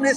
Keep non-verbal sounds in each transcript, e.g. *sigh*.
Que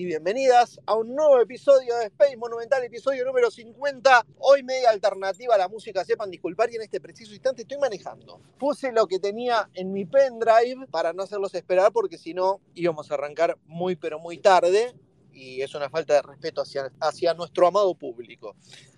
y bienvenidas a un nuevo episodio de Space Monumental, episodio número 50. Hoy media alternativa a la música, sepan disculpar y en este preciso instante estoy manejando. Puse lo que tenía en mi pendrive para no hacerlos esperar porque si no íbamos a arrancar muy pero muy tarde y es una falta de respeto hacia, hacia nuestro amado público.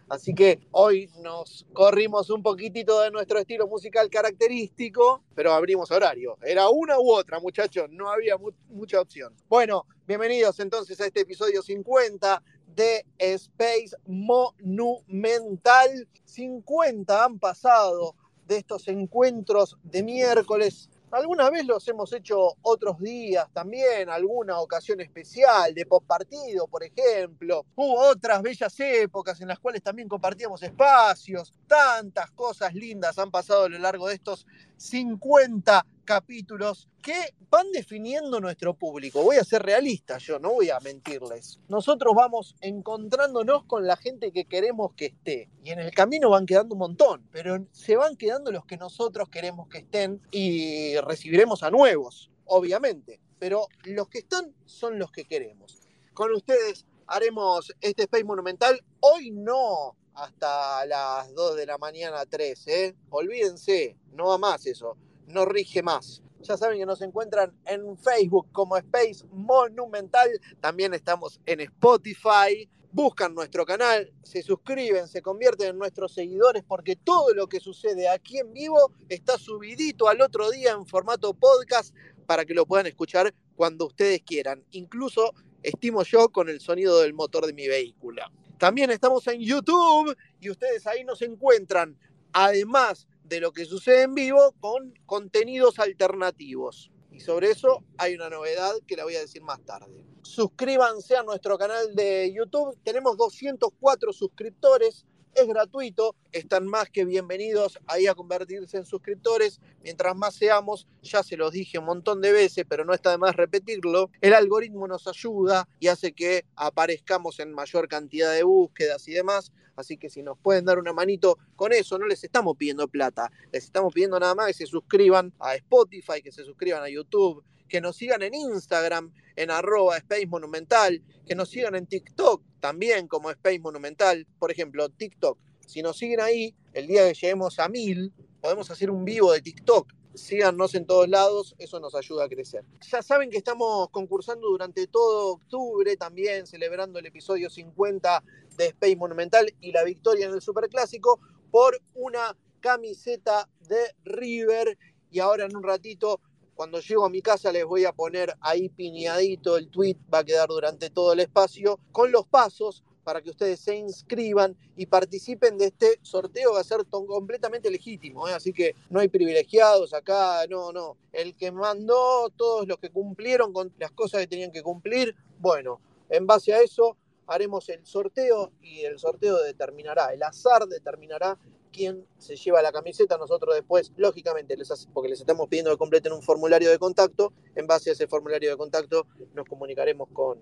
Así que hoy nos corrimos un poquitito de nuestro estilo musical característico, pero abrimos horario. Era una u otra, muchachos, no había mu- mucha opción. Bueno, bienvenidos entonces a este episodio 50 de Space Monumental. 50 han pasado de estos encuentros de miércoles. Alguna vez los hemos hecho otros días también, alguna ocasión especial de postpartido, por ejemplo. Hubo otras bellas épocas en las cuales también compartíamos espacios. Tantas cosas lindas han pasado a lo largo de estos 50 capítulos que van definiendo nuestro público. Voy a ser realista yo, no voy a mentirles. Nosotros vamos encontrándonos con la gente que queremos que esté. Y en el camino van quedando un montón, pero se van quedando los que nosotros queremos que estén y recibiremos a nuevos, obviamente. Pero los que están son los que queremos. Con ustedes haremos este Space Monumental. Hoy no hasta las 2 de la mañana 3, ¿eh? Olvídense, no va más eso, no rige más. Ya saben que nos encuentran en Facebook como Space Monumental. También estamos en Spotify. Buscan nuestro canal, se suscriben, se convierten en nuestros seguidores porque todo lo que sucede aquí en vivo está subidito al otro día en formato podcast para que lo puedan escuchar cuando ustedes quieran. Incluso estimo yo con el sonido del motor de mi vehículo. También estamos en YouTube y ustedes ahí nos encuentran además de lo que sucede en vivo, con contenidos alternativos. Y sobre eso hay una novedad que la voy a decir más tarde. Suscríbanse a nuestro canal de YouTube. Tenemos 204 suscriptores es gratuito, están más que bienvenidos ahí a convertirse en suscriptores. Mientras más seamos, ya se los dije un montón de veces, pero no está de más repetirlo, el algoritmo nos ayuda y hace que aparezcamos en mayor cantidad de búsquedas y demás. Así que si nos pueden dar una manito con eso, no les estamos pidiendo plata, les estamos pidiendo nada más que se suscriban a Spotify, que se suscriban a YouTube, que nos sigan en Instagram, en arroba Space Monumental, que nos sigan en TikTok también como Space Monumental. Por ejemplo, TikTok. Si nos siguen ahí, el día que lleguemos a mil, podemos hacer un vivo de TikTok. Síganos en todos lados, eso nos ayuda a crecer. Ya saben que estamos concursando durante todo octubre, también celebrando el episodio 50 de Space Monumental y la victoria en el Superclásico por una camiseta de River. Y ahora en un ratito cuando llego a mi casa les voy a poner ahí piñadito el tweet, va a quedar durante todo el espacio, con los pasos para que ustedes se inscriban y participen de este sorteo. Va a ser completamente legítimo, ¿eh? así que no hay privilegiados acá, no, no. El que mandó, todos los que cumplieron con las cosas que tenían que cumplir, bueno, en base a eso haremos el sorteo y el sorteo determinará, el azar determinará quién se lleva la camiseta. Nosotros después, lógicamente, les porque les estamos pidiendo que completen un formulario de contacto, en base a ese formulario de contacto nos comunicaremos con,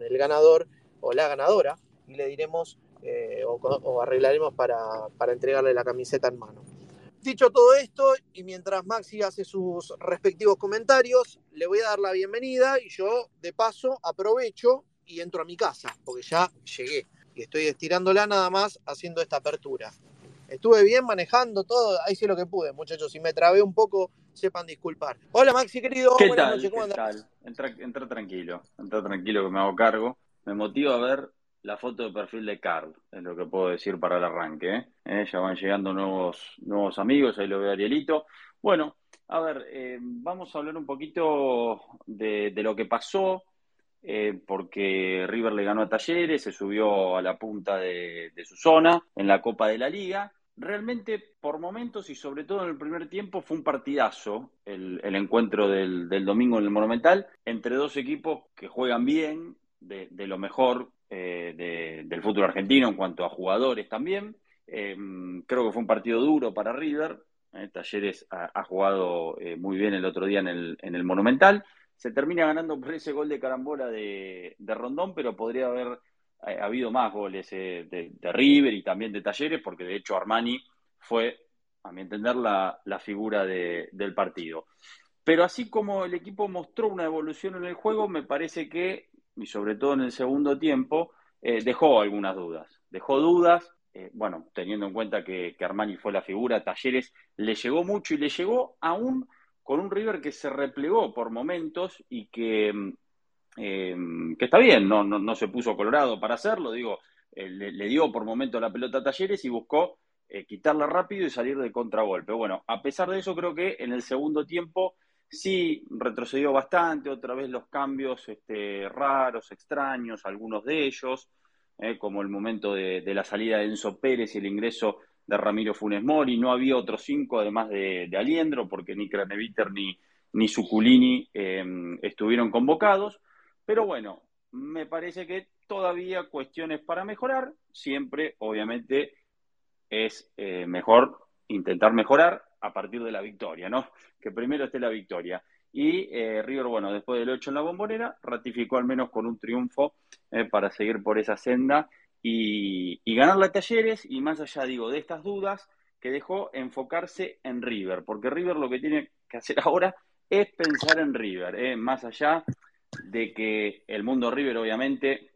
el ganador o la ganadora y le diremos eh, o, arreglaremos para, para entregarle la camiseta en mano. Dicho todo esto, y mientras Maxi hace sus respectivos comentarios, le voy a dar la bienvenida y yo, de paso, aprovecho y entro a mi casa, porque ya llegué y estoy estirándola nada más haciendo esta apertura. Estuve bien manejando todo, ahí sí lo que pude, muchachos. Si me trabé un poco, sepan disculpar. Hola Maxi, querido. ¿Qué tal? ¿Qué tal? Entra, tranquilo, entra tranquilo que me hago cargo. Me motiva a ver la foto de perfil de Carl, es lo que puedo decir para el arranque. ¿eh? ¿Eh? ya van llegando nuevos, nuevos amigos, ahí lo veo Arielito. Bueno, a ver, eh, vamos a hablar un poquito de, lo que pasó, porque River le ganó a Talleres, se subió a la punta de, de, su zona en la Copa de la Liga realmente por momentos y sobre todo en el primer tiempo fue un partidazo el, encuentro del, domingo en el Monumental entre dos equipos que juegan bien, de, lo mejor eh, del fútbol argentino en cuanto a jugadores también. Em, creo que fue un partido duro para River. Eh, Talleres ha, jugado eh, muy bien el otro día en el, en el Monumental. Se termina ganando por ese gol de carambola de, de Rondón, pero podría haber ha habido más goles eh, de, River y también de Talleres, porque de hecho Armani fue, a mi entender, la, figura del partido. Pero así como el equipo mostró una evolución en el juego, me parece que, y sobre todo en el segundo tiempo, eh, dejó algunas dudas. Dejó dudas, eh, bueno, teniendo en cuenta que, que, Armani fue la figura, Talleres le llegó mucho y le llegó aún con un River que se replegó por momentos y que Em, que está bien, no, no, se puso colorado para hacerlo, digo, eh, le, dio por momento la pelota a Talleres y buscó eh, quitarla rápido y salir de contragolpe. Bueno, a pesar de eso, creo que en el segundo tiempo sí retrocedió bastante, otra vez los cambios este, raros, extraños, algunos de ellos, eh, como el momento de, la salida de Enzo Pérez y el ingreso de Ramiro Funes Mori, no había otros cinco además de, Aliendro, porque ni Craneviter ni, ni Zuculini em, estuvieron convocados. Pero bueno, me parece que todavía cuestiones para mejorar, siempre obviamente es eh, mejor intentar mejorar a partir de la victoria, ¿no? Que primero esté la victoria. Y eh, River, bueno, después del 8 en la bombonera, ratificó al menos con un triunfo eh, para seguir por esa senda y, y ganar la Talleres. Y más allá, digo, de estas dudas, que dejó enfocarse en River, porque River lo que tiene que hacer ahora es pensar en River, más allá de que el mundo River obviamente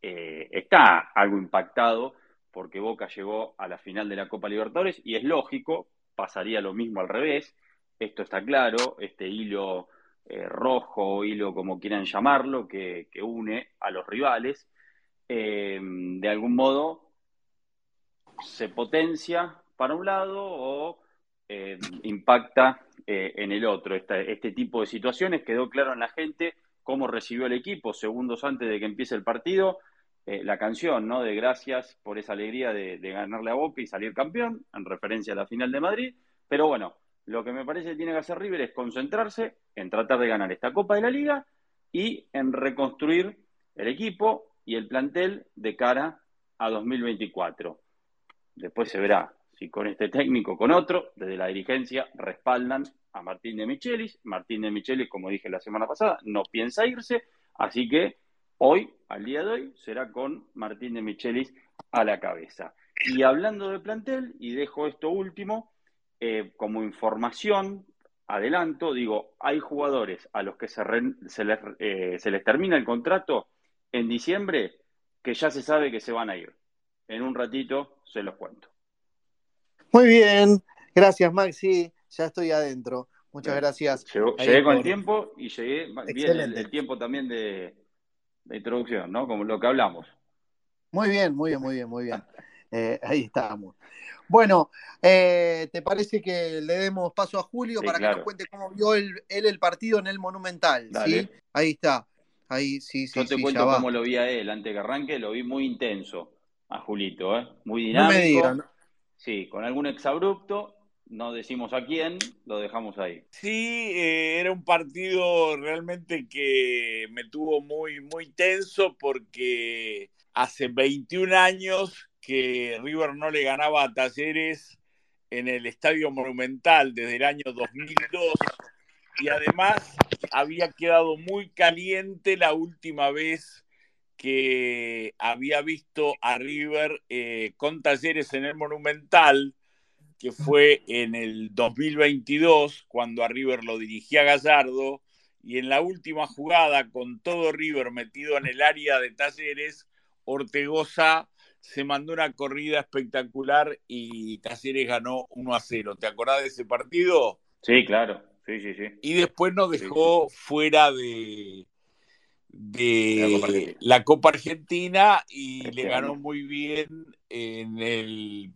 eh, está algo impactado porque Boca llegó a la final de la Copa Libertadores y es lógico, pasaría lo mismo al revés, esto está claro, este hilo eh, rojo, hilo como quieran llamarlo, que, une a los rivales, eh, de algún modo se potencia para un lado o impacta en el otro. este tipo de situaciones quedó claro en la gente cómo recibió el equipo segundos antes de que empiece el partido. eh, la canción, ¿no? De gracias por esa alegría de, ganarle a Boca y salir campeón, en referencia a la final de Madrid. Pero bueno, lo que me parece que tiene que hacer River es concentrarse en tratar de ganar esta Copa de la Liga y en reconstruir el equipo y el plantel de cara a 2024. Después se verá si con este técnico o con otro, desde la dirigencia respaldan a Martín de Michelis. Martín de Michelis, como dije la semana pasada, no piensa irse, así que Hoy, al día de hoy, será con Martín de Michelis a la cabeza. Y hablando de plantel, y dejo esto último, eh, como información, adelanto, digo, hay jugadores a los que se, eh, se, les, termina el contrato en diciembre que ya se sabe que se van a ir. En un ratito se los cuento. Muy bien, gracias Maxi, ya estoy adentro. Muchas gracias. llegué con el tiempo y llegué bien el tiempo también de, de introducción, ¿no? Como lo que hablamos. Muy bien, muy bien, muy bien, muy bien. *laughs* Eh, ahí estamos. Bueno, eh, ¿te parece que le demos paso a Julio para que nos cuente cómo vio él, el partido en el Monumental? ¿sí? Ahí está. Ahí, sí, sí, Yo te cuento cómo lo vi a él antes que arranque, lo vi muy intenso a Julito, ¿eh? Muy dinámico. No Sí, con algún exabrupto, no decimos a quién, lo dejamos ahí. Sí, eh, era un partido realmente que me tuvo muy, muy tenso porque hace 21 años que River no le ganaba a Talleres en el Estadio Monumental desde el año 2002 y además había quedado muy caliente la última vez que había visto a River eh, con Talleres en el Monumental que fue en el 2022, cuando a River lo dirigía Gallardo, y en la última jugada, con todo River metido en el área de Talleres, Ortegoza se mandó una corrida espectacular y Talleres ganó 1 a 0. ¿Te acordás de ese partido? Sí, claro. Sí, sí, sí. Y después nos dejó fuera de, de la Copa Argentina y le este ganó muy bien en el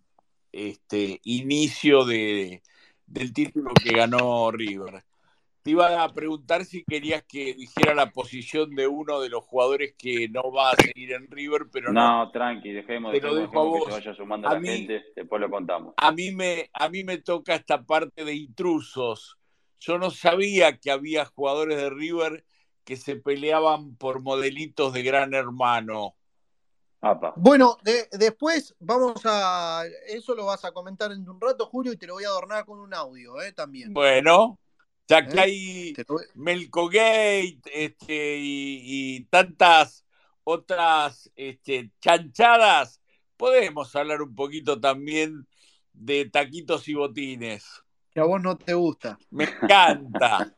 este inicio de, del título que ganó River. Te iba a preguntar si querías que dijera la posición de uno de los jugadores que no va a seguir en River, pero no. No, tranqui, dejemos, dejemos que se vaya sumando a la gente, después lo contamos. A mí, me, a mí me toca esta parte de intrusos. Yo no sabía que había jugadores de River que se peleaban por modelitos de gran hermano. Bueno, después vamos a. Eso lo vas a comentar en un rato, Julio, y te lo voy a adornar con un audio ¿eh? también. Bueno, ya que ¿Eh? hay Melcogate este, y, tantas otras este, chanchadas, podemos hablar un poquito también de taquitos y botines. Que a vos no te gusta. Me encanta.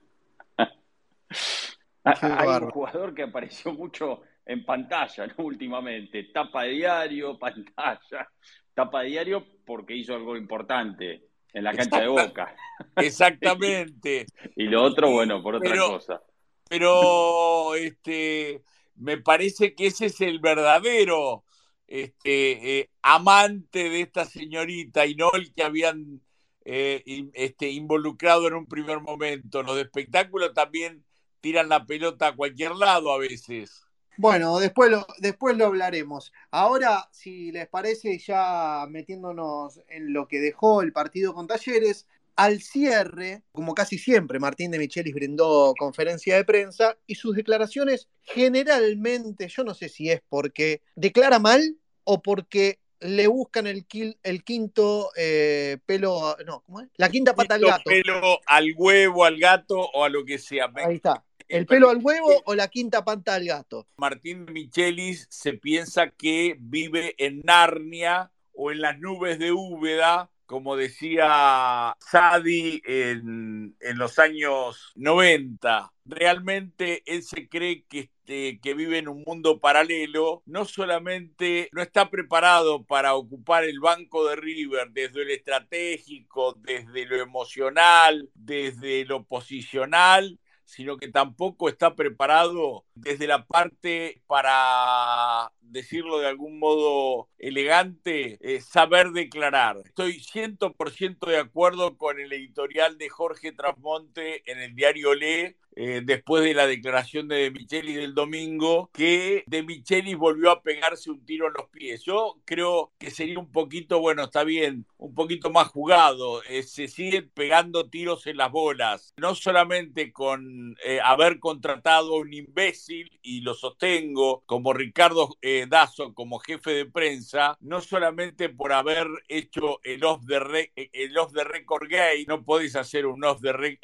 *laughs* hay un jugador que apareció mucho en pantalla, ¿no? *laughs* Últimamente, tapa de diario, *laughs* pantalla, tapa de diario porque hizo algo importante en la cancha de Boca. *laughs* Exactamente. y lo otro, bueno, por otra cosa. Pero este, me parece que ese es el verdadero este, eh, amante de esta señorita y no el que habían eh, este, involucrado en un primer momento. Los de espectáculo también tiran la pelota a cualquier lado a veces. Bueno, después lo, después lo hablaremos. Ahora, si les parece, ya metiéndonos en lo que dejó el partido con Talleres, al cierre, como casi siempre, Martín de Michelis brindó conferencia de prensa y sus declaraciones generalmente, yo no sé si es porque declara mal o porque le buscan el, el quinto eh, pelo, no, ¿cómo es? La quinta pata al gato. Pelo al huevo, al gato o a lo que sea. Ahí está. ¿El pelo al huevo o la quinta pata al gato? Martín Michelis se piensa que vive en Narnia o en las nubes de Úbeda, como decía Sadi en, los años 90. Realmente él se cree que, este, que vive en un mundo paralelo, no solamente no está preparado para ocupar el banco de River desde lo estratégico, desde lo emocional, desde lo posicional, sino que tampoco está preparado desde la parte para decirlo de algún modo elegante, eh, saber declarar. Estoy 100% de acuerdo con el editorial de Jorge Trasmonte en el diario Le eh, después de la declaración de De Michelis del domingo, que De Michelis volvió a pegarse un tiro en los pies. Yo creo que sería un poquito, bueno, está bien, un poquito más jugado. Eh, se siguen pegando tiros en las bolas, no solamente con haber contratado a un imbécil, y lo sostengo, como Ricardo Dazo, como jefe de prensa, no solamente por haber hecho el off the, record gay, no podéis hacer un off the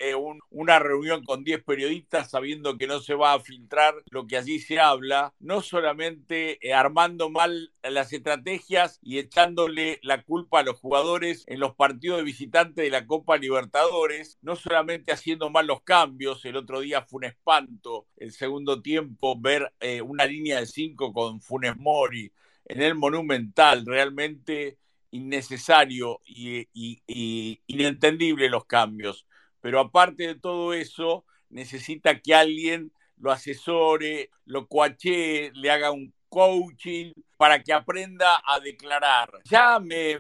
una reunión con 10 periodistas sabiendo que no se va a filtrar lo que allí se habla, no solamente eh, armando mal las estrategias y echándole la culpa a los jugadores en los partidos de visitante de la Copa Libertadores, no solamente haciendo mal los cambios, el otro día fue un espanto, el segundo tiempo ver eh, una línea de cinco con Funes Mori en el Monumental, realmente innecesario y, y, inentendible los cambios. Pero aparte de todo eso, necesita que alguien lo asesore, lo coachee, le haga un coaching para que aprenda a declarar. Ya me,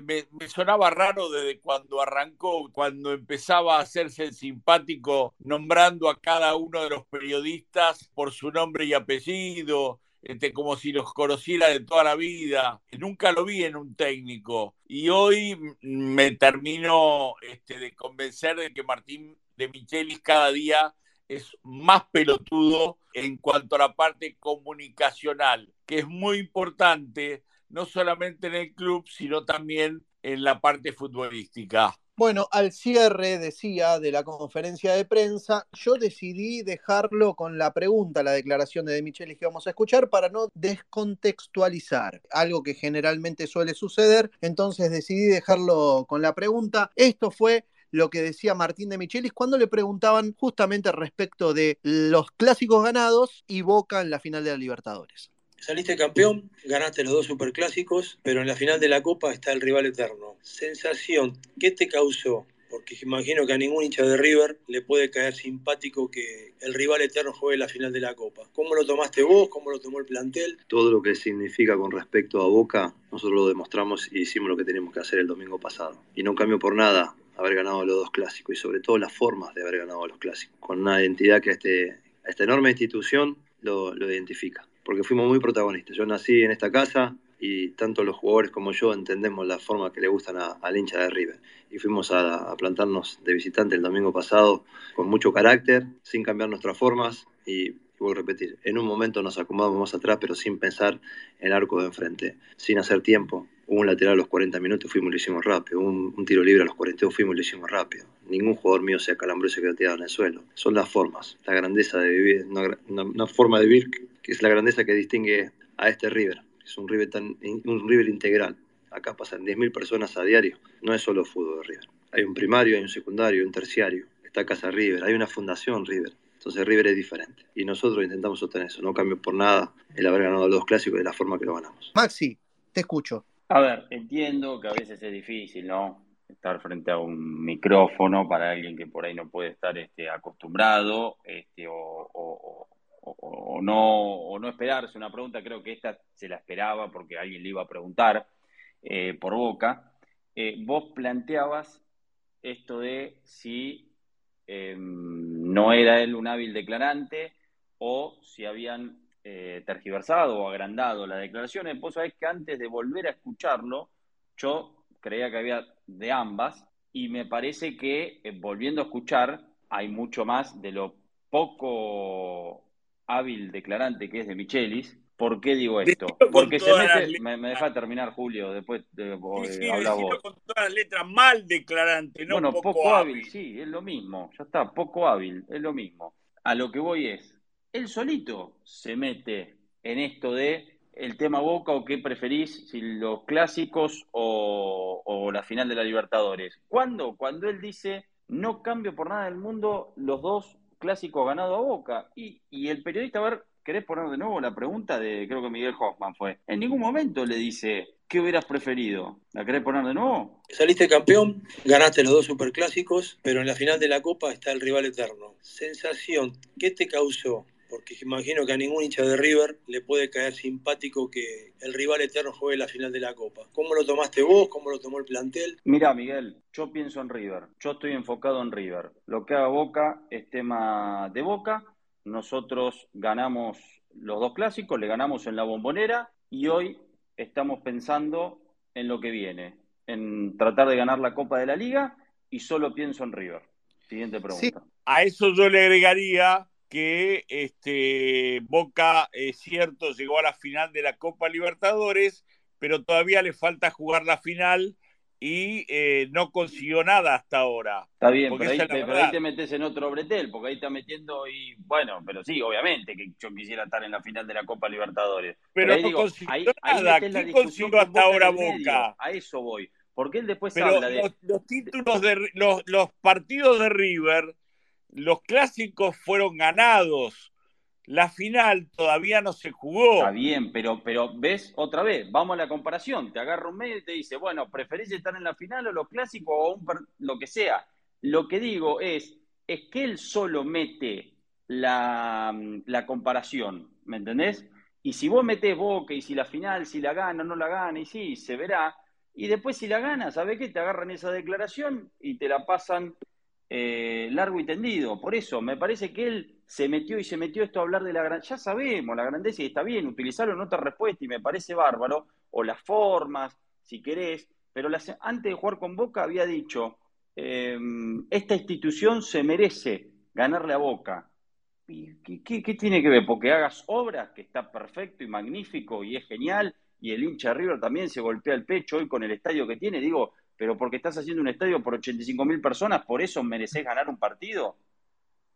sonaba raro desde cuando arrancó, cuando empezaba a hacerse el simpático nombrando a cada uno de los periodistas por su nombre y apellido, este, como si los conociera de toda la vida. Nunca lo vi en un técnico. Y hoy me termino este, de convencer de que Martín de Michelis cada día es más pelotudo en cuanto a la parte comunicacional, que es muy importante, no solamente en el club, sino también en la parte futbolística. Bueno, al cierre, decía, de la conferencia de prensa, yo decidí dejarlo con la pregunta, la declaración de De Michelis que vamos a escuchar, para no descontextualizar, algo que generalmente suele suceder, entonces decidí dejarlo con la pregunta. Esto fue lo que decía Martín de Michelis cuando le preguntaban justamente respecto de los clásicos ganados y Boca en la final de la Libertadores. Saliste campeón, ganaste los dos superclásicos, pero en la final de la Copa está el rival eterno. Sensación, ¿qué te causó? Porque imagino que a ningún hincha de River le puede caer simpático que el rival eterno juegue la final de la Copa. ¿Cómo lo tomaste vos? ¿Cómo lo tomó el plantel? Todo lo que significa con respecto a Boca, nosotros lo demostramos y hicimos lo que teníamos que hacer el domingo pasado. Y no cambio por nada haber ganado los dos clásicos y sobre todo las formas de haber ganado los clásicos, con una identidad que a, este, esta enorme institución lo, identifica, porque fuimos muy protagonistas. Yo nací en esta casa y tanto los jugadores como yo entendemos la forma que le gustan al hincha de River. Y fuimos a, plantarnos de visitante el domingo pasado con mucho carácter, sin cambiar nuestras formas y vuelvo a repetir, en un momento nos acomodamos más atrás, pero sin pensar en el arco de enfrente, sin hacer tiempo, un lateral a los 40 minutos, fuimos y lo hicimos rápido. Un, tiro libre a los 42, fuimos y lo hicimos rápido. Ningún jugador mío se acalambró y se quedó tirado en el suelo. Son las formas, la grandeza de vivir, una, forma de vivir que es la grandeza que distingue a este River. Es un River, tan, un River integral. Acá pasan 10.000 personas a diario. No es solo fútbol de River. Hay un primario, hay un secundario, hay un terciario. Está Casa River, hay una fundación River. Entonces River es diferente. Y nosotros intentamos obtener eso. No cambio por nada el haber ganado los dos clásicos de la forma que lo ganamos. Maxi, te escucho. A ver, entiendo que a veces es difícil, ¿no? Estar frente a un micrófono para alguien que por ahí no puede estar este, acostumbrado este, o, o no esperarse una pregunta. Creo que esta se la esperaba porque alguien le iba a preguntar eh, por boca. Eh, vos planteabas esto de si em, no era él un hábil declarante o si habían eh, tergiversado o agrandado las declaraciones. Vos sabés que antes de volver a escucharlo, yo creía que había de ambas y me parece que volviendo a escuchar hay mucho más de lo poco hábil declarante que es de Michelis. ¿Por qué digo esto? Porque se mete, me, deja terminar Julio, después de, sí, eh, vos. con todas las letras mal declarante, no bueno, poco, hábil. Sí, es lo mismo, ya está, poco hábil, es lo mismo. A lo que voy es, él solito se mete en esto de el tema Boca o qué preferís, si los clásicos o, la final de la Libertadores. ¿Cuándo? Cuando él dice, no cambio por nada del mundo los dos clásicos ganados a Boca. Y, y el periodista, a ver, ¿querés poner de nuevo la pregunta de, creo que Miguel Hoffman fue? En ningún momento le dice, ¿qué hubieras preferido? ¿La querés poner de nuevo? Saliste campeón, ganaste los dos superclásicos, pero en la final de la Copa está el rival eterno. Sensación, ¿qué te causó? Porque imagino que a ningún hincha de River le puede caer simpático que el rival eterno juegue la final de la Copa. ¿Cómo lo tomaste vos? ¿Cómo lo tomó el plantel? Mira, Miguel, yo pienso en River, yo estoy enfocado en River. Lo que haga Boca es tema de Boca. Nosotros ganamos los dos clásicos, le ganamos en la bombonera y hoy estamos pensando en lo que viene, en tratar de ganar la Copa de la Liga y solo pienso en River. Siguiente pregunta. A eso yo le agregaría que este, Boca, es cierto, llegó a la final de la Copa Libertadores, pero todavía le falta jugar la final y eh, no consiguió nada hasta ahora. Está bien, pero ahí, te, metes en otro bretel, porque ahí está metiendo y bueno, pero sí, obviamente que yo quisiera estar en la final de la Copa Libertadores. Pero, no consiguió nada. ¿Qué consiguió hasta ahora Boca? A eso voy. Porque él después pero habla de... Los, títulos de los, los partidos de River los clásicos fueron ganados. La final todavía no se jugó. Está bien, pero, pero ves otra vez, vamos a la comparación. Te agarra un medio y te dice, bueno, ¿preferís estar en la final o los clásicos o un lo que sea? Lo que digo es, es que él solo mete la, la comparación, ¿me entendés? Y si vos metés Boca y si la final, si la gana o no la gana, y sí, se verá. Y después si la gana, ¿sabés qué? Te agarran esa declaración y te la pasan eh, largo y tendido. Por eso, me parece que él se metió y se metió esto a hablar de la grandeza. Ya sabemos, la grandeza y está bien, utilizarlo en otra respuesta y me parece bárbaro, o las formas, si querés, pero antes de jugar con Boca había dicho, em, esta institución se merece ganarle a Boca. ¿Y qué, tiene que ver? Porque hagas obras, que está perfecto y magnífico y es genial, y el hincha River también se golpea el pecho hoy con el estadio que tiene. Digo, pero porque estás haciendo un estadio por 85 mil personas, ¿por eso mereces ganar un partido?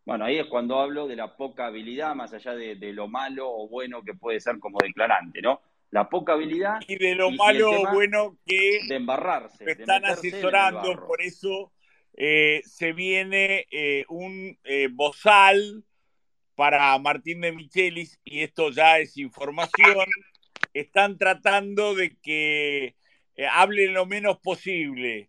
Bueno, ahí es cuando hablo de la poca habilidad, más allá de, lo malo o bueno que puede ser como declarante, ¿no? La poca habilidad. Y de lo malo o bueno que. De embarrarse. están asesorando, por eso eh, se viene eh, un eh, bozal para Martín de Michelis, y esto ya es información. Están tratando de que eh, hable lo menos posible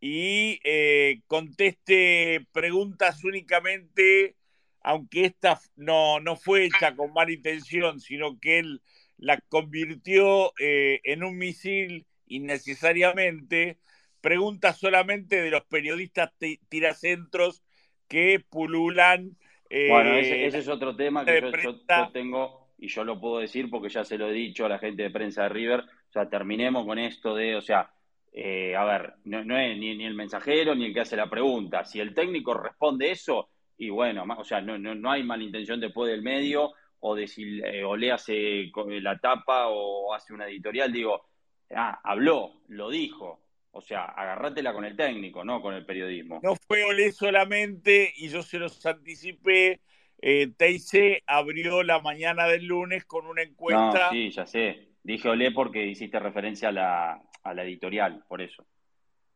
y eh, conteste preguntas únicamente, aunque esta no, no fue hecha con mala intención, sino que él la convirtió eh, en un misil innecesariamente, preguntas solamente de los periodistas tiracentros que pululan. bueno, ese, es otro tema que yo tengo, y yo lo puedo decir porque ya se lo he dicho a la gente de prensa de River, sea, terminemos con esto de, o sea, eh, a ver, no, es ni, el mensajero ni el que hace la pregunta. Si el técnico responde eso, y bueno, o sea, no, no, no hay malintención después del medio, o de si eh, o le hace la tapa o hace una editorial, digo, ah, habló, lo dijo. O sea, agarrátela con el técnico, no con el periodismo. No fue Olé solamente, y yo se los anticipé, eh, TIC abrió la mañana del lunes con una encuesta. No, sí, ya sé. Dije Olé porque hiciste referencia a la, editorial, por eso.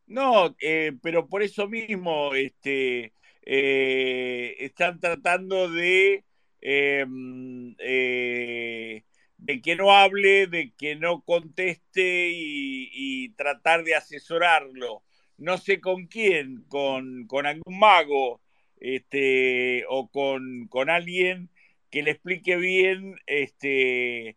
No, eh, pero por eso mismo este, eh, están tratando de, em, eh, de que no hable, de que no conteste y, tratar de asesorarlo. No sé con quién, con, con algún mago este, o con, con alguien que le explique bien este,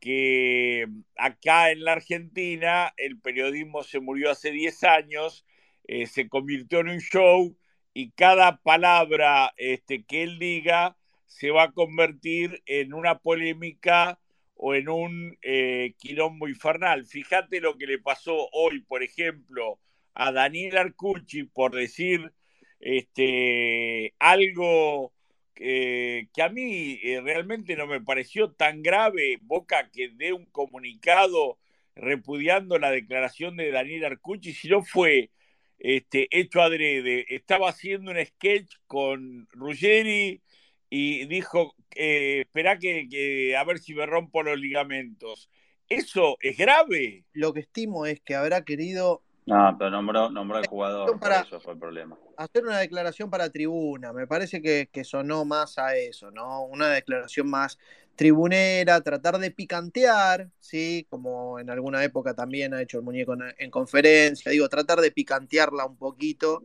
que acá en la Argentina el periodismo se murió hace 10 años, eh, se convirtió en un show y cada palabra este, que él diga se va a convertir en una polémica o en un eh, quilombo infernal. Fíjate lo que le pasó hoy, por ejemplo, a Daniel Arcucci por decir este, algo eh, que a mí eh, realmente no me pareció tan grave Boca que dé un comunicado repudiando la declaración de Daniel Arcucci, si no fue este, hecho adrede. Estaba haciendo un sketch con Ruggeri y dijo, eh, espera que, a ver si me rompo los ligamentos. ¿Eso es grave? Lo que estimo es que habrá querido no, pero nombró, nombró al jugador, para eso fue el problema. Hacer una declaración para tribuna, me parece que, sonó más a eso, ¿no? Una declaración más tribunera, tratar de picantear, ¿sí? Como en alguna época también ha hecho el muñeco en, conferencia, digo, tratar de picantearla un poquito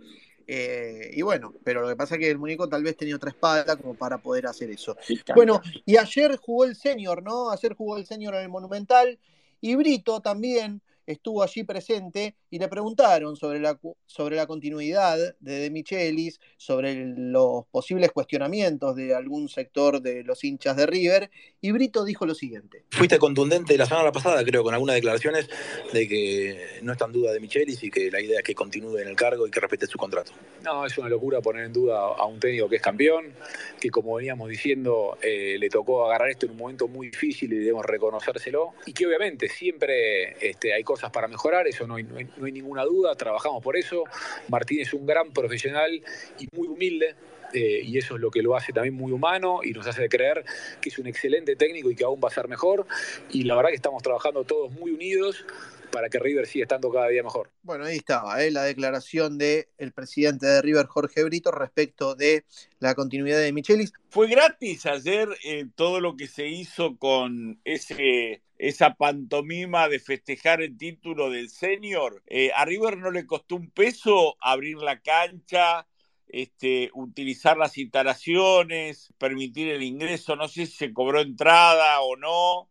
Eh, y bueno, pero lo que pasa es que el muñeco tal vez tenía otra espalda como para poder hacer eso. Bueno, y ayer jugó el senior, ¿no? Ayer jugó el senior en el Monumental y Brito también estuvo allí presente y le preguntaron sobre la, sobre la continuidad de De Michelis, sobre los posibles cuestionamientos de algún sector de los hinchas de River, y Brito dijo lo siguiente. Fuiste contundente la semana pasada, creo, con algunas declaraciones de que no está en duda De Michelis y que la idea es que continúe en el cargo y que respete su contrato. No, es una locura poner en duda a un técnico que es campeón, que como veníamos diciendo, eh, le tocó agarrar esto en un momento muy difícil y debemos reconocérselo, y que obviamente siempre este, hay cosas para mejorar, eso no hay, no hay ninguna duda, trabajamos por eso. Martín es un gran profesional y muy humilde. Eh, y eso es lo que lo hace también muy humano y nos hace creer que es un excelente técnico y que aún va a ser mejor. Y la verdad que estamos trabajando todos muy unidos para que River siga estando cada día mejor. Bueno, ahí estaba ¿eh? la declaración del presidente de River, Jorge Brito, respecto de la continuidad de Michelis. Fue gratis ayer eh, todo lo que se hizo con ese esa pantomima de festejar el título del senior. Eh, a River no le costó un peso abrir la cancha, este, utilizar las instalaciones, permitir el ingreso, no sé si se cobró entrada o no.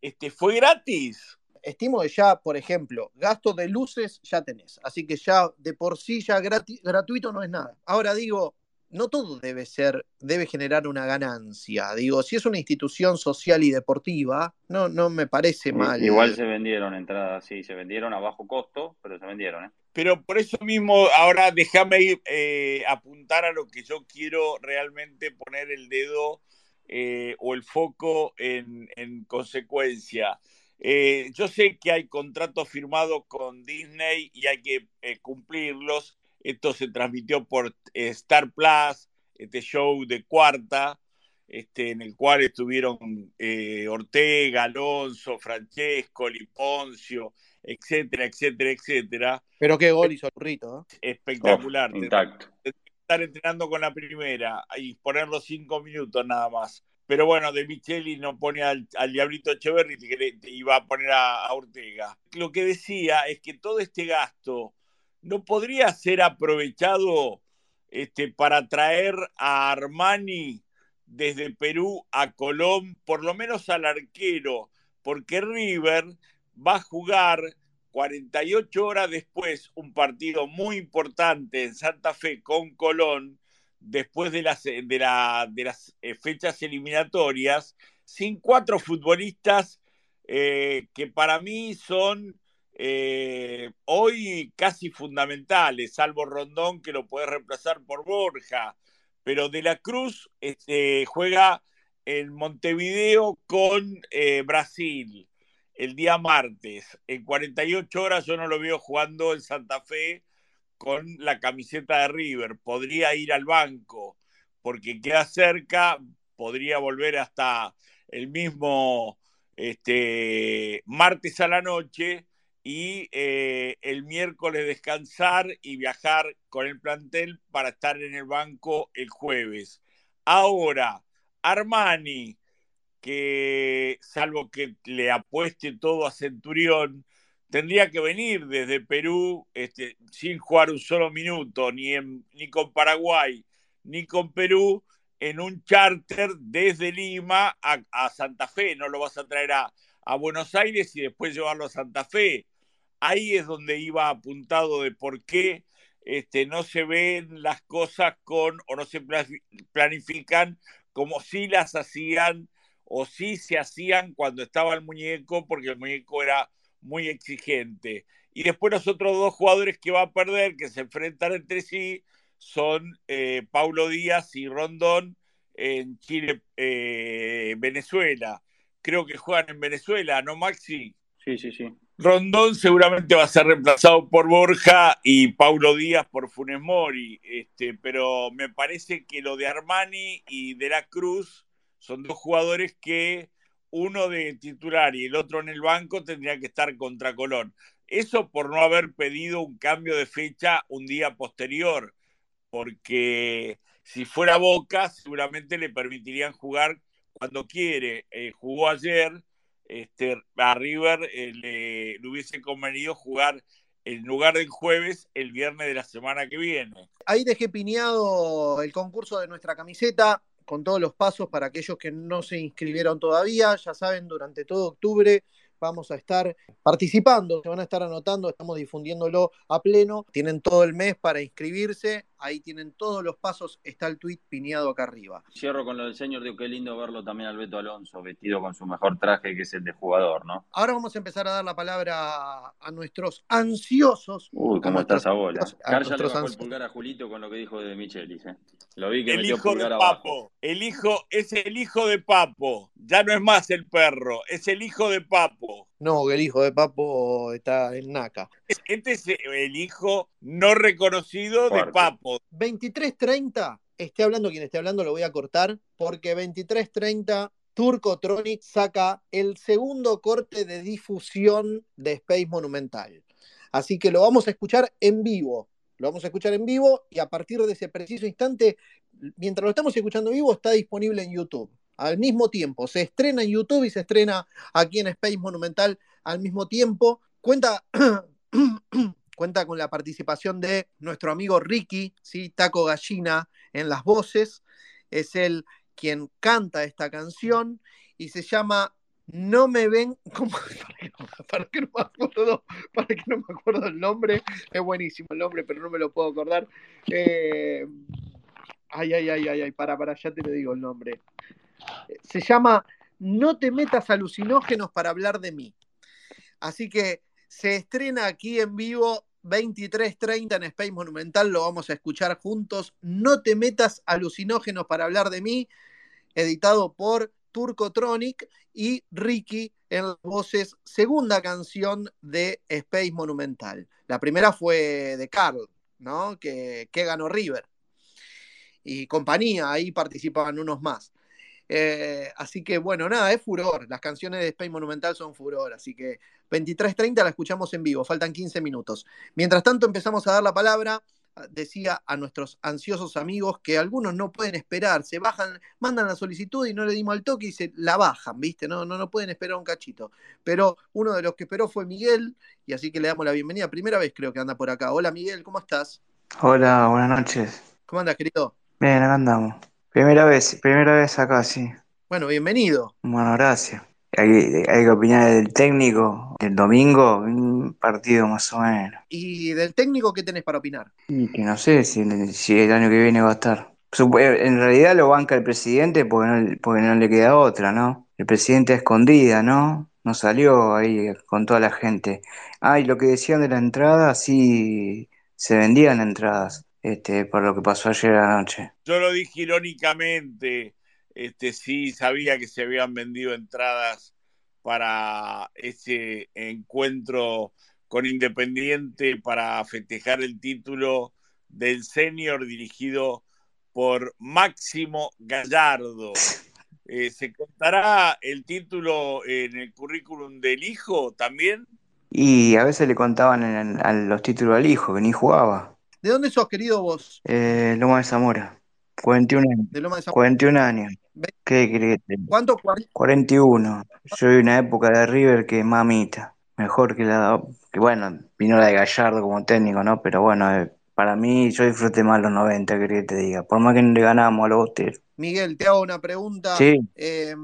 Este, fue gratis. Estimo que ya, por ejemplo, gasto de luces ya tenés, así que ya de por sí ya gratuito no es nada. Ahora digo, no todo debe ser, debe generar una ganancia. Digo, si es una institución social y deportiva, no, no me parece mal. Igual se vendieron entradas, sí, se vendieron a bajo costo, pero se vendieron, ¿eh? Pero por eso mismo, ahora déjame eh, apuntar a lo que yo quiero realmente poner el dedo eh, o el foco en, consecuencia. Eh, yo sé que hay contratos firmados con Disney y hay que cumplirlos esto se transmitió por eh, Star Plus, este show de cuarta, este, en el cual estuvieron eh, Ortega, Alonso, Francesco, Liponcio, etcétera, etcétera, etcétera. Pero qué gol hizo el. Espectacular. Oh, intacto. Estar entrenando con la primera y poner los cinco minutos nada más. Pero bueno, De Micheli no pone al, Diablito Echeverri y iba a poner a Ortega. Lo que decía es que todo este gasto ¿no podría ser aprovechado este, para traer a Armani desde Perú a Colón, por lo menos al arquero? Porque River va a jugar 48 horas después un partido muy importante en Santa Fe con Colón, después de las, de, las eh, fechas eliminatorias, sin cuatro futbolistas eh, que para mí son eh, hoy casi fundamentales, salvo Rondón que lo puede reemplazar por Borja, pero De la Cruz este, juega en Montevideo con eh, Brasil el día martes. En 48 horas yo no lo veo jugando en Santa Fe con la camiseta de River. Podría ir al banco porque queda cerca, podría volver hasta el mismo este, martes a la noche y eh, el miércoles descansar y viajar con el plantel para estar en el banco el jueves. Ahora, Armani, que salvo que le apueste todo a Centurión, tendría que venir desde Perú este, sin jugar un solo minuto, ni, ni con Paraguay, ni con Perú, en un charter desde Lima a, Santa Fe. No lo vas a traer a, a Buenos Aires y después llevarlo a Santa Fe ahí es donde iba apuntado de por qué este, no se ven las cosas con o no se planifican como si las hacían o si se hacían cuando estaba el muñeco, porque el muñeco era muy exigente. Y después los otros dos jugadores que va a perder, que se enfrentan entre sí, son eh, Paulo Díaz y Rondón en Chile, eh, Venezuela. Creo que juegan en Venezuela, ¿no, Maxi? Sí, sí, sí. Rondón seguramente va a ser reemplazado por Borja y Paulo Díaz por Funes Mori, este, pero me parece que lo de Armani y de la Cruz son dos jugadores que uno de titular y el otro en el banco tendría que estar contra Colón. Eso por no haber pedido un cambio de fecha un día posterior, porque si fuera Boca seguramente le permitirían jugar cuando quiere. Eh, jugó ayer este, a River eh, le, hubiese convenido jugar en lugar del jueves, el viernes de la semana que viene. Ahí dejé piñado el concurso de nuestra camiseta con todos los pasos para aquellos que no se inscribieron todavía. Ya saben, durante todo octubre vamos a estar participando, se van a estar anotando, estamos difundiéndolo a pleno. Tienen todo el mes para inscribirse, ahí tienen todos los pasos, está el tweet piñado acá arriba. Cierro con lo del señor, digo, qué lindo verlo también al Beto Alonso, vestido con su mejor traje, que es el de jugador, ¿no? Ahora vamos a empezar a dar la palabra a nuestros ansiosos. Uy, ¿cómo está esa bola? a Car ya le bajó el pulgar a Julito con lo que dijo de Michelis, ¿eh? Lo vi que El metió hijo de abajo. Papo, el hijo es el hijo de Papo, ya no es más el perro, es el hijo de Papo. No, que el hijo de Papo está en Naca. Este es el hijo no reconocido de. Papo. 23.30, esté hablando quien esté hablando, lo voy a cortar, porque 23.30 Turco Tronic saca el segundo corte de difusión de Space Monumental. Así que lo vamos a escuchar en vivo. Lo vamos a escuchar en vivo y a partir de ese preciso instante, mientras lo estamos escuchando en vivo, está disponible en YouTube. Al mismo tiempo, se estrena en YouTube y se estrena aquí en Space Monumental al mismo tiempo. Cuenta, *clears throat* cuenta con la participación de nuestro amigo Ricky, ¿sí? Taco Gallina en las voces. Es él quien canta esta canción y se llama No me ven. *laughs* ¿Cómo? Para que no me acuerdo, para que no me acuerdo el nombre. Es buenísimo el nombre, pero no me lo puedo acordar. Eh, Ay, ay, ay, ay, ay, para, para, ya te lo digo el nombre. Se llama No te metas alucinógenos para hablar de mí. Así que se estrena aquí en vivo 23.30 en Space Monumental, lo vamos a escuchar juntos. No te metas alucinógenos para hablar de mí, editado por Turcotronic y Ricky en las voces, segunda canción de Space Monumental. La primera fue de Carl, ¿no? Que, que ganó River. Y compañía, ahí participaban unos más. Eh, así que bueno, nada, es furor. Las canciones de Space Monumental son furor. Así que 23.30 la escuchamos en vivo, faltan 15 minutos. Mientras tanto, empezamos a dar la palabra, decía a nuestros ansiosos amigos que algunos no pueden esperar, se bajan, mandan la solicitud y no le dimos al toque y se la bajan, ¿viste? No, no, no pueden esperar un cachito. Pero uno de los que esperó fue Miguel, y así que le damos la bienvenida. Primera vez creo que anda por acá. Hola Miguel, ¿cómo estás? Hola, buenas noches. ¿Cómo andas, querido? Bien, acá andamos. Primera vez, primera vez acá, sí. Bueno, bienvenido. Bueno, gracias. Hay, hay que opinar del técnico del domingo, un partido más o menos. ¿Y del técnico qué tenés para opinar? Y que no sé si, si el año que viene va a estar. Supo- En realidad lo banca el presidente porque no, porque no le queda otra, ¿no? El presidente a escondida, ¿no? No salió ahí con toda la gente. Ah, y lo que decían de la entrada, sí, se vendían entradas, este, por lo que pasó ayer anoche. Yo lo dije irónicamente, este, sí sabía que se habían vendido entradas para ese encuentro con Independiente para festejar el título del senior dirigido por Máximo Gallardo. Eh, ¿Se contará el título en el currículum del hijo también? Y a veces le contaban en- a los títulos al hijo, que ni jugaba. ¿De dónde sos, querido vos? Eh, Loma de Zamora, 41 años. De Loma de Zamora. 41 años. ¿Qué crees? ¿Cuánto? Cuar- 41. Yo vi una época de River que mamita. Mejor que la. Que bueno, vino la de Gallardo como técnico, ¿no? Pero bueno, eh, para mí yo disfruté más los 90, quería que te diga. Por más que no le ganábamos a los bosteros. Miguel, te hago una pregunta Sí, eh,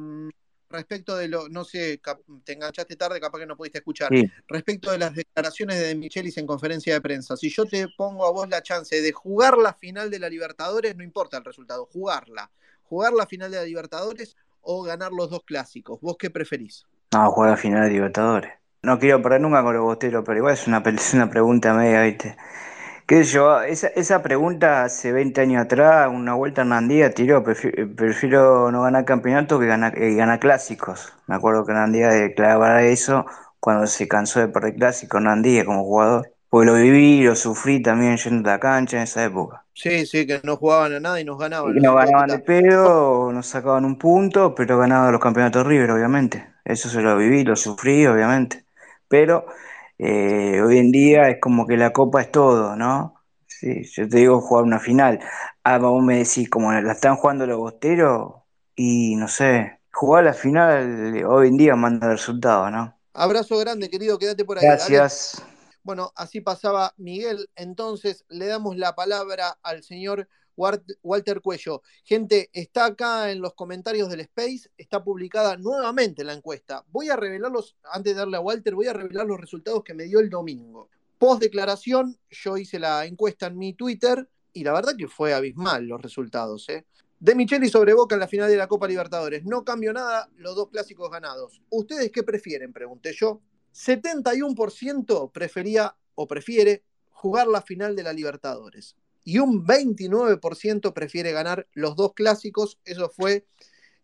respecto de lo, no sé, te enganchaste tarde, capaz que no pudiste escuchar, sí. respecto de las declaraciones de Michelis en conferencia de prensa. Si yo te pongo a vos la chance de jugar la final de la Libertadores, no importa el resultado, jugarla. Jugar la final de la Libertadores o ganar los dos clásicos. ¿Vos qué preferís? No, juega a final de Libertadores. No quiero perder nunca con los bosteros, pero igual es una, es una pregunta media, ¿viste? ¿Qué sé yo? Esa, esa pregunta hace 20 años atrás, una vuelta Hernandía tiró, prefiero, prefiero no ganar campeonato que ganar, eh, ganar clásicos. Me acuerdo que Hernandía declaraba eso cuando se cansó de perder clásicos, Hernandía como jugador. Porque lo viví, lo sufrí también yendo a la cancha en esa época. Sí, sí, que no jugaban a nada y nos ganaban. Y nos ganaban de pedo, nos sacaban un punto, pero ganaban los campeonatos River, obviamente. Eso se lo viví, lo sufrí, obviamente. Pero eh, hoy en día es como que la copa es todo, ¿no? Sí, yo te digo jugar una final. Ah, vos me decís, como la están jugando los bosteros, y no sé, jugar la final hoy en día manda resultado, ¿no? Abrazo grande, querido, quédate por ahí. dale. Gracias. Bueno, así pasaba Miguel. Entonces le damos la palabra al señor Walter Cuello. Gente, está acá en los comentarios del Space, está publicada nuevamente la encuesta. Voy a revelarlos, antes de darle a Walter, voy a revelar los resultados que me dio el domingo. Post declaración, yo hice la encuesta en mi Twitter y la verdad que fue abismal los resultados. ¿eh? De Micheli sobre Boca en la final de la Copa Libertadores. No cambió nada, los dos clásicos ganados. ¿Ustedes qué prefieren? Pregunté yo. 71% prefería o prefiere jugar la final de la Libertadores y un 29% prefiere ganar los dos clásicos. Eso fue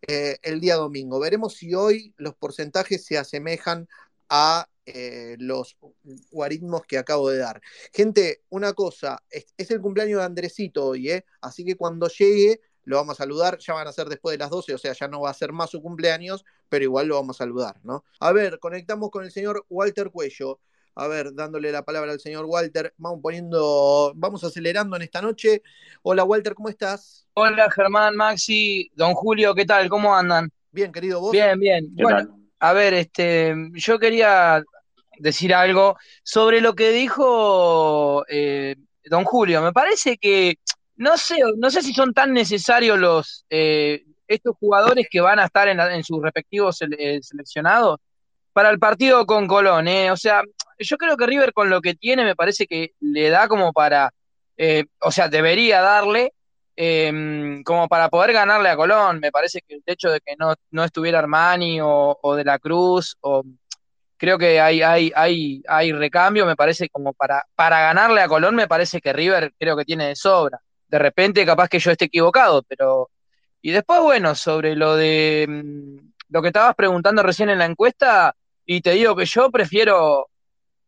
eh, el día domingo. Veremos si hoy los porcentajes se asemejan a eh, los guaritmos que acabo de dar. Gente, una cosa, es, el cumpleaños de Andresito hoy, ¿eh? así que cuando llegue lo vamos a saludar, ya van a ser después de las 12, o sea, ya no va a ser más su cumpleaños, pero igual lo vamos a saludar, ¿no? A ver, conectamos con el señor Walter Cuello a ver, dándole la palabra al señor Walter, vamos poniendo, vamos acelerando en esta noche. Hola Walter, ¿cómo estás? Hola Germán, Maxi, don Julio, ¿qué tal? ¿Cómo andan? Bien, querido, ¿vos? Bien, bien. Bueno, a ver, este, yo quería decir algo sobre lo que dijo eh, don Julio. Me parece que no sé, no sé si son tan necesarios los eh, estos jugadores que van a estar en, sus respectivos eh, seleccionados para el partido con Colón, ¿eh? O sea, yo creo que River con lo que tiene me parece que le da como para, eh, o sea, debería darle em, como para poder ganarle a Colón. Me parece que el hecho de que no, no estuviera Armani o, de la Cruz, o creo que hay, hay, hay, hay recambio, me parece como para, para ganarle a Colón, me parece que River creo que tiene de sobra. De repente capaz que yo esté equivocado, pero... Y después, bueno, sobre lo de mm, lo que estabas preguntando recién en la encuesta, y te digo que yo prefiero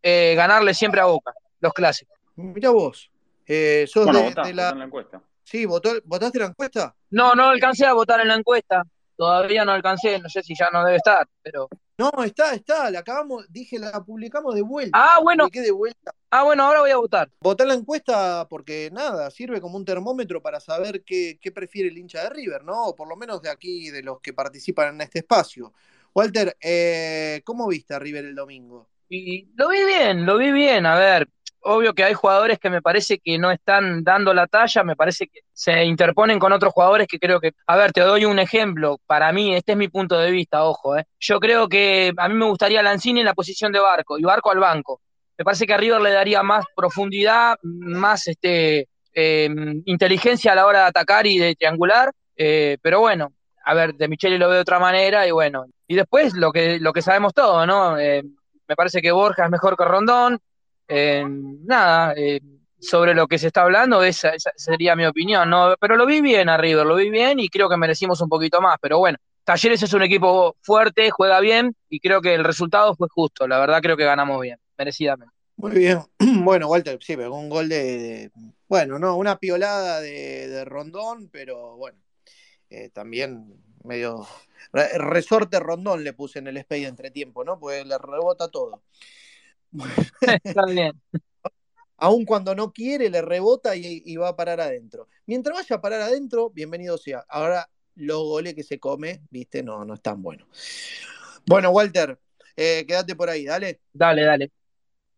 eh, ganarle siempre a Boca, los clásicos. Mira vos, eh, sos de, la... encuesta. Sí, ¿votaste la encuesta? No, no alcancé a votar en la encuesta. Todavía no alcancé, no sé si ya no debe estar, pero. No, está, está, la acabamos, dije, la publicamos de vuelta. Ah, bueno. de vuelta. Ah, bueno, ahora voy a votar. Votar la encuesta porque nada, sirve como un termómetro para saber qué, qué prefiere el hincha de River, ¿no? O por lo menos de aquí, de los que participan en este espacio. Walter, eh, ¿cómo viste a River el domingo? Y lo vi bien, lo vi bien. A ver, obvio que hay jugadores que me parece que no están dando la talla, me parece que se interponen con otros jugadores que creo que, a ver, te doy un ejemplo, para mí, este es mi punto de vista, ojo, eh. yo creo que a mí me gustaría Lanzini en la posición de Barco y Barco al banco. Me parece que a River le daría más profundidad, más este, em, inteligencia a la hora de atacar y de triangular, eh, pero bueno, a ver, de Micheli lo veo de otra manera y bueno. Y después lo que, lo que sabemos todo, ¿no? Me parece que Borja es mejor que Rondón. Eh, nada, eh, sobre lo que se está hablando, esa, sería mi opinión, ¿no? Pero lo vi bien a lo vi bien y creo que merecimos un poquito más. Pero bueno, Talleres es un equipo fuerte, juega bien y creo que el resultado fue justo. La verdad creo que ganamos bien, merecidamente. Muy bien. *clears throat* Bueno, Walter, sí, pero un gol de, bueno, no, una piolada de Rondón, pero bueno, eh, también medio resorte rondón le puse en el entre entretiempo, ¿no? Pues le rebota todo. *laughs* Está bien. Aún cuando no quiere, le rebota y, va a parar adentro. Mientras vaya a parar adentro, bienvenido sea. Ahora los goles que se come, viste, no, no están buenos. Bueno, Walter, eh, quédate por ahí, dale. Dale, dale.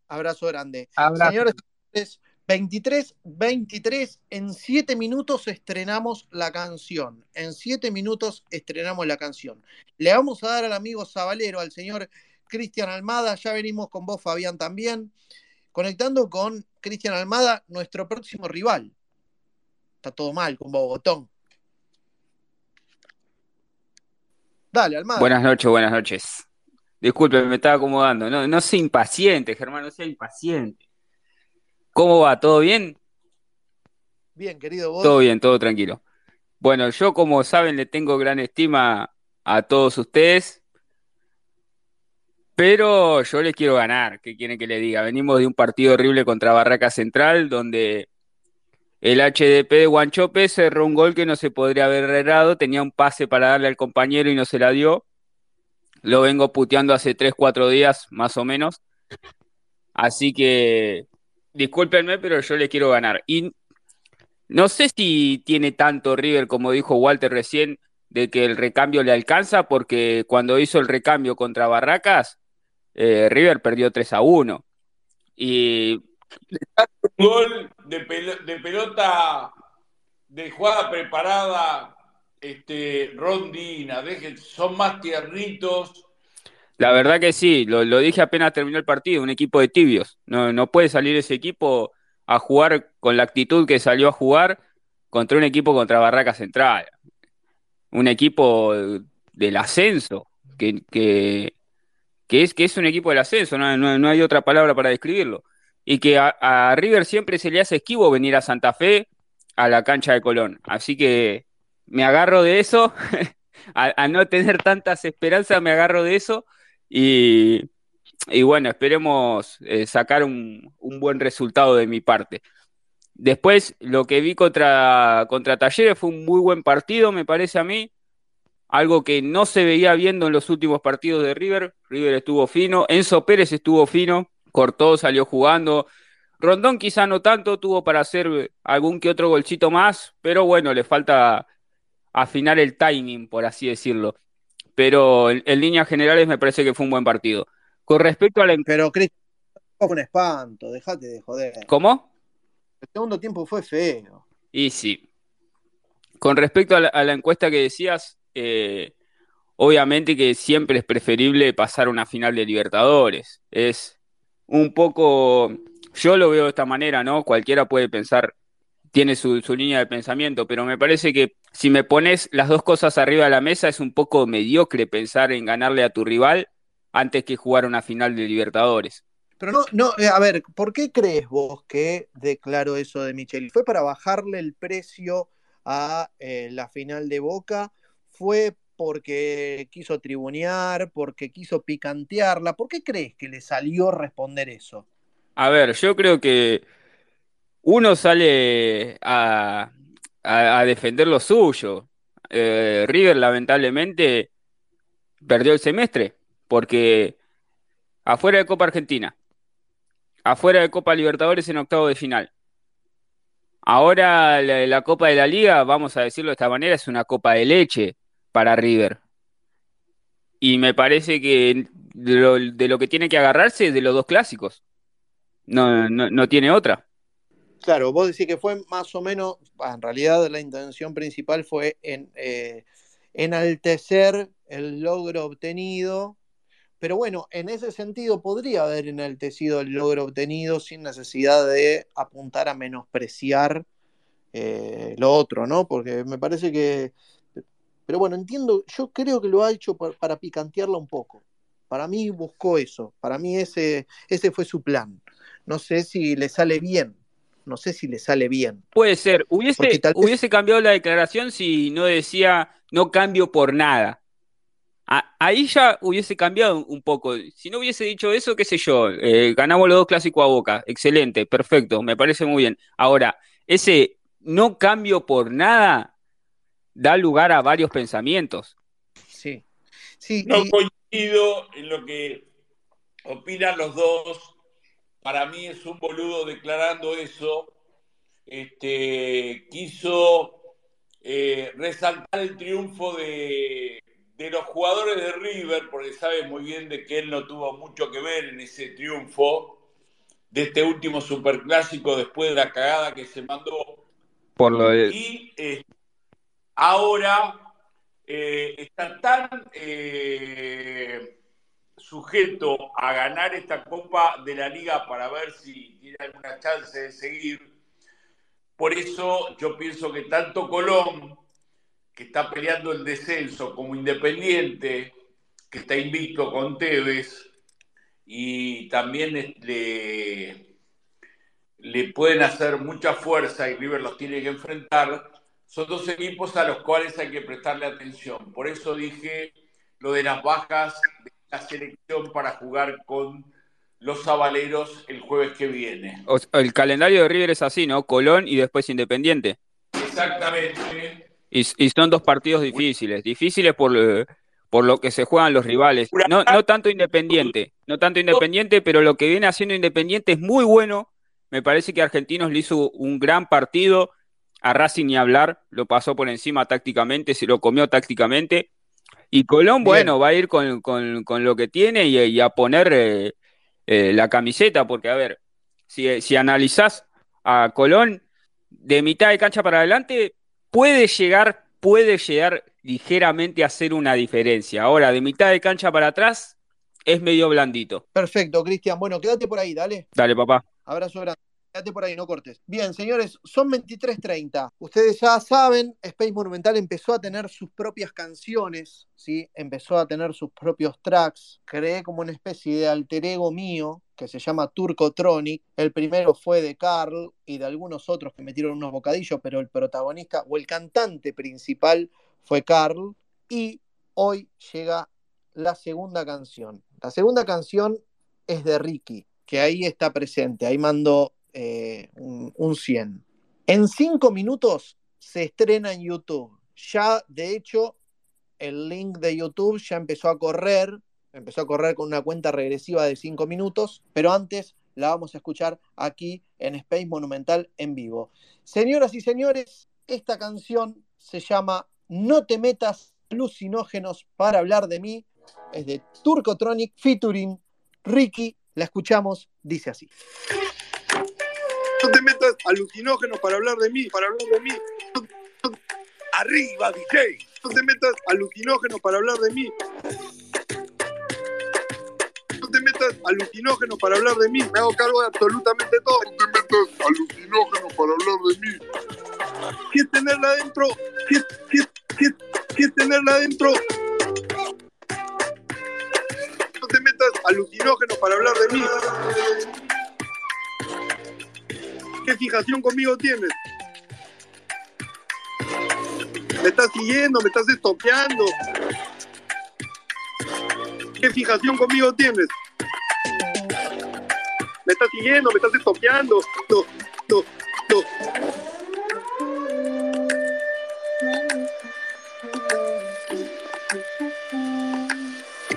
Abrazo grande. Abrazo. Señores, 23, 23, en 7 minutos estrenamos la canción. En 7 minutos estrenamos la canción. Le vamos a dar al amigo Zabalero, al señor Cristian Almada. Ya venimos con vos, Fabián, también. Conectando con Cristian Almada, nuestro próximo rival. Está todo mal con Bogotón. Dale, Almada. Buenas noches, buenas noches. Disculpe, me estaba acomodando. No, no sea impaciente, Germán, no sea impaciente. ¿Cómo va? ¿Todo bien? Bien, querido vos. Todo bien, todo tranquilo. Bueno, yo como saben le tengo gran estima a todos ustedes, pero yo les quiero ganar, ¿qué quieren que le diga? Venimos de un partido horrible contra Barraca Central, donde el HDP de Guanchope cerró un gol que no se podría haber errado, tenía un pase para darle al compañero y no se la dio. Lo vengo puteando hace 3, 4 días, más o menos. Así que discúlpenme, pero yo le quiero ganar. Y no sé si tiene tanto River como dijo Walter recién, de que el recambio le alcanza, porque cuando hizo el recambio contra Barracas, eh, River perdió 3 a 1. Y un gol de, de pelota de jugada preparada, este, rondina, deje- son más tiernitos. La verdad que sí, lo, lo dije apenas terminó el partido, un equipo de tibios. No, no puede salir ese equipo a jugar con la actitud que salió a jugar contra un equipo contra Barraca Central. Un equipo del ascenso, que, que, que es, que es un equipo del ascenso, no, no- no hay otra palabra para describirlo. Y que a, River siempre se le hace esquivo venir a Santa Fe a la cancha de Colón. Así que me agarro de eso, *laughs* a, a no tener tantas esperanzas, me agarro de eso. Y, bueno, esperemos eh, sacar un, un buen resultado de mi parte. Después, lo que vi contra, contra Talleres fue un muy buen partido, me parece a mí. Algo que no se veía viendo en los últimos partidos de River. River estuvo fino, Enzo Pérez estuvo fino, cortó, salió jugando. Rondón quizá no tanto, tuvo para hacer algún que otro golcito más, pero bueno, le falta afinar el timing, por así decirlo. Pero en, en líneas generales me parece que fue un buen partido. Con respecto a la... Pero, fue un espanto, dejate de joder. ¿Cómo? El segundo tiempo fue feo. Y sí. Con respecto a la, a la encuesta que decías, eh, obviamente que siempre es preferible pasar una final de Libertadores. Es un poco, yo lo veo de esta manera, ¿no? Cualquiera puede pensar, tiene su, su línea de pensamiento, pero me parece que si me pones las dos cosas arriba de la mesa es un poco mediocre pensar en ganarle a tu rival antes que jugar una final de Libertadores. Pero no, no, eh, a ver, ¿por qué crees vos que declaró eso de Micheli? ¿Fue para bajarle el precio a eh, la final de Boca? ¿Fue porque quiso tribunear, porque quiso picantearla? ¿Por qué crees que le salió responder eso? A ver, yo creo que uno sale a, a- defender lo suyo. Eh, River lamentablemente perdió el semestre porque afuera de Copa Argentina, afuera de Copa Libertadores en octavo de final. Ahora la, la Copa de la Liga, vamos a decirlo de esta manera, es una copa de leche para River. Y me parece que de lo, de lo que tiene que agarrarse es de los dos clásicos. No, no, no tiene otra. Claro, vos decís que fue más o menos, en realidad la intención principal fue en, eh, enaltecer el logro obtenido, pero bueno, en ese sentido podría haber enaltecido el logro obtenido sin necesidad de apuntar a menospreciar eh, lo otro, ¿no? Porque me parece que, pero bueno, entiendo, yo creo que lo ha hecho pa- para picantearla un poco. Para mí buscó eso, para mí ese, ese fue su plan. No sé si le sale bien, no sé si le sale bien. Puede ser. Hubiese, Porque tal vez- hubiese cambiado la declaración si no decía no cambio por nada. A- ahí ya hubiese cambiado un poco. Si no hubiese dicho eso, qué sé yo, eh, ganamos los dos clásicos a Boca. Excelente, perfecto, me parece muy bien. Ahora, ese no cambio por nada da lugar a varios pensamientos. Sí, sí, No y- coincido en lo que opinan los dos. Para mí es un boludo declarando eso. Este, quiso eh, resaltar el triunfo de, de los jugadores de River, porque sabe muy bien de que él no tuvo mucho que ver en ese triunfo de este último superclásico después de la cagada que se mandó Por lo de- y eh, ahora eh, está tan eh, sujeto a ganar esta Copa de la Liga para ver si tiene alguna chance de seguir. Por eso yo pienso que tanto Colón, que está peleando el descenso, como Independiente, que está invicto con Tevez, y también le, le pueden hacer mucha fuerza y River los tiene que enfrentar, son dos equipos a los cuales hay que prestarle atención. Por eso dije lo de las bajas la selección para jugar con los Zabaleros el jueves que viene. o- el calendario de River es así, ¿no? Colón y después Independiente. Exactamente. Y, y son dos partidos difíciles, difíciles por, por lo que se juegan los rivales. No, no tanto Independiente, no tanto Independiente, pero lo que viene haciendo Independiente es muy bueno. Me parece que Argentinos le hizo un gran partido. A Racing ni hablar, lo pasó por encima tácticamente, se lo comió tácticamente. Y Colón, Bien. bueno, va a ir con, con- con lo que tiene y, y a poner eh, eh, la camiseta, porque a ver, si, si analizás a Colón, de mitad de cancha para adelante, puede llegar, puede llegar ligeramente a hacer una diferencia. Ahora, de mitad de cancha para atrás, es medio blandito. Perfecto, Cristian. Bueno, quédate por ahí, dale. Dale, papá. Abrazo grande. Quédate por ahí, no cortes. Bien, señores, son 23.30. Ustedes ya saben, Space Monumental empezó a tener sus propias canciones, ¿sí? Empezó a tener sus propios tracks. Creé como una especie de alter ego mío que se llama Turcotronic. El primero fue de Carl y de algunos otros que metieron unos bocadillos, pero el protagonista o el cantante principal fue Carl. Y hoy llega la segunda canción. La segunda canción es de Ricky, que ahí está presente. Ahí mandó eh, un, un 100. En cinco minutos se estrena en YouTube. Ya, de hecho, el link de YouTube ya empezó a correr, empezó a correr con una cuenta regresiva de cinco minutos, pero antes la vamos a escuchar aquí en Space Monumental en vivo. Señoras y señores, esta canción se llama No te metas alucinógenos para hablar de mí, es de Turcotronic featuring Ricky, la escuchamos, dice así. No te metas alucinógenos para hablar de mí, para hablar de mí. Arriba, DJ. No te metas alucinógenos para hablar de mí. No te metas alucinógenos para hablar de mí. Me hago cargo de absolutamente todo. No te metas alucinógenos para hablar de mí. ¿Qué es tenerla adentro? ¿Qué, qué, qué es tenerla adentro? No te metas alucinógenos para hablar de mí. ¿Qué fijación conmigo tienes? ¿Me estás siguiendo? ¿Me estás estoqueando? ¿Qué fijación conmigo tienes? ¿Me estás siguiendo? ¿Me estás estoqueando? No, no, no.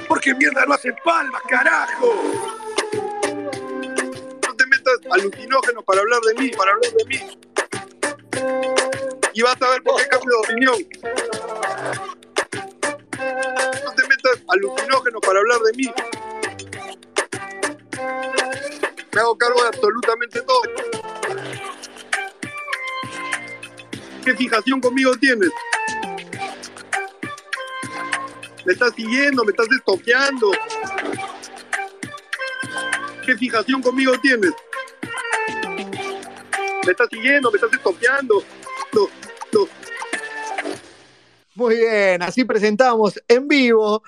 Porque mierda no hacen palmas, carajo. Alucinógenos para hablar de mí, para hablar de mí. Y vas a ver por qué cambio de opinión. No te metas alucinógenos para hablar de mí. Me hago cargo de absolutamente todo. ¿Qué fijación conmigo tienes? ¿Me estás siguiendo? ¿Me estás estoqueando? ¿Qué fijación conmigo tienes? ¿Me estás siguiendo? ¿Me estás no. Muy bien, así presentamos en vivo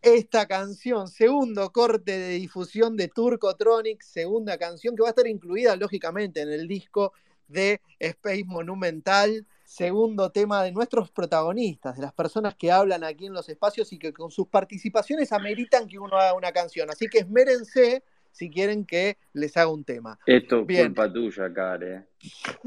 esta canción, segundo corte de difusión de Turcotronic, segunda canción que va a estar incluida lógicamente en el disco de Space Monumental, segundo tema de nuestros protagonistas, de las personas que hablan aquí en los espacios y que con sus participaciones ameritan que uno haga una canción. Así que esmérense si quieren que les haga un tema. Esto es Bien. culpa tuya, Care.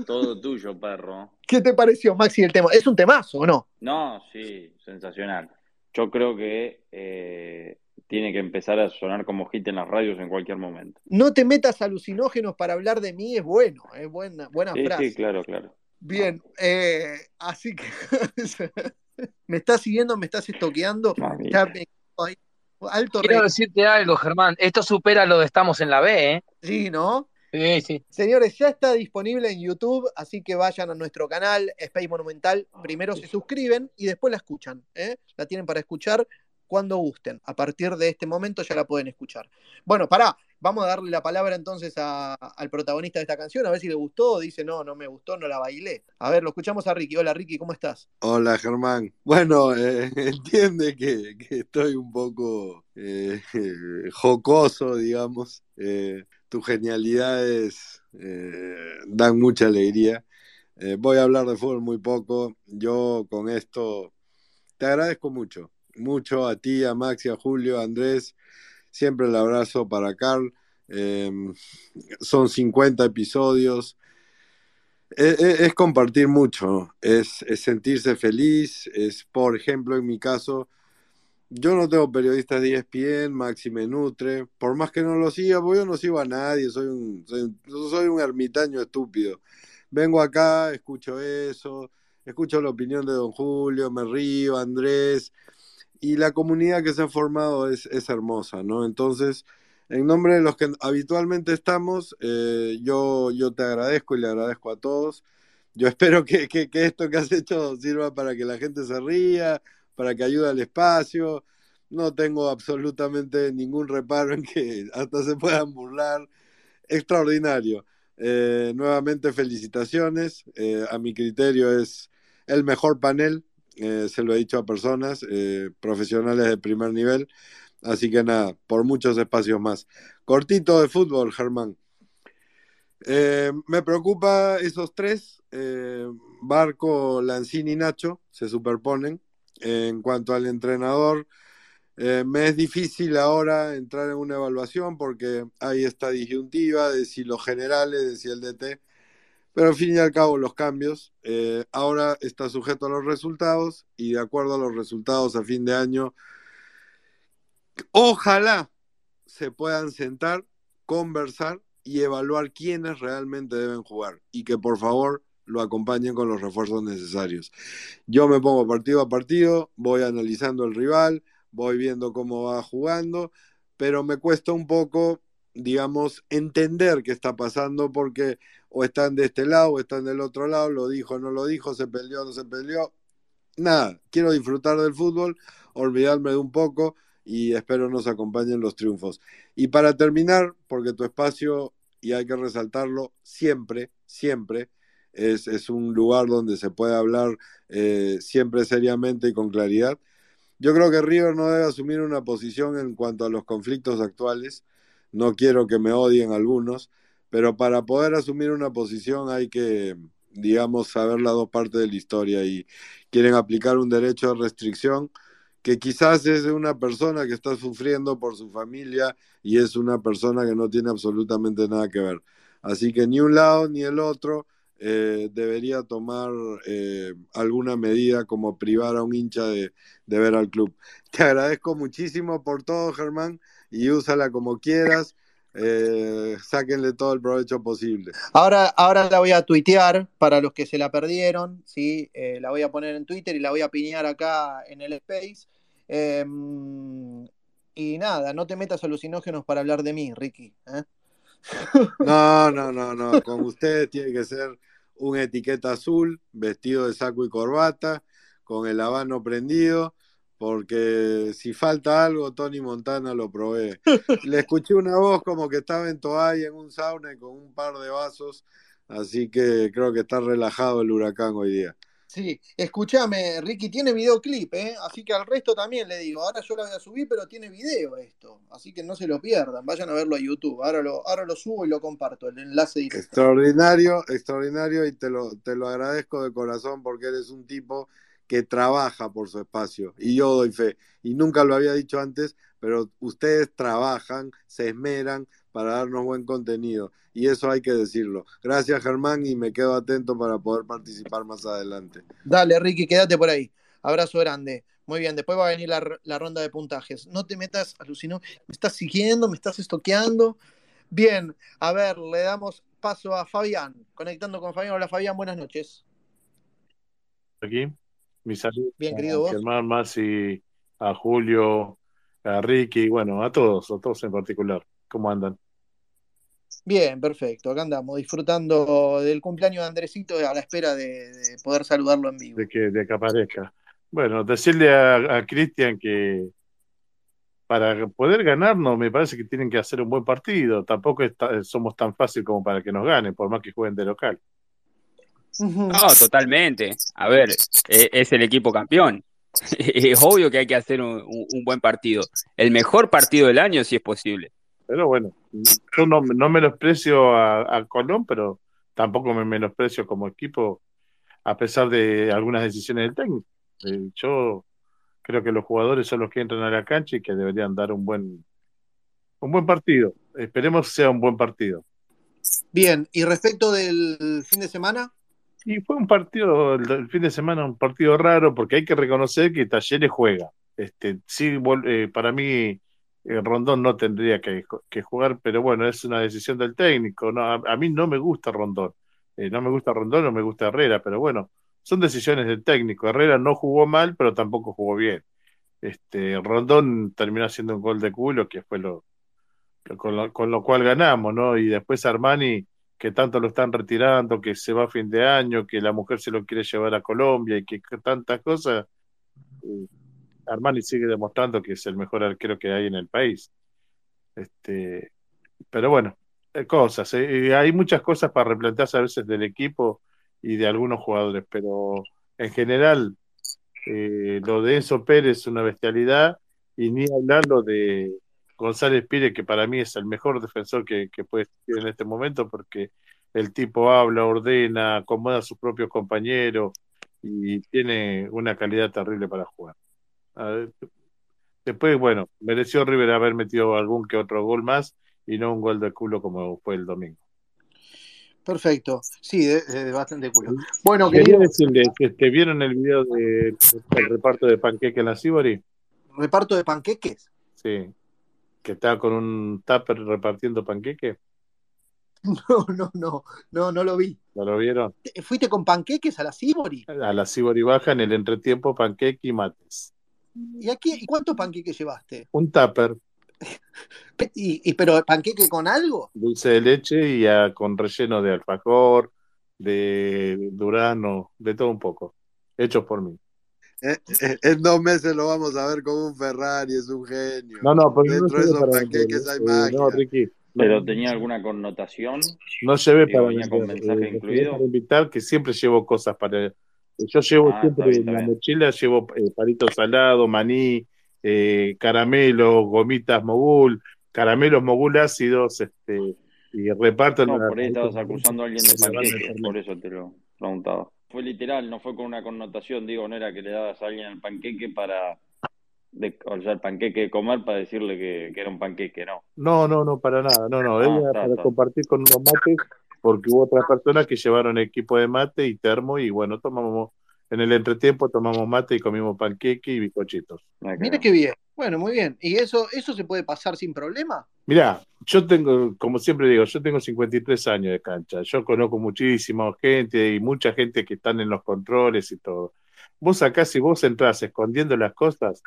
Todo tuyo, perro. *laughs* ¿Qué te pareció, Maxi, el tema? ¿Es un temazo o no? No, sí, sensacional. Yo creo que eh, tiene que empezar a sonar como hit en las radios en cualquier momento. No te metas alucinógenos para hablar de mí, es bueno, es buena, buena Sí, frase. sí, claro, claro. Bien, eh, así que *laughs* me estás siguiendo, me estás estoqueando. Ya me- ay, alto Quiero rey. decirte algo, Germán. Esto supera lo de estamos en la B, ¿eh? Sí, ¿no? Sí, sí. Señores, ya está disponible en YouTube, así que vayan a nuestro canal Space Monumental. Primero se suscriben y después la escuchan. ¿eh? La tienen para escuchar cuando gusten. A partir de este momento ya la pueden escuchar. Bueno, pará, vamos a darle la palabra entonces al protagonista de esta canción, a ver si le gustó. Dice, no, no me gustó, no la bailé. A ver, lo escuchamos a Ricky. Hola, Ricky, ¿cómo estás? Hola Germán. Bueno, eh, *laughs* entiende que, estoy un poco eh, *laughs* jocoso, digamos. Eh, tus genialidades dan mucha alegría. Voy a hablar de fútbol muy poco. Yo con esto te agradezco mucho, mucho a ti, a Maxi, a Julio, a Andrés. Siempre el abrazo para Carl. Eh, son 50 episodios. Es, es- es compartir mucho, es, sentirse feliz, es, por ejemplo, en mi caso, yo no tengo periodistas de E ESPN, Maxi me nutre, por más que no lo siga, porque yo no sigo a nadie, soy un, soy, soy un ermitaño estúpido. Vengo acá, escucho eso, escucho la opinión de don Julio, me río, Andrés, y la comunidad que se ha formado es, es hermosa, ¿no? Entonces, en nombre de los que habitualmente estamos, eh, yo, yo te agradezco y le agradezco a todos. Yo espero que, que, que, esto que has hecho sirva para que la gente se ría, para que ayude al espacio. No tengo absolutamente ningún reparo en que *laughs* hasta se puedan burlar. Extraordinario. Eh, nuevamente felicitaciones. Eh, a mi criterio es el mejor panel. Eh, se lo he dicho a personas eh, profesionales de primer nivel. Así que nada, por muchos espacios más. Cortito de fútbol, Germán. Eh, me preocupa esos tres, Barco, Lanzini y Nacho, se superponen. en cuanto al entrenador, me es difícil ahora entrar en una evaluación porque hay esta disyuntiva de si los generales, de si el DT, pero al fin y al cabo los cambios. eh, ahora está sujeto a los resultados y de acuerdo a los resultados a fin de año, ojalá se puedan sentar, conversar y evaluar quiénes realmente deben jugar y que por favor lo acompañen con los refuerzos necesarios. Yo me pongo partido a partido, voy analizando el rival, voy viendo cómo va jugando, pero me cuesta un poco, digamos, entender qué está pasando porque o están de este lado o están del otro lado, lo dijo, no lo dijo, se peleó, no se peleó. Nada, quiero disfrutar del fútbol, olvidarme de un poco y espero nos acompañen los triunfos. Y para terminar, porque tu espacio, y hay que resaltarlo, siempre, siempre, es, es un lugar donde se puede hablar eh, siempre seriamente y con claridad. Yo creo que River no debe asumir una posición en cuanto a los conflictos actuales. No quiero que me odien algunos, pero para poder asumir una posición hay que, digamos, saber las dos partes de la historia y quieren aplicar un derecho de restricción que quizás es una persona que está sufriendo por su familia y es una persona que no tiene absolutamente nada que ver. Así que ni un lado ni el otro eh, debería tomar eh, alguna medida como privar a un hincha de, ver al club. Te agradezco muchísimo por todo, Germán, y úsala como quieras. Eh, sáquenle todo el provecho posible. Ahora, ahora la voy a tuitear para los que se la perdieron, ¿sí? Eh, la voy a poner en Twitter y la voy a piñar acá en el Space. Eh, y nada, no te metas alucinógenos para hablar de mí, Ricky. ¿eh? No, no, no, no. Con ustedes tiene que ser un etiqueta azul, vestido de saco y corbata, con el habano prendido, porque si falta algo, Tony Montana lo provee. *laughs* Le escuché una voz como que estaba en toalla, en un sauna y con un par de vasos, así que creo que está relajado el huracán hoy día. Sí, escúchame, Ricky, tiene videoclip, ¿eh? Así que al resto también le digo, ahora yo lo voy a subir, pero tiene video esto, así que no se lo pierdan, vayan a verlo a YouTube, ahora lo, ahora lo subo y lo comparto, el enlace directo. Extraordinario, extraordinario y te lo, te lo agradezco de corazón porque eres un tipo que trabaja por su espacio y yo doy fe. Y nunca lo había dicho antes, pero ustedes trabajan, se esmeran para darnos buen contenido y eso hay que decirlo. Gracias Germán y me quedo atento para poder participar más adelante. Dale Ricky, quédate por ahí. Abrazo grande. Muy bien, después va a venir la, la ronda de puntajes. No te metas, alucinó, me estás siguiendo, me estás estoqueando. Bien, a ver, le damos paso a Fabián. Conectando con Fabián. Hola Fabián, buenas noches. Aquí. Mi saludo Bien, querido a Germán, Masi, a Julio, a Ricky, bueno, a todos, a todos en particular. ¿Cómo andan? Bien, perfecto. Acá andamos disfrutando del cumpleaños de Andresito a la espera de, de poder saludarlo en vivo. De que, de que aparezca. Bueno, decirle a, a Cristian que para poder ganarnos me parece que tienen que hacer un buen partido. Tampoco somos tan fácil como para que nos ganen, por más que jueguen de local. No, totalmente. A ver, eh, es el equipo campeón. *laughs* Es obvio que hay que hacer un, un, buen partido. El mejor partido del año, si es posible. Pero bueno, yo no, no menosprecio a, a, Colón, pero tampoco me menosprecio como equipo, a pesar de algunas decisiones del técnico. Eh, yo creo que los jugadores son los que entran a la cancha y que deberían dar un buen, un buen partido. Esperemos que sea un buen partido. Bien, y respecto del fin de semana. Y fue un partido, el fin de semana, un partido raro, porque hay que reconocer que Talleres juega. Este, sí, eh, para mí, eh, Rondón no tendría que, que, jugar, pero bueno, es una decisión del técnico. No, a, a mí no me gusta Rondón. Eh, no me gusta Rondón, no me gusta Herrera, pero bueno, son decisiones del técnico. Herrera no jugó mal, pero tampoco jugó bien. Este, Rondón terminó haciendo un gol de culo, que fue lo, con lo, con lo cual ganamos, ¿no? Y después Armani, que tanto lo están retirando, que se va a fin de año, que la mujer se lo quiere llevar a Colombia y que *laughs* tantas cosas. eh, Armani sigue demostrando que es el mejor arquero que hay en el país. Este, pero bueno, eh, cosas. eh, hay muchas cosas para replantearse a veces del equipo y de algunos jugadores, pero en general lo de Enzo Pérez es una bestialidad y ni hablar de González Pires, que para mí es el mejor defensor que, que puede existir en este momento, porque el tipo habla, ordena, acomoda a sus propios compañeros y tiene una calidad terrible para jugar. Ver, después, bueno, mereció River haber metido algún que otro gol más y no un gol de culo como fue el domingo. Perfecto. Sí, de, de bastante culo. Bueno, Quería querido, decirle que te vieron el video de- del reparto de panqueque en la Sibori. reparto de panqueques. Sí. Que estaba con un tupper repartiendo panqueque. *laughs* No, no, no, no, no lo vi. ¿No lo vieron? ¿Fuiste con panqueques a la Sibori? A la Sibori baja en el entretiempo panqueque y mates. ¿Y aquí, y cuántos panqueques llevaste? Un tupper, *laughs* ¿Y, y- pero panqueque con algo? dulce de leche y ah, con relleno de alfajor, de durano, de todo un poco. Hechos por mí. Eh, eh, en dos meses lo vamos a ver como un Ferrari, es un genio. No, no, pero no Dentro de llevé esos para panqueques hay eh, magia. No, Ricky. no- ¿Pero tenía alguna connotación? No llevé para venía con mensaje eh, incluido. para invitar, que siempre llevo cosas para. Yo llevo Ah, siempre en la mochila, llevo eh, palito salado, maní, eh, caramelo, gomitas mogul, caramelos mogul ácidos, este, y reparto en No, la- por ahí estabas acusando a alguien de la banda de panqueque, Fernet. por eso te lo preguntaba. Fue literal, no fue con una connotación, digo, no era que le dabas a alguien el panqueque para, de- o sea, el panqueque de comer para decirle que, que era un panqueque, no. No, no, no, para nada, no, no, Ah, era está, para está. compartir con unos mates, porque hubo otras personas que llevaron equipo de mate y termo, y bueno, tomamos, en el entretiempo tomamos mate y comimos panqueque y bizcochitos. Mira qué bien. Bueno, muy bien. ¿Y eso, eso se puede pasar sin problema? Mirá, yo tengo, como siempre digo, yo tengo 53 años de cancha. Yo conozco muchísima gente y mucha gente que están en los controles y todo. Vos acá, si vos entras escondiendo las cosas,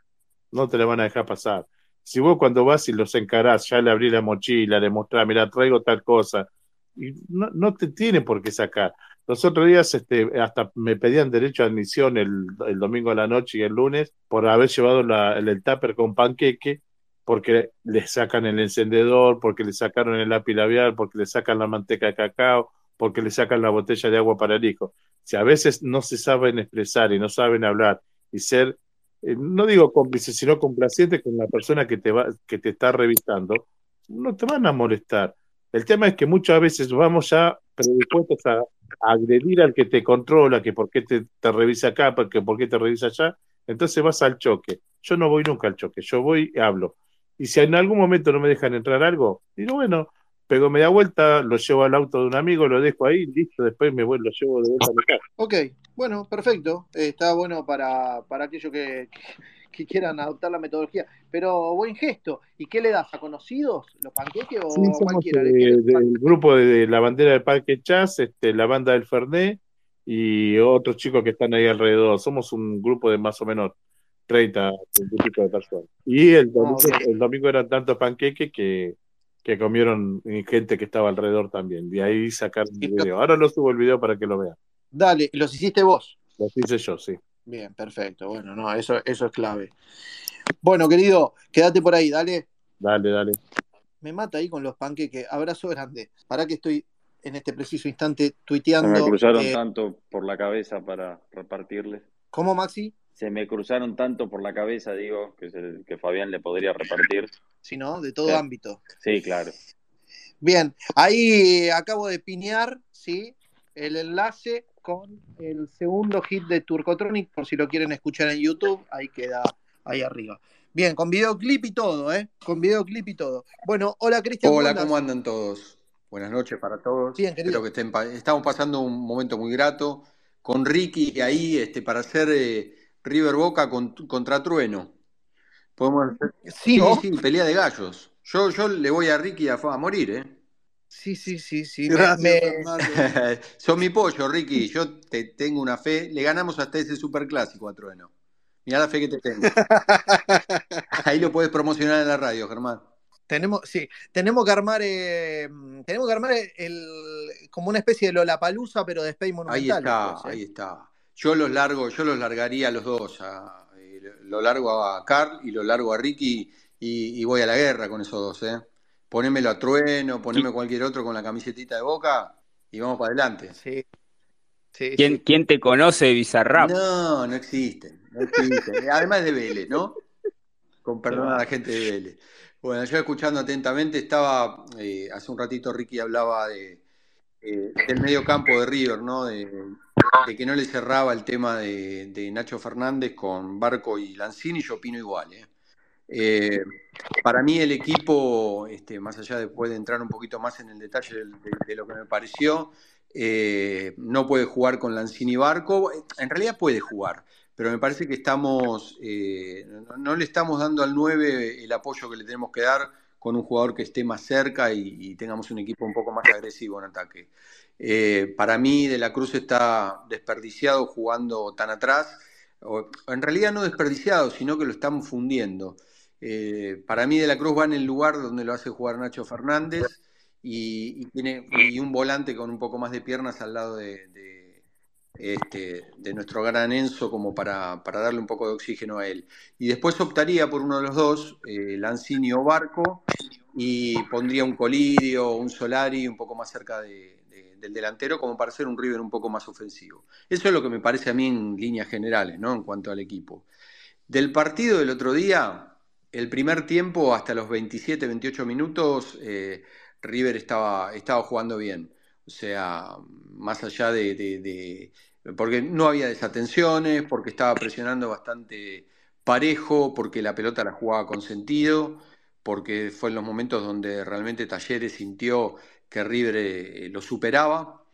no te la van a dejar pasar. Si vos cuando vas y los encarás, ya le abrís la mochila, le mostrás, mirá, traigo tal cosa, y no, no te tiene por qué sacar. Los otros días este, hasta me pedían derecho a admisión el, el domingo a la noche y el lunes por haber llevado la- el, el tupper con panqueque porque le sacan el encendedor, porque le sacaron el lápiz labial, porque le sacan la manteca de cacao, porque le sacan la botella de agua para el hijo. Si a veces no se saben expresar y no saben hablar y ser, eh, no digo cómplices, sino complacientes con la persona que te va, que te está revisando, no te van a molestar. El tema es que muchas veces vamos ya predispuestos a, agredir al que te controla, que por qué te, revisa acá, porque por qué te revisa allá, entonces vas al choque. Yo no voy nunca al choque, yo voy y hablo. Y si en algún momento no me dejan entrar algo, digo, bueno, pego media vuelta, lo llevo al auto de un amigo, lo dejo ahí, listo, después me voy, lo llevo de vuelta a mi casa. Ok, bueno, perfecto. Está bueno para, para aquellos que, que quieran adoptar la metodología. Pero buen gesto. ¿Y qué le das? ¿A conocidos los panqueques o Sí, cualquiera? del grupo de, de la bandera del Parque Chas, este, la banda del Fernet y otros chicos que están ahí alrededor. Somos un grupo de más o menos 30, 30 y pico de personas. Y el domingo, el domingo eran tantos panqueques que, que comieron gente que estaba alrededor también. De ahí sacaron el video. Ahora lo subo el video para que lo vean. Dale, los hiciste vos. Los hice yo, sí. Bien, perfecto. Bueno, no, eso, eso es clave. Bueno, querido, quédate por ahí, dale. Dale, dale. Me mata ahí con los panqueques. Abrazo grande. Para que estoy en este preciso instante Se tuiteando. me cruzaron eh, tanto por la cabeza para repartirles. ¿Cómo, Maxi? Se me cruzaron tanto por la cabeza, digo, que, se- que Fabián le podría repartir. Si no, de todo Sí. ámbito. Sí, claro. Bien, ahí acabo de piñar, ¿sí? El enlace con el segundo hit de Turcotronic, por si lo quieren escuchar en YouTube, ahí queda, ahí arriba. Bien, con videoclip y todo, ¿eh? Con videoclip y todo. Bueno, hola Cristian. Hola? ¿cómo andan todos? Buenas noches para todos. Bien. Espero que estén pa- estamos pasando un momento muy grato con Ricky ahí este, para hacer eh, River Boca con- contra Trueno. Podemos hacer- Sí, ¿no? sí, pelea de gallos. Yo, yo le voy a Ricky a, a morir, ¿eh? Sí, sí, sí, sí. Gracias, Me- hermano. *laughs* Son mi pollo, Ricky. Yo te tengo una fe. Le ganamos hasta ese superclásico a Trueno. Mirá la fe que te tengo. *laughs* Ahí lo puedes promocionar en la radio, Germán. Tenemos, sí, tenemos que armar, eh, tenemos que armar el, como una especie de Lollapalooza, pero de Space Monumental. Ahí está, ¿eh? ahí está. Yo los largo, yo los largaría a los dos, a- eh, lo largo a Carl y lo largo a Ricky y, y voy a la guerra con esos dos, ¿eh? Ponémelo a Trueno, poneme cualquier otro con la camisetita de Boca y vamos para adelante. Sí, sí, ¿Quién, sí. quién te conoce, Bizarrap? No, no existen, no existen. *laughs* Además de Vélez, ¿no? Con perdón a la gente de Vélez. Bueno, yo escuchando atentamente, estaba, eh, hace un ratito Ricky hablaba de, eh, del medio campo de River, ¿no? De, de que no le cerraba el tema de, de Nacho Fernández con Barco y Lanzini, yo opino igual, ¿eh? Eh, para mí el equipo, este, más allá de poder entrar un poquito más en el detalle de, lo que me pareció, eh, no puede jugar con Lanzini Barco. En realidad puede jugar, pero me parece que estamos, eh, no, le estamos dando al 9 el apoyo que le tenemos que dar con un jugador que esté más cerca y, tengamos un equipo un poco más agresivo en ataque. Para mí, De la Cruz está desperdiciado jugando tan atrás, en realidad no desperdiciado, sino que lo estamos fundiendo. Eh, para mí, De la Cruz va en el lugar donde lo hace jugar Nacho Fernández y, tiene un volante con un poco más de piernas al lado de, este, nuestro gran Enzo como para, darle un poco de oxígeno a él. Y después optaría por uno de los dos, eh, Lanzini o Barco, y pondría un Colidio un Solari un poco más cerca de- de- del delantero como para hacer un River un poco más ofensivo. Eso es lo que me parece a mí en líneas generales, ¿no? En cuanto al equipo. Del partido del otro día, el primer tiempo hasta los 27, 28 minutos, eh, River estaba, estaba jugando bien. O sea, más allá de, Porque no había desatenciones, porque estaba presionando bastante parejo, porque la pelota la jugaba con sentido, porque fue en los momentos donde realmente Talleres sintió que River eh, lo superaba.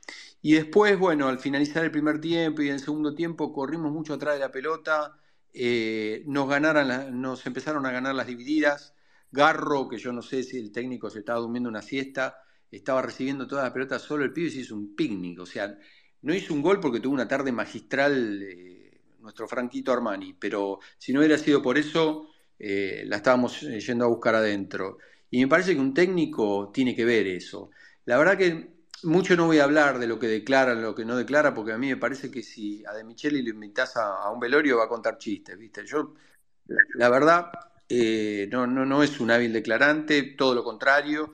Y después, bueno, al finalizar el primer tiempo y el segundo tiempo, corrimos mucho atrás de la pelota, eh, nos, ganaran nos empezaron a ganar las divididas. Garro, que yo no sé si el técnico se estaba durmiendo una siesta, estaba recibiendo toda la pelota solo, el pibe se hizo un picnic, o sea, no hizo un gol porque tuvo una tarde magistral eh, nuestro Franquito Armani, pero si no hubiera sido por eso, eh, la estábamos yendo a buscar adentro. Y me parece que un técnico tiene que ver eso. La verdad que mucho no voy a hablar de lo que declara, lo que no declara, porque a mí me parece que si a De Micheli lo invitas a, un velorio va a contar chistes, ¿viste? Yo, la, verdad, eh, no, no, no es un hábil declarante, todo lo contrario,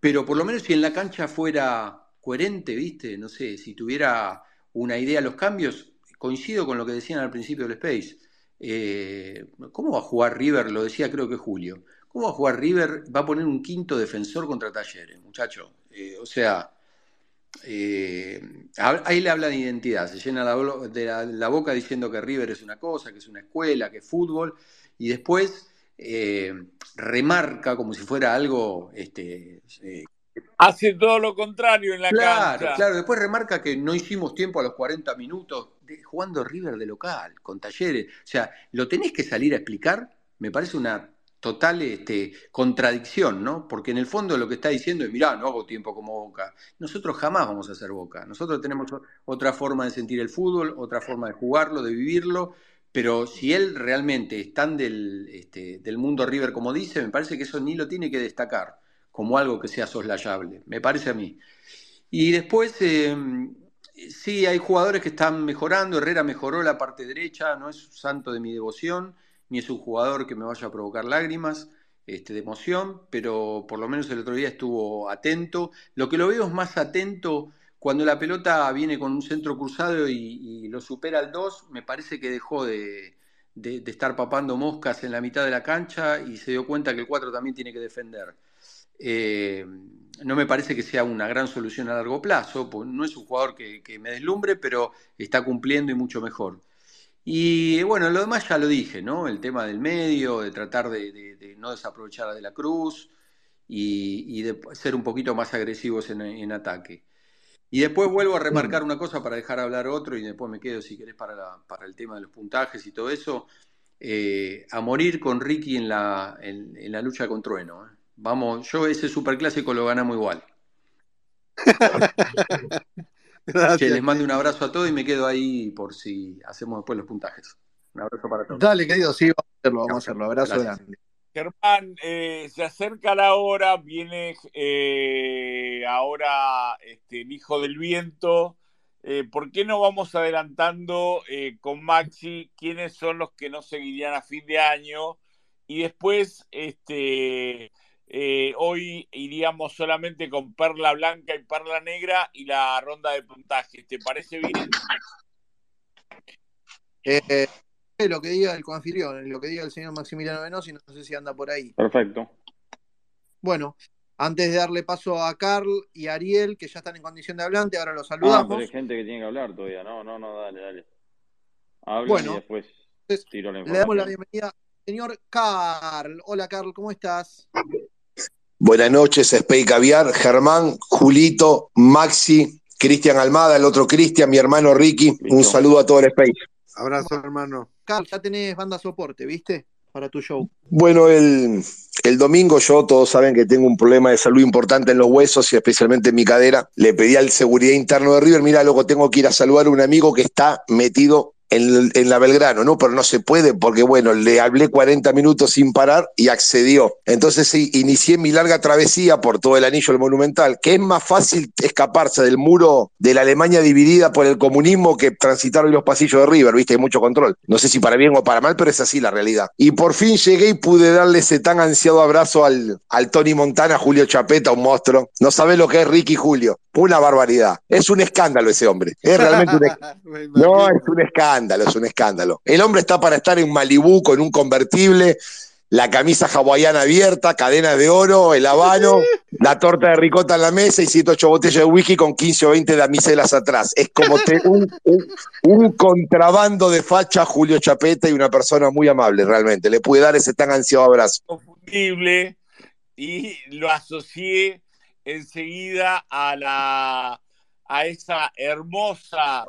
pero por lo menos si en la cancha fuera coherente, ¿viste? No sé, si tuviera una idea a los cambios, coincido con lo que decían al principio del Space. Eh, ¿cómo va a jugar River? Lo decía creo que Julio. ¿Cómo va a jugar River? Va a poner un quinto defensor contra Talleres, muchacho. Eh, o sea, eh, ahí le habla de identidad, se llena la, de la, la boca diciendo que River es una cosa, que es una escuela, que es fútbol, y después eh, remarca como si fuera algo este, eh, Hace todo lo contrario en la Claro, cancha. claro. Después remarca que no hicimos tiempo a los 40 minutos de- jugando River de local, con talleres. O sea, lo tenés que salir a explicar, me parece una total este, contradicción, ¿no? Porque en el fondo lo que está diciendo es, mirá, no hago tiempo como Boca. Nosotros jamás vamos a ser Boca. Nosotros tenemos otra forma de sentir el fútbol, otra forma de jugarlo, de vivirlo. Pero si él realmente es tan del, este, del mundo River como dice, me parece que eso ni lo tiene que destacar como algo que sea soslayable, me parece a mí. Y después, eh, sí, hay jugadores que están mejorando. Herrera mejoró la parte derecha, no es santo de mi devoción, ni es un jugador que me vaya a provocar lágrimas este, de emoción, pero por lo menos el otro día estuvo atento. Lo que lo veo es más atento cuando la pelota viene con un centro cruzado y, lo supera al 2, me parece que dejó de, de- de estar papando moscas en la mitad de la cancha y se dio cuenta que el 4 también tiene que defender. Eh, no me parece que sea una gran solución a largo plazo, pues no es un jugador que, que me deslumbre, pero está cumpliendo y mucho mejor. Y bueno, lo demás ya lo dije, ¿no? El tema del medio, de tratar de, de- de no desaprovechar a De la Cruz y, y de ser un poquito más agresivos en, en ataque. Y después vuelvo a remarcar una cosa para dejar hablar otro y después me quedo, si querés, para, la- para el tema de los puntajes y todo eso. Eh, a morir con Ricky en la, en, en la lucha con Trueno. ¿eh? Vamos, yo ese superclásico lo ganamos igual. *laughs* Che, Gracias. les mando un abrazo a todos y me quedo ahí por si hacemos después los puntajes. Un abrazo para todos. Dale, querido, sí, vamos a hacerlo, vamos a hacerlo. Abrazo Gracias. grande. Germán, eh, se acerca la hora, viene eh, ahora este, el hijo del viento. Eh, ¿Por qué no vamos adelantando eh, con Maxi quiénes son los que no seguirían a fin de año? Y después, este, eh, hoy iríamos solamente con Perla Blanca y Perla Negra y la ronda de puntajes. ¿Te parece bien? Eh, lo que diga el coanfitrión, lo que diga el señor Maximiliano Venosi, no sé si anda por ahí. Perfecto. Bueno, antes de darle paso a Carl y Ariel, que ya están en condición de hablante, ahora los Ah, saludamos. pero hay gente que tiene que hablar todavía. No, no, no, dale, dale. Habla Bueno, y después tiro la Le damos la bienvenida al señor Carl. Hola, Carl, ¿cómo estás? Buenas noches, Spey Caviar, Germán, Julito, Maxi, Cristian Almada, el otro Cristian, mi hermano Ricky. Un saludo a todo el Space. Abrazo, hermano. Carl, ya tenés banda soporte, ¿viste? Para tu show. Bueno, el, el domingo yo, todos saben que tengo un problema de salud importante en los huesos y especialmente en mi cadera. Le pedí al seguridad interno de River, mira, loco, tengo que ir a saludar a un amigo que está metido en, en la Belgrano, ¿no? Pero no se puede porque, bueno, le hablé 40 minutos sin parar y accedió. Entonces sí, inicié mi larga travesía por todo el anillo del Monumental, que es más fácil escaparse del muro de la Alemania dividida por el comunismo que transitar los pasillos de River, ¿viste? Hay mucho control. No sé si para bien o para mal, pero es así la realidad. Y por fin llegué y pude darle ese tan ansiado abrazo al, al Tony Montana, Julio Chapeta, un monstruo. No sabés lo que es Ricky Julio. Una barbaridad. Es un escándalo ese hombre. Es realmente un *laughs* escándalo. No, es un escándalo, es un escándalo. El hombre está para estar en Malibú con un convertible, la camisa hawaiana abierta, cadenas de oro, el habano, *laughs* la torta de ricota en la mesa y 7 8 botellas de whisky con 15 o 20 damiselas atrás. Es como te- un, un- un contrabando de facha Julio Chapeta y una persona muy amable, realmente. Le pude dar ese tan ansiado abrazo. Confundible y lo asocié enseguida a la a esa hermosa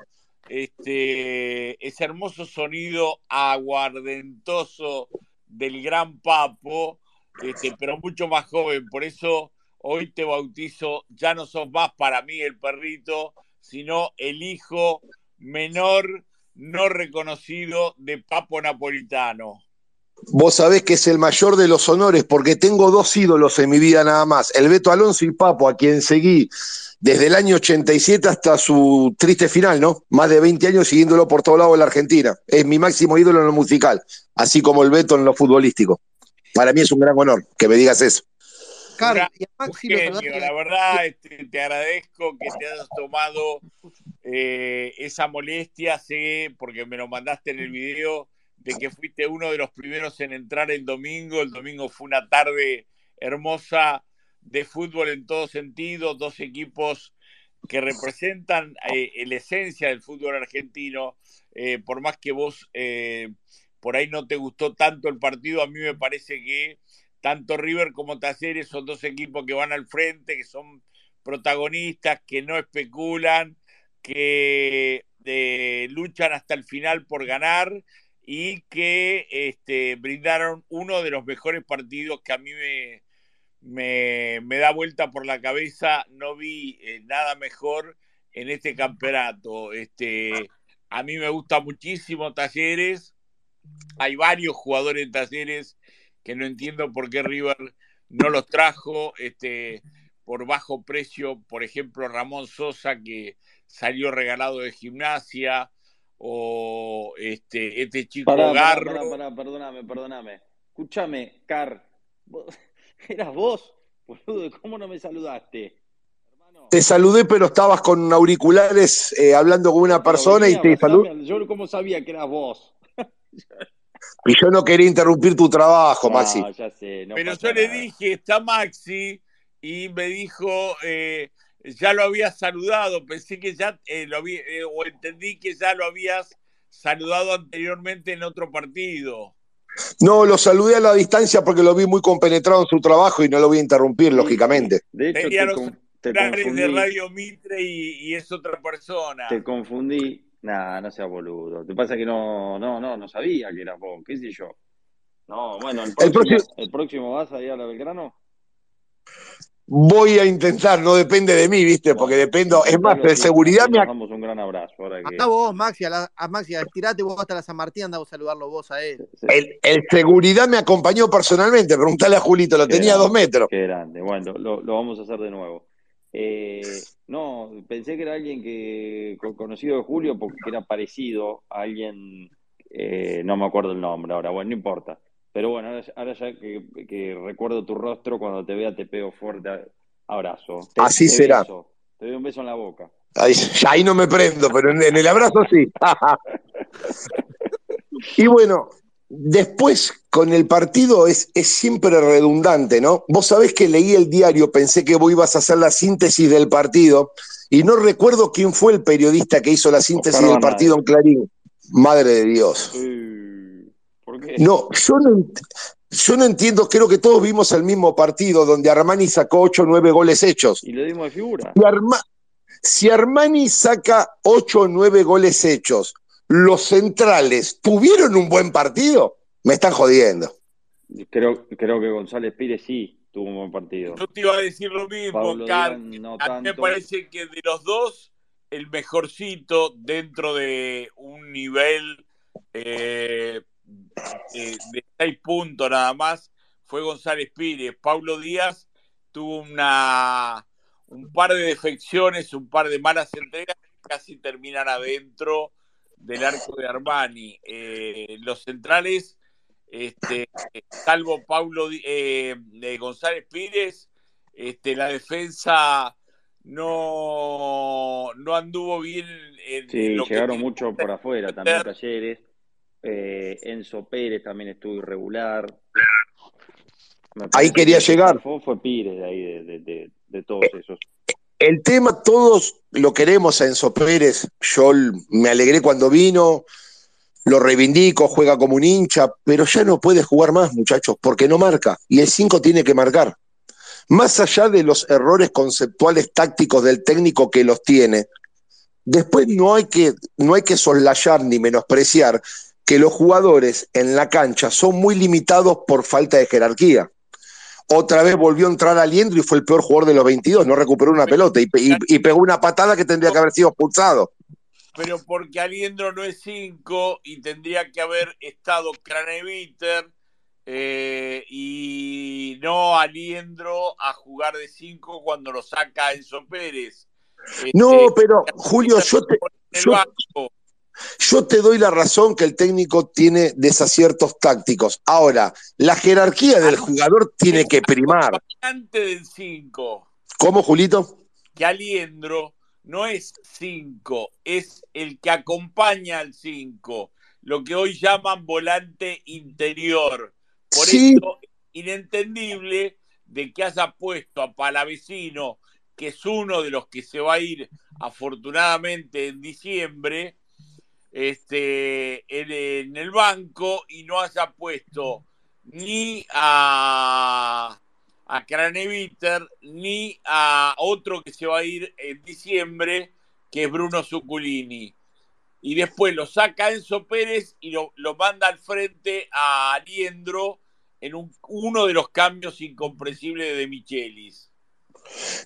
este ese hermoso sonido aguardentoso del gran papo este pero mucho más joven. Por eso hoy te bautizo ya no sos más para mí el perrito sino el hijo menor no reconocido de Papo Napolitano Vos sabés que es el mayor de los honores porque tengo dos ídolos en mi vida nada más, el Beto Alonso y Papo, a quien seguí desde el año 87 hasta su triste final, ¿no? Más de 20 años siguiéndolo por todos lados de la Argentina. Es mi máximo ídolo en lo musical, así como el Beto en lo futbolístico. Para mí es un gran honor que me digas eso. Carl, Una- y a Maxi un lo genio, saludaste la verdad, este, te agradezco que te hayas tomado eh, esa molestia, sé, porque me lo mandaste en el video, de que fuiste uno de los primeros en entrar el domingo. El domingo fue una tarde hermosa de fútbol en todo sentido, dos equipos que representan eh, la esencia del fútbol argentino, eh, por más que vos eh, por ahí no te gustó tanto el partido, a mí me parece que tanto River como Talleres son dos equipos que van al frente, que son protagonistas, que no especulan, que eh, luchan hasta el final por ganar y que este, brindaron uno de los mejores partidos que a mí me, me, da vuelta por la cabeza. No vi eh, nada mejor en este campeonato. Este, a mí me gusta muchísimo Talleres. Hay varios jugadores en Talleres que no entiendo por qué River no los trajo este, por bajo precio. Por ejemplo, Ramón Sosa, que salió regalado de gimnasia, o este, este chico Pará, Garro. pará, pará, perdóname, perdóname. Escúchame, Car. vos- *laughs* ¿Eras vos? Boludo, ¿cómo no me saludaste? Te saludé, pero estabas con auriculares eh, hablando con una persona y te saludé. Yo cómo sabía que eras vos. *laughs* Y yo no quería interrumpir tu trabajo, Maxi. No, ya sé, no Pero yo le dije, está Maxi, y me dijo, eh, ya lo había saludado, pensé que ya eh, lo había, eh, o entendí que ya lo habías saludado anteriormente en otro partido. No, lo saludé a la distancia porque lo vi muy compenetrado en su trabajo y no lo voy a interrumpir, lógicamente. De hecho, Tenía te, los te celulares de confundí. Radio Mitre y, y es otra persona. Te confundí. Nah, no seas boludo. Te pasa que no, no, no, no sabía que eras vos, qué sé yo. No, bueno, el El próximo, próximo- el próximo vas a ir a la Belgrano. Voy a intentar, no depende de mí, ¿viste? Porque dependo. Es más, de seguridad me. Damos un gran abrazo. Ahora que... Anda vos, Maxi, a, la, a Maxi, estirate vos hasta la San Martín, anda vos a saludarlo vos a él. El, el seguridad me acompañó personalmente, preguntale a Julito, lo Qué tenía a dos metros. Qué grande. Bueno, lo, lo vamos a hacer de nuevo. Eh, no, pensé que era alguien que co- conocido de Julio porque era parecido a alguien, eh, no me acuerdo el nombre ahora, bueno, no importa. Pero bueno, ahora, ahora ya que, que recuerdo tu rostro, cuando te vea te pego fuerte abrazo. Te, Así te será. beso, te doy un beso en la boca. Ahí, no me prendo, pero en, en el abrazo sí. *laughs* y bueno, después con el partido es, es siempre redundante, ¿no? Vos sabés que leí el diario, pensé que vos ibas a hacer la síntesis del partido y no recuerdo quién fue el periodista que hizo la síntesis Oscar del partido en Clarín. Madre de Dios. ¿Por No, yo no, ent- yo no entiendo, creo que todos vimos el mismo partido donde Armani sacó 8 o 9 goles hechos. Y le dimos de figura. Si, Arma- si Armani saca 8 o 9 goles hechos, los centrales tuvieron un buen partido, me están jodiendo. Creo, creo que González Pires sí tuvo un buen partido. Yo te iba a decir lo mismo, Pablo Car. Díaz no A mí me parece que de los dos, el mejorcito dentro de un nivel eh, de, de seis puntos nada más fue González Pires. Pablo Díaz tuvo una un par de defecciones, un par de malas entregas que casi terminan adentro del arco de Armani. Eh, los centrales, este, salvo Paulo Di- eh, eh, González Pires, este, la defensa no, no anduvo bien en, en Sí, lo que llegaron tiene mucho que por afuera, también. Talleres. Eh, Enzo Pérez también estuvo irregular. Ahí quería que llegar. fue Pires de ahí, de, de- de- de todos esos. El tema, todos lo queremos a Enzo Pérez. Yo me alegré cuando vino, lo reivindico, juega como un hincha, pero ya no puede jugar más, muchachos, porque no marca. Y el 5 tiene que marcar. Más allá de los errores conceptuales tácticos del técnico que los tiene, después no hay que, no hay que soslayar ni menospreciar que los jugadores en la cancha son muy limitados por falta de jerarquía. Otra vez volvió a entrar Aliendro y fue el peor jugador de los 22, no recuperó una pelota y, pe- y- y pegó una patada que tendría que haber sido expulsado. pero porque Aliendro no es 5 y tendría que haber estado Craneviter eh, y no Aliendro a jugar de 5 cuando lo saca Enzo Pérez. Este, No, pero Julio, yo te, yo. Yo te doy la razón que el técnico tiene desaciertos tácticos. Ahora, la jerarquía del jugador tiene que primar. Antes del 5, ¿Cómo, Julito? que Aliendro no es 5, es el que acompaña al 5, lo que hoy llaman volante interior. Por Sí. eso es inentendible de que haya puesto a Palavecino, que es uno de los que se va a ir afortunadamente en diciembre, este, en, el banco y no haya puesto ni a, a Craneviter ni a otro que se va a ir en diciembre, que es Bruno Zuculini. Y después lo saca Enzo Pérez y lo, lo manda al frente a Aliendro en un- uno de los cambios incomprensibles de Michelis.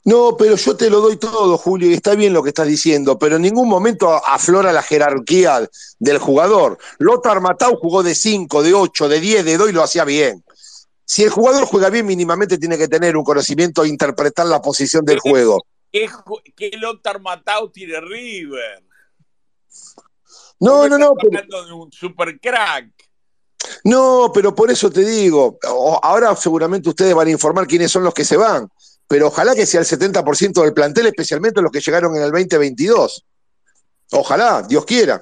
No, pero yo te lo doy todo, Julio, y está bien lo que estás diciendo, pero en ningún momento aflora la jerarquía del jugador. Lothar Matau jugó de 5, de 8, de 10, de 2 y lo hacía bien. Si el jugador juega bien, mínimamente tiene que tener un conocimiento de interpretar la posición del juego. ¿Qué, qué Lothar Matau tiene River? No, no, no, pero, Hablando de un super crack. no, pero por eso te digo, ahora seguramente ustedes van a informar quiénes son los que se van, pero ojalá que sea el 70% del plantel, especialmente los que llegaron en el 2022. Ojalá, Dios quiera.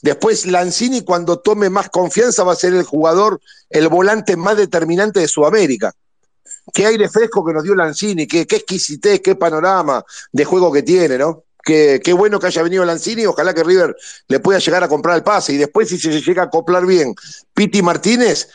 Después Lanzini cuando tome más confianza va a ser el jugador, el volante más determinante de Sudamérica. Qué aire fresco que nos dio Lanzini, qué, qué exquisitez, qué panorama de juego que tiene, ¿no? Qué, qué bueno que haya venido Lanzini, ojalá que River le pueda llegar a comprar el pase. Y después, si se llega a acoplar bien Piti Martínez,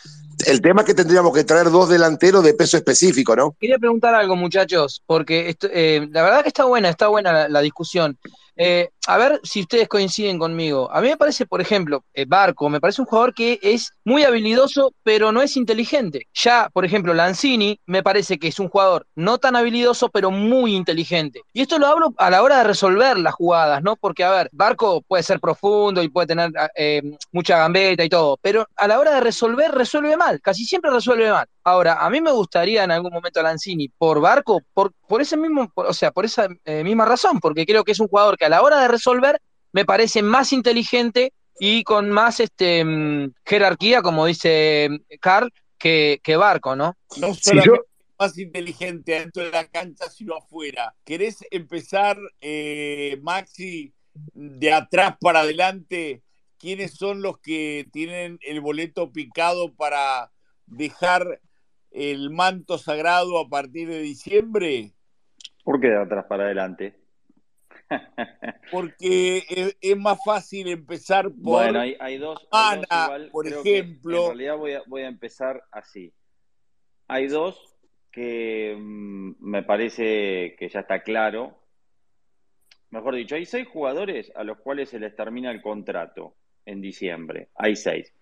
el tema es que tendríamos que traer dos delanteros de peso específico, ¿no? Quería preguntar algo, muchachos, porque eh, la verdad que está buena, está buena la discusión. Eh, a ver si ustedes coinciden conmigo. A mí me parece, por ejemplo, eh, Barco, me parece un jugador que es muy habilidoso, pero no es inteligente. Ya, por ejemplo, Lanzini me parece que es un jugador no tan habilidoso, pero muy inteligente. Y esto lo hablo a la hora de resolver las jugadas, ¿no? Porque, a ver, Barco puede ser profundo y puede tener eh, mucha gambeta y todo, pero a la hora de resolver, resuelve mal, casi siempre resuelve mal. Ahora, a mí me gustaría en algún momento Lanzini por Barco, por, por ese mismo, o sea, por esa misma razón, porque creo que es un jugador que a la hora de resolver me parece más inteligente y con más este, mm, jerarquía, como dice Carl, que, que Barco, ¿no? No solamente más inteligente dentro de la cancha, sino afuera. ¿Querés empezar, eh, Maxi, de atrás para adelante? ¿Quiénes son los que tienen el boleto picado para dejar el manto sagrado a partir de diciembre? ¿Por qué de atrás para adelante? *laughs* Porque es, más fácil empezar por. Bueno, hay, hay dos. Ana, hay dos igual, por creo ejemplo. En realidad voy a, voy a empezar así. Hay dos que mm, me parece que ya está claro. Mejor dicho, hay seis jugadores a los cuales se les termina el contrato en diciembre. Hay seis.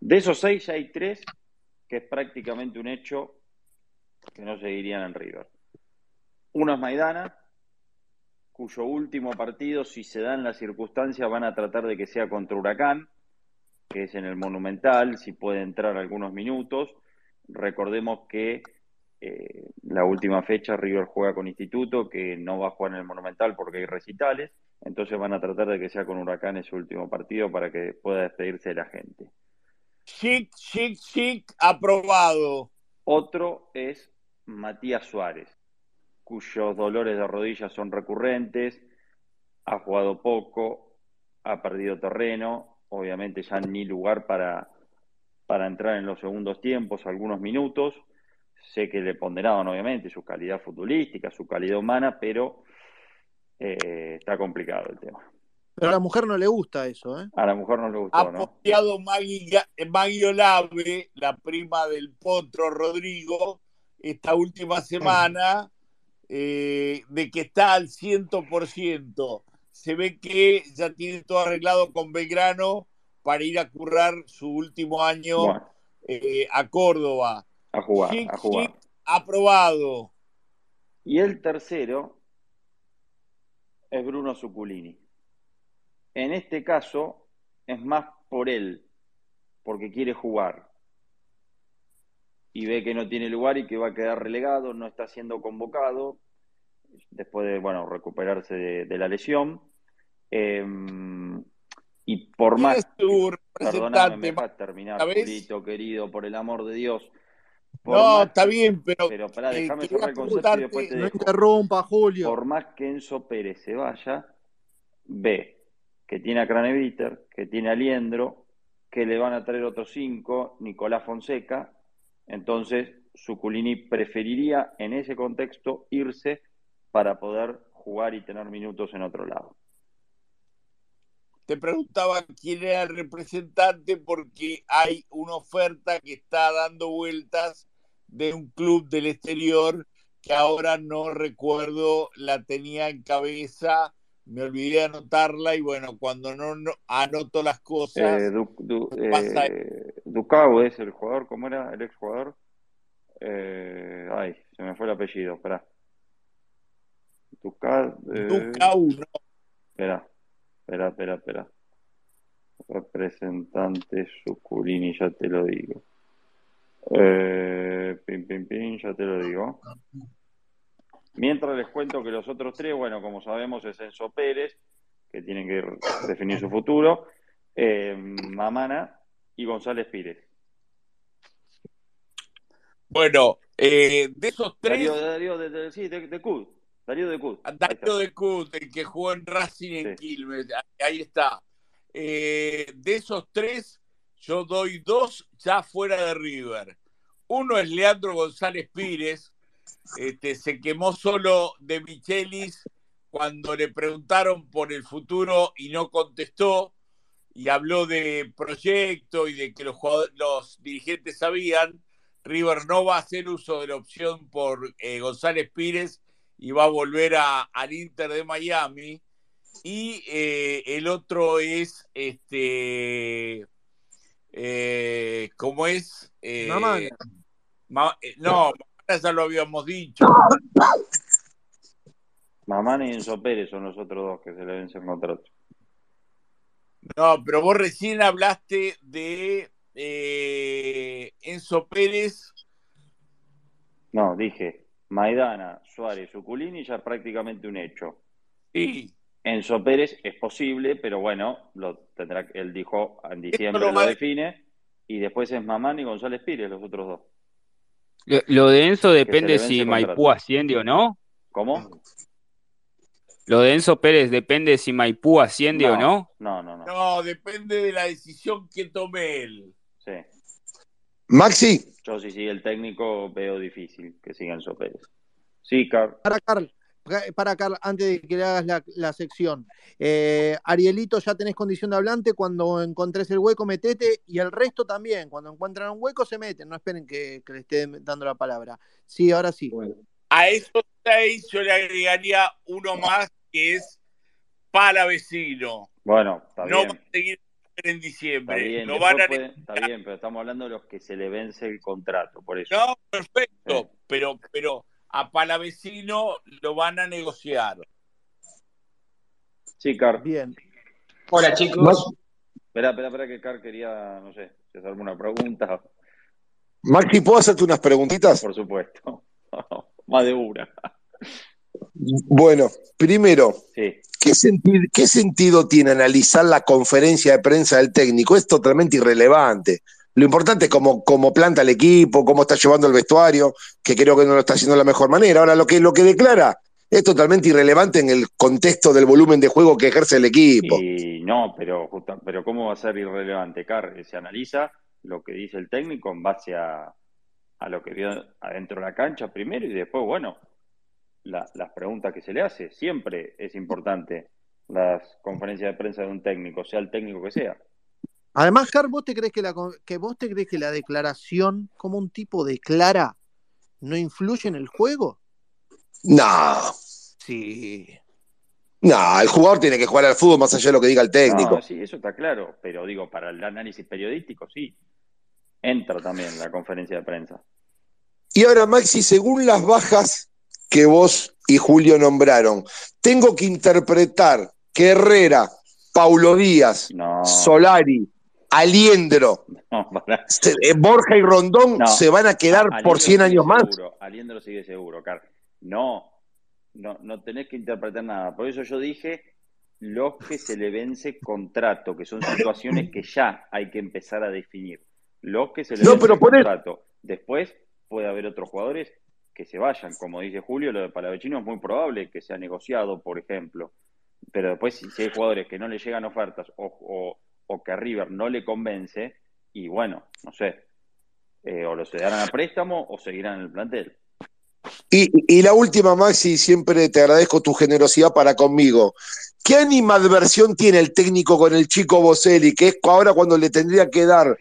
De esos seis ya hay tres que es prácticamente un hecho que no seguirían en River. Uno es Maidana, cuyo último partido, si se dan las circunstancias, van a tratar de que sea contra Huracán, que es en el Monumental, si puede entrar algunos minutos. Recordemos que eh, la última fecha River juega con Instituto, que no va a jugar en el Monumental porque hay recitales, entonces van a tratar de que sea con Huracán ese último partido para que pueda despedirse de la gente. Chic, chic, chic, aprobado. Otro es Matías Suárez, cuyos dolores de rodillas son recurrentes, ha jugado poco, ha perdido terreno, obviamente ya ni lugar para, para entrar en los segundos tiempos, algunos minutos. Sé que le ponderaban obviamente su calidad futbolística, su calidad humana, pero eh, está complicado el tema. Pero a la mujer no le gusta eso, ¿eh? A la mujer no le gustó, Ha ¿no? posteado Maggie, Ga- Maggie Olave, la prima del potro Rodrigo, esta última semana, eh, de que está al 100%. Se ve que ya tiene todo arreglado con Belgrano para ir a currar su último año Bueno, eh, a Córdoba. a jugar, Chic, a jugar. chic, aprobado. Y el tercero es Bruno Zuculini. En este caso es más por él, porque quiere jugar. Y ve que no tiene lugar y que va a quedar relegado, no está siendo convocado, después de, bueno, recuperarse de, de la lesión. Eh, y por ¿Quién más... Perdóname, dejas terminar. Julito, querido, por el amor de Dios. Por No, más está bien, pero, Pero pará, eh, déjame cerrar el concepto y después te No dejo. interrumpa, Julio. Por más que Enzo Pérez se vaya, ve que tiene a Craneviter, que tiene a Liendro, que le van a traer otros cinco, Nicolás Fonseca. Entonces, Suculini preferiría en ese contexto irse para poder jugar y tener minutos en otro lado. te preguntaba quién era el representante porque hay una oferta que está dando vueltas de un club del exterior que ahora no recuerdo, la tenía en cabeza, me olvidé de anotarla y bueno, cuando no, no anoto las cosas, Eh, Du- Du- pasa eh, Ducau es el jugador, ¿cómo era el exjugador? Eh, ay, se me fue el apellido, espera. Ducau, eh, Ducau, no. espera, espera, espera, espera. Representante Suculini, ya te lo digo. Eh, pin, pin, pin, ya te lo digo. Mientras les cuento que los otros tres, bueno, como sabemos, es Enzo Pérez, que tienen que definir su futuro, eh, Mamana y González Pires. Bueno, eh, de esos tres, Darío, Darío de, de- sí, de, de Cud. Darío de Cud. Darío de Cut, el que jugó en Racing en Sí. Quilmes, ahí está. Eh, de esos tres, yo doy dos ya fuera de River. Uno es Leandro González Pires, este, se quemó solo de Michelis cuando le preguntaron por el futuro y no contestó y habló de proyecto y de que los, jugadores- los dirigentes sabían. River no va a hacer uso de la opción por eh, González Pires y va a volver a- al Inter de Miami. y eh, el otro es este eh, ¿cómo es? Mamana. Ma- eh, no, ya lo habíamos dicho. Mamani y Enzo Pérez son los otros dos que se le vencen contrato. No, pero vos recién hablaste de eh, Enzo Pérez. No, dije, Maidana, Suárez, Uculini ya es prácticamente un hecho. Sí. Enzo Pérez es posible, pero bueno, lo tendrá, él dijo en diciembre lo lo, define, y después es Mamani y González Pires, los otros dos. Lo, lo de Enzo depende si Maipú contrato. asciende o no. ¿Cómo? Lo de Enzo Pérez depende si Maipú asciende o no. No, no, no. No, depende de la decisión que tome él. Sí. Maxi, Yo si sigue el técnico veo difícil que siga Enzo Pérez. Sí, Car. Para Carl, para Carl, antes de que le hagas la, la sección. Eh, Arielito, ya tenés condición de hablante. Cuando encontres el hueco, metete. Y el resto también. Cuando encuentran un hueco, se meten. No esperen que, que le esté dando la palabra. Sí, ahora sí. A esos seis yo le agregaría uno más que es para vecino. Bueno, está No bien. va a seguir en Está diciembre. bien, Lo después van a puede- está bien, pero estamos hablando de los que se le vence el contrato, por eso. No, perfecto, pero, pero a Palavecino lo van a negociar. Sí, Car. Bien. Hola chicos. Espera, espera, espera, que Car quería, no sé, si hacer alguna pregunta. Maxi, ¿puedo hacerte unas preguntitas? Por supuesto. *laughs* Más de una. Bueno, primero, Sí. ¿qué, senti- qué sentido tiene analizar la conferencia de prensa del técnico? Es totalmente irrelevante. Lo importante es cómo, cómo planta el equipo, cómo está llevando el vestuario, que creo que no lo está haciendo de la mejor manera. Ahora, lo que, lo que declara es totalmente irrelevante en el contexto del volumen de juego que ejerce el equipo. Y no, pero, pero ¿cómo va a ser irrelevante, Car? Se analiza lo que dice el técnico en base a, a lo que vio adentro de la cancha primero y después, bueno, la- las preguntas que se le hace. Siempre es importante las conferencias de prensa de un técnico, sea el técnico que sea. Además, Carl, ¿vos te crees que la, que vos te crees que la declaración, como un tipo declara, no influye en el juego? No, Sí. no, el jugador tiene que jugar al fútbol más allá de lo que diga el técnico. No, sí, eso está claro, pero digo, para el análisis periodístico, sí. Entra también la conferencia de prensa. Y ahora, Maxi, según las bajas que vos y Julio nombraron, tengo que interpretar que Herrera, Paulo Díaz, No. Solari, Aliendro, No, para- se- eh, Borja y Rondón No. se van a quedar Aliendro por 100 sigue años más. seguro, Aliendro sigue seguro, Car. No, no, no tenés que interpretar nada. Por eso yo dije los que se le vence contrato, que son situaciones que ya hay que empezar a definir. Los que se le No, vence pero contrato. Después puede haber otros jugadores que se vayan. Como dice Julio, lo de Palavecino es muy probable que sea negociado, por ejemplo. Pero después, si, si hay jugadores que no le llegan ofertas o, o- o que a River no le convence, y bueno, no sé, eh, o lo darán a préstamo o seguirán en el plantel. Y, y la última, Maxi, siempre te agradezco tu generosidad para conmigo. ¿Qué animadversión tiene el técnico con el chico Boselli, que es ahora cuando le tendría que dar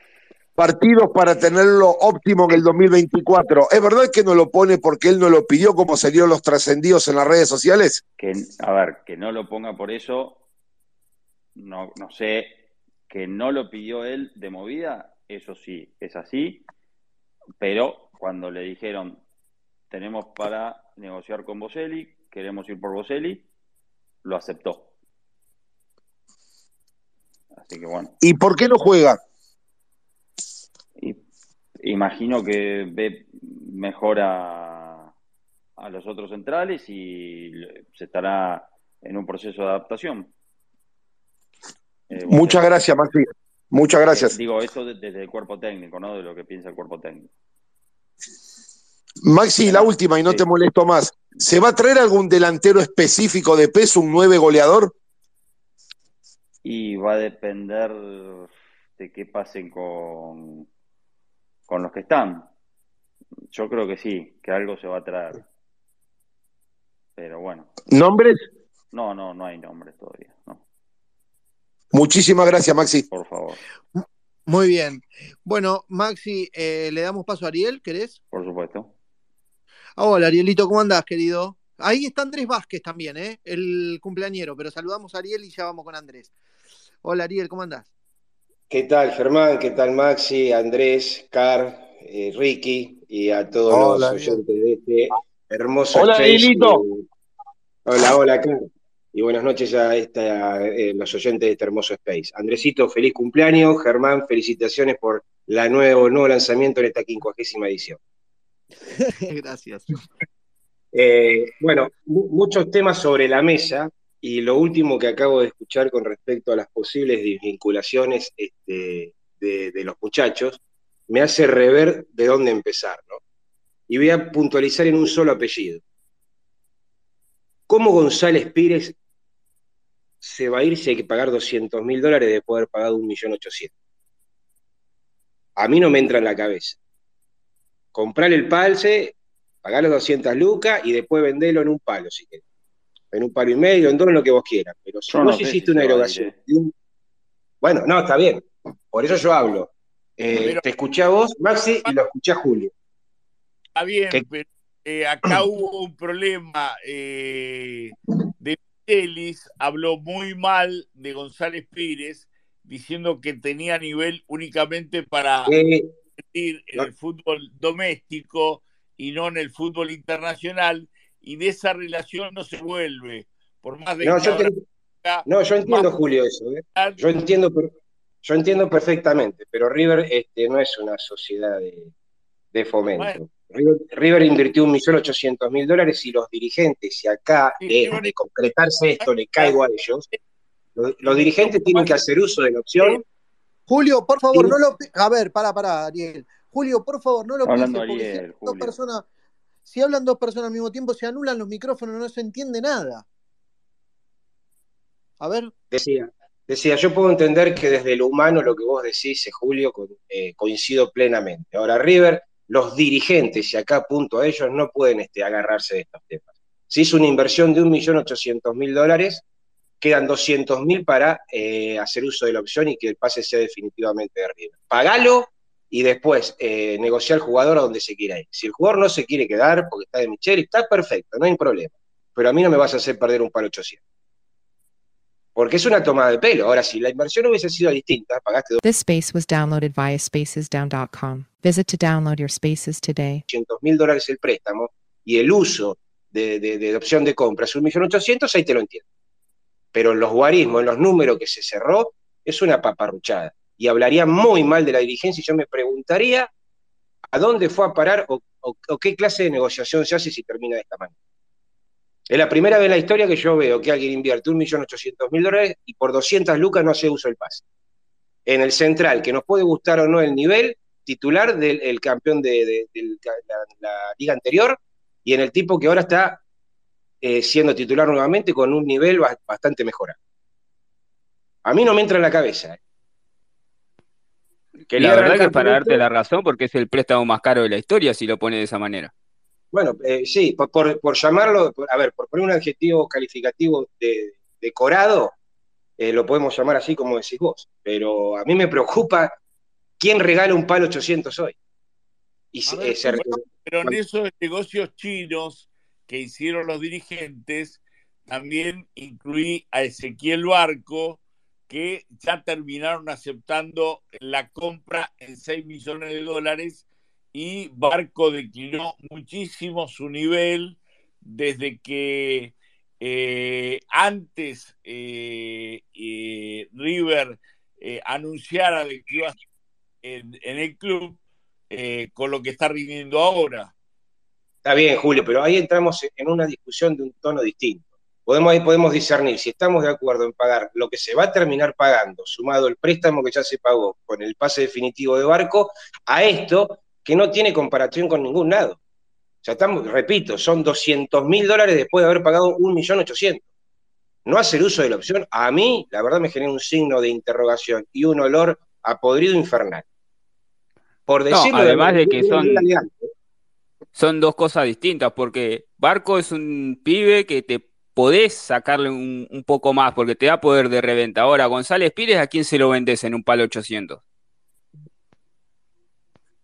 partidos para tenerlo óptimo en el 2024? ¿Es verdad que no lo pone porque él no lo pidió como salieron los trascendidos en las redes sociales? Que, a ver, que no lo ponga por eso, no, no sé, que no lo pidió él de movida, eso sí, es así, pero cuando le dijeron, tenemos para negociar con Boselli, queremos ir por Boselli, lo aceptó. Así que bueno, ¿Y por qué no juega? imagino que ve mejor a, a los otros centrales y se estará en un proceso de adaptación. Eh, Muchas gracias, Maxi. Muchas gracias. digo, eso de- desde el cuerpo técnico, ¿no? De lo que piensa el cuerpo técnico. Maxi, la última y no te molesto más. ¿Se va a traer algún delantero específico de peso, un nueve goleador? Y va a depender de qué pasen con, con los que están. Yo creo que sí, que algo se va a traer. Pero bueno, ¿Nombres? no, no, no hay nombres todavía, no, Muchísimas gracias, Maxi. por favor, Muy bien. Bueno, Maxi, eh, le damos paso a Ariel, ¿querés? por supuesto. Ah, Hola, Arielito, ¿cómo andás, querido? Ahí está Andrés Vázquez también, ¿eh? el cumpleañero, pero saludamos a Ariel y ya vamos con Andrés. Hola Ariel, ¿cómo andás? ¿Qué tal, Germán? ¿Qué tal, Maxi, Andrés, Car, eh, Ricky y a todos Hola, los oyentes de este hermoso Hola? Arielito. Hola, hola, Car. Y buenas noches a esta, eh, los oyentes de este hermoso space. Andresito, feliz cumpleaños. Germán, felicitaciones por la nuevo, nuevo lanzamiento en esta quincuagésima edición. *laughs* Gracias. Eh, bueno, mu- muchos temas sobre la mesa y lo último que acabo de escuchar con respecto a las posibles desvinculaciones este, de, de los muchachos me hace rever de dónde empezar, ¿no? Y voy a puntualizar en un solo apellido. ¿Cómo González Pires se va a ir si hay que pagar 200 mil dólares de poder pagar 1.800.000? A mí no me entra en la cabeza. Comprar el palce, pagar los 200 lucas y después venderlo en un palo, si querés. En un palo y medio, en todo lo que vos quieras. Pero si Yo no vos sé hiciste una erogación eh. un- Bueno, no, está bien. Por eso yo hablo. Eh, Pero- te escuché a vos, Maxi, y lo escuché a Julio. Está bien, ¿Qué? pero eh, acá *clears throat* hubo un problema. Eh, Michelis habló muy mal de González Pires, diciendo que tenía nivel únicamente para Eh, competir en el fútbol doméstico y no en el fútbol internacional, y de esa relación no se vuelve. Por más de No, yo te- no, yo entiendo, Julio, eso. ¿eh? Yo entiendo, yo entiendo perfectamente, pero River este, no es una sociedad de, de fomento. Bueno. River, River invirtió un millón ochocientos mil dólares y los dirigentes, si acá de, de concretarse esto le caigo a ellos, los, los dirigentes tienen que hacer uso de la opción. Julio, por favor, no lo. A ver, pará, pará, Ariel. Julio, por favor, no lo hablando pienses, porque si Ariel, hablan, dos personas, si hablan dos personas al mismo tiempo, se anulan los micrófonos, no se entiende nada. A ver, Decía, decía, yo puedo entender que desde lo humano lo que vos decís, eh, Julio, eh, coincido plenamente. Ahora, River, los dirigentes, y acá apunto a ellos, no pueden este, agarrarse de estos temas. Se hizo una inversión de 1.800.000 dólares, quedan 200.000 para eh, hacer uso de la opción y que el pase sea definitivamente de River. Pagalo y después eh, negociar al jugador a donde se quiera ir. Si el jugador no se quiere quedar porque está de Michel, está perfecto, no hay problema. Pero a mí no me vas a hacer perder un palo 800. Porque es una tomada de pelo. Ahora, si la inversión hubiese sido distinta, pagaste This space was downloaded via spacesdown.com. Visit to download your spaces today. 200 mil dólares el préstamo y el uso de, de, de opción de compra es 1.800.000, ahí te lo entiendo. Pero en los guarismos, en los números que se cerró, es una paparruchada. Y hablaría muy mal de la dirigencia y yo me preguntaría a dónde fue a parar o, o- o qué clase de negociación se hace si termina de esta manera. Es la primera vez en la historia que yo veo que alguien invierte 1.800.000 dólares y por 200 lucas no hace uso del pase. En el central, que nos puede gustar o no el nivel titular del el campeón de, de- de la, la liga anterior y en el tipo que ahora está eh, siendo titular nuevamente con un nivel ba- bastante mejorado. A mí no me entra en la cabeza. ¿eh? La verdad que para con darte la razón, porque es el préstamo más caro de la historia si lo pone de esa manera. Bueno, eh, sí, por, por- por llamarlo, por- a ver, por poner un adjetivo calificativo de, decorado, eh, lo podemos llamar así como decís vos, pero a mí me preocupa quién regala un palo 800 hoy. Y A se- ver, eh, se- pero en esos negocios chinos que hicieron los dirigentes, también incluí a Ezequiel Barco, que ya terminaron aceptando la compra en 6 millones de dólares y Barco declinó muchísimo su nivel desde que eh, antes eh, eh, River anunciara de que iba a en, el club eh, con lo que está rindiendo ahora. Está bien, Julio, pero ahí entramos en una discusión de un tono distinto. Podemos, ahí podemos discernir si estamos de acuerdo en pagar lo que se va a terminar pagando, sumado el préstamo que ya se pagó con el pase definitivo de barco, a esto que no tiene comparación con ningún lado. O sea, estamos, repito, son 200 mil dólares después de haber pagado 1.800.000. No hacer uso de la opción, a mí, la verdad, me genera un signo de interrogación y un olor a podrido infernal. Por No, decirlo además de que son, dos cosas distintas, porque Barco es un pibe que te podés sacarle un, un poco más, porque te da poder de reventa. Ahora, González Pires, ¿a quién se lo vendes en un palo 800?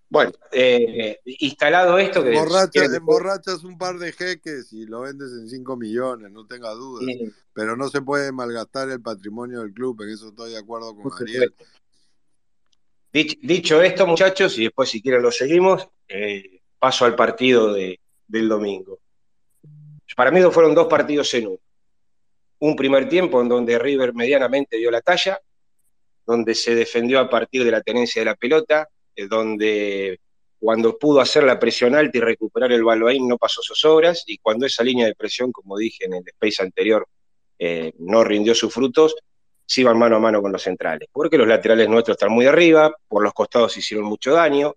Bueno, eh, instalado esto, que Emborracha- si quieren- emborrachas un par de jeques y lo vendes en 5 millones, no tenga dudas. Sí. Pero no se puede malgastar el patrimonio del club, en eso estoy de acuerdo con Por Ariel. Dich- Dicho esto, muchachos, y después si quieren lo seguimos, eh, paso al partido de- del domingo. Para mí fueron dos partidos en uno. Un primer tiempo en donde River medianamente dio la talla, donde se defendió a partir de la tenencia de la pelota, eh, donde cuando pudo hacer la presión alta y recuperar el Balbaín no pasó zozobras, y cuando esa línea de presión, como dije en el space anterior, eh, no rindió sus frutos, se iban mano a mano con los centrales, porque los laterales nuestros están muy arriba, por los costados hicieron mucho daño,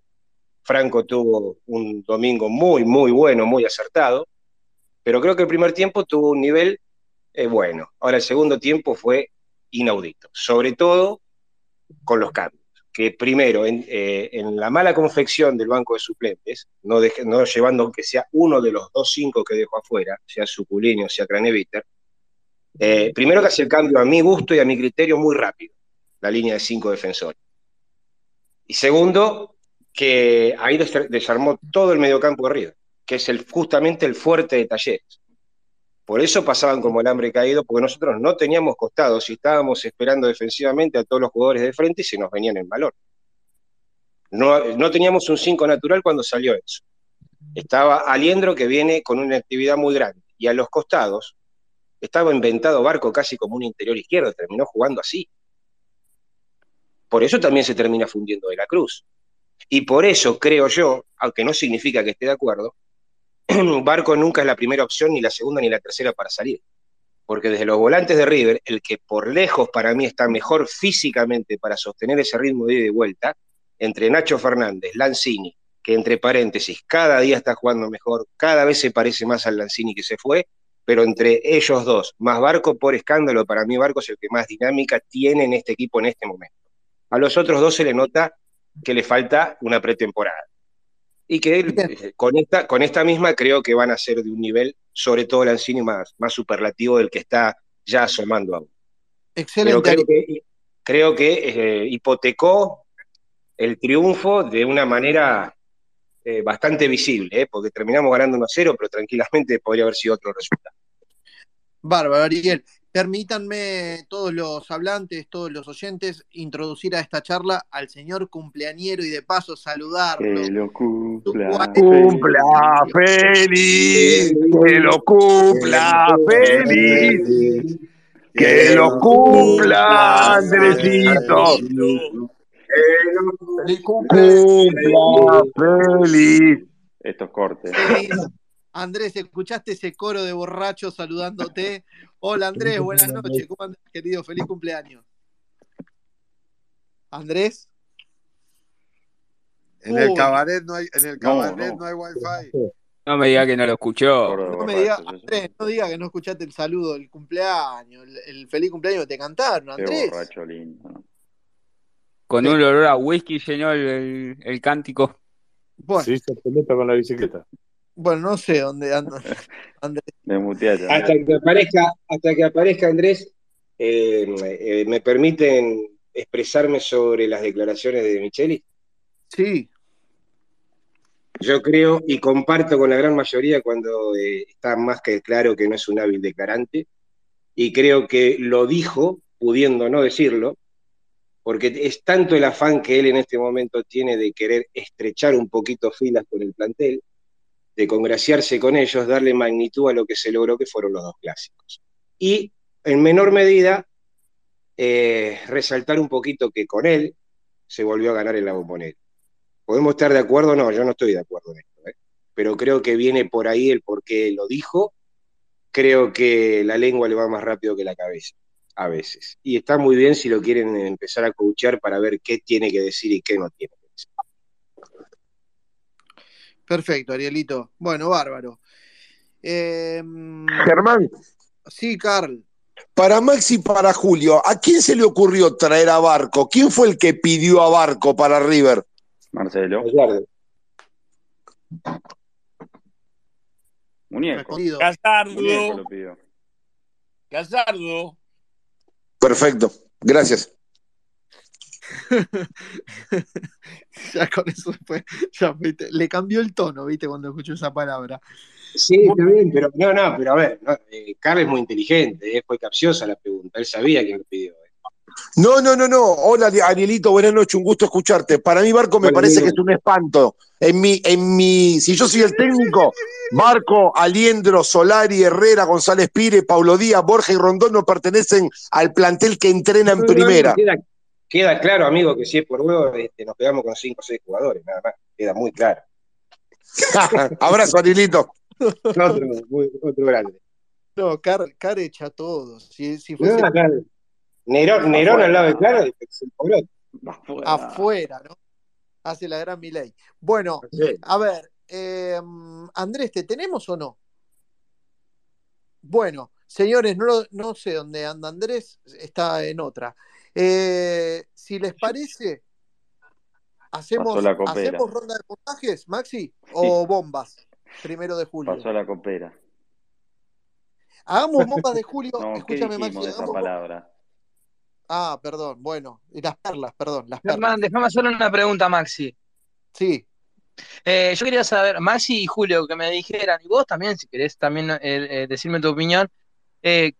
Franco tuvo un domingo muy, muy bueno, muy acertado, pero creo que el primer tiempo tuvo un nivel eh, bueno. Ahora el segundo tiempo fue inaudito, sobre todo con los cambios. Que primero, en, eh, la mala confección del banco de suplentes, no, deje- llevando aunque sea uno de los dos cinco que dejó afuera, sea Suculini o sea Craneviter, eh, primero que hace el cambio a mi gusto y a mi criterio muy rápido, la línea de cinco defensores. Y segundo, que ahí des- desarmó todo el mediocampo de River, que es justamente el fuerte de Talleres. Por eso pasaban como el hambre caído, porque nosotros no teníamos costados y estábamos esperando defensivamente a todos los jugadores de frente y se nos venían en valor. No, no teníamos un 5 natural cuando salió eso. Estaba Aliendro que viene con una actividad muy grande y a los costados estaba inventado Barco casi como un interior izquierdo, terminó jugando así. Por eso también se termina fundiendo de la Cruz. Y por eso creo yo, aunque no significa que esté de acuerdo, *clears throat* Barco nunca es la primera opción, ni la segunda ni la tercera para salir. Porque desde los volantes de River, el que por lejos para mí está mejor físicamente para sostener ese ritmo de ida y vuelta, entre Nacho Fernández, Lanzini, que entre paréntesis, cada día está jugando mejor, cada vez se parece más al Lanzini que se fue, pero entre ellos dos, más Barco por escándalo, para mí Barco es el que más dinámica tiene en este equipo en este momento. A los otros dos se le nota que le falta una pretemporada. Y que eh, con esta, con esta misma creo que van a ser de un nivel, sobre todo Lanzini, más, más superlativo del que está ya asomando aún. Pero Excelente. creo que, creo que eh, hipotecó el triunfo de una manera eh, bastante visible, eh, porque terminamos ganando 1-0, pero tranquilamente podría haber sido otro resultado. Bárbaro, Ariel. Permítanme todos los hablantes, todos los oyentes, introducir a esta charla al señor cumpleañero y de paso saludarlo. Que lo cumpla. Cumpla feliz, que lo cumpla feliz, que lo cumpla Andresito, cumpla feliz. Estos cortes. Feliz. Andrés, ¿escuchaste ese coro de borrachos saludándote? Hola Andrés, buenas noches. ¿Cómo andas, querido? Feliz cumpleaños. Andrés. En el cabaret no hay, en el cabaret no. no hay wifi. No me diga que no lo escuchó. No me diga. Andrés, no diga que no escuchaste el saludo del cumpleaños, el, el feliz cumpleaños que te cantaron, Qué Andrés. borracho lindo. Con un olor a whisky llenó el, el- el cántico. Bueno, Se hizo pelota con la bicicleta. bueno, no sé dónde anda *laughs* Andrés. Hasta que aparezca, hasta que aparezca Andrés, eh, eh, ¿me permiten expresarme sobre las declaraciones de Micheli? Sí, Yo creo y comparto con la gran mayoría cuando eh, está más que claro que no es un hábil declarante, y creo que lo dijo, pudiendo no decirlo, porque es tanto el afán que él en este momento tiene de querer estrechar un poquito filas con el plantel, de congraciarse con ellos, darle magnitud a lo que se logró, que fueron los dos clásicos. Y en menor medida, eh, resaltar un poquito que con él se volvió a ganar en la bombonera. ¿Podemos estar de acuerdo? No, yo no estoy de acuerdo en esto, ¿eh? pero creo que viene por ahí el por qué lo dijo. Creo que la lengua le va más rápido que la cabeza, a veces. Y está muy bien si lo quieren empezar a coachar para ver qué tiene que decir y qué no tiene que decir. perfecto, Arielito. Bueno, bárbaro. Eh, Germán, sí, Carl. para Maxi y para Julio, ¿a quién se le ocurrió traer a Barco? ¿Quién fue el que pidió a Barco para River? Marcelo. Gallardo. Muñeco. Casardo. Casardo. Perfecto, gracias. *laughs* ya con eso fue, ya viste, le cambió el tono, viste, cuando escuchó esa palabra. Sí, está bien, pero no, no, pero a ver, no, eh, Carl es muy inteligente, eh, fue capciosa la pregunta, él sabía quién lo pidió. No, no, no, no. Hola, Arielito, buenas noches, un gusto escucharte. Para mí, Barco me Bueno, parece amigo. que es un espanto. En mi, en mi, si yo soy el técnico, Barco, Aliendro, Solari, Herrera, González Pire, Paulo Díaz, Borja y Rondón no pertenecen al plantel que entrena en No, no, no, primera. Queda, queda claro, amigo, que si es por huevo, este, nos quedamos con cinco o seis jugadores, nada más. Queda muy claro. *laughs* Abrazo, Arielito. Otro, muy- otro grande. No, Car, Car echa a todos. Si, si fuese Nerón, Nerón al lado de Claro, se cobró. afuera, ¿no? Hace la gran Milei. Bueno, Sí. a ver, eh, Andrés, ¿te tenemos o no? Bueno, señores, no, lo- no sé dónde anda Andrés, está en otra. Eh, si les parece, hacemos. ¿hacemos ronda de puntajes, Maxi? ¿O bombas? Primero de julio. Pasó la copera. Hagamos bombas de julio. *laughs* No, ¿qué Escúchame, dijimos Maxi. de esa palabra? Ah, perdón, bueno. Y las perlas, perdón, las perlas. Déjame hacerle una pregunta Maxi. Sí. Eh, yo quería saber, Maxi y Julio, que me dijeran, y vos también, si querés también eh, eh, decirme tu opinión, eh,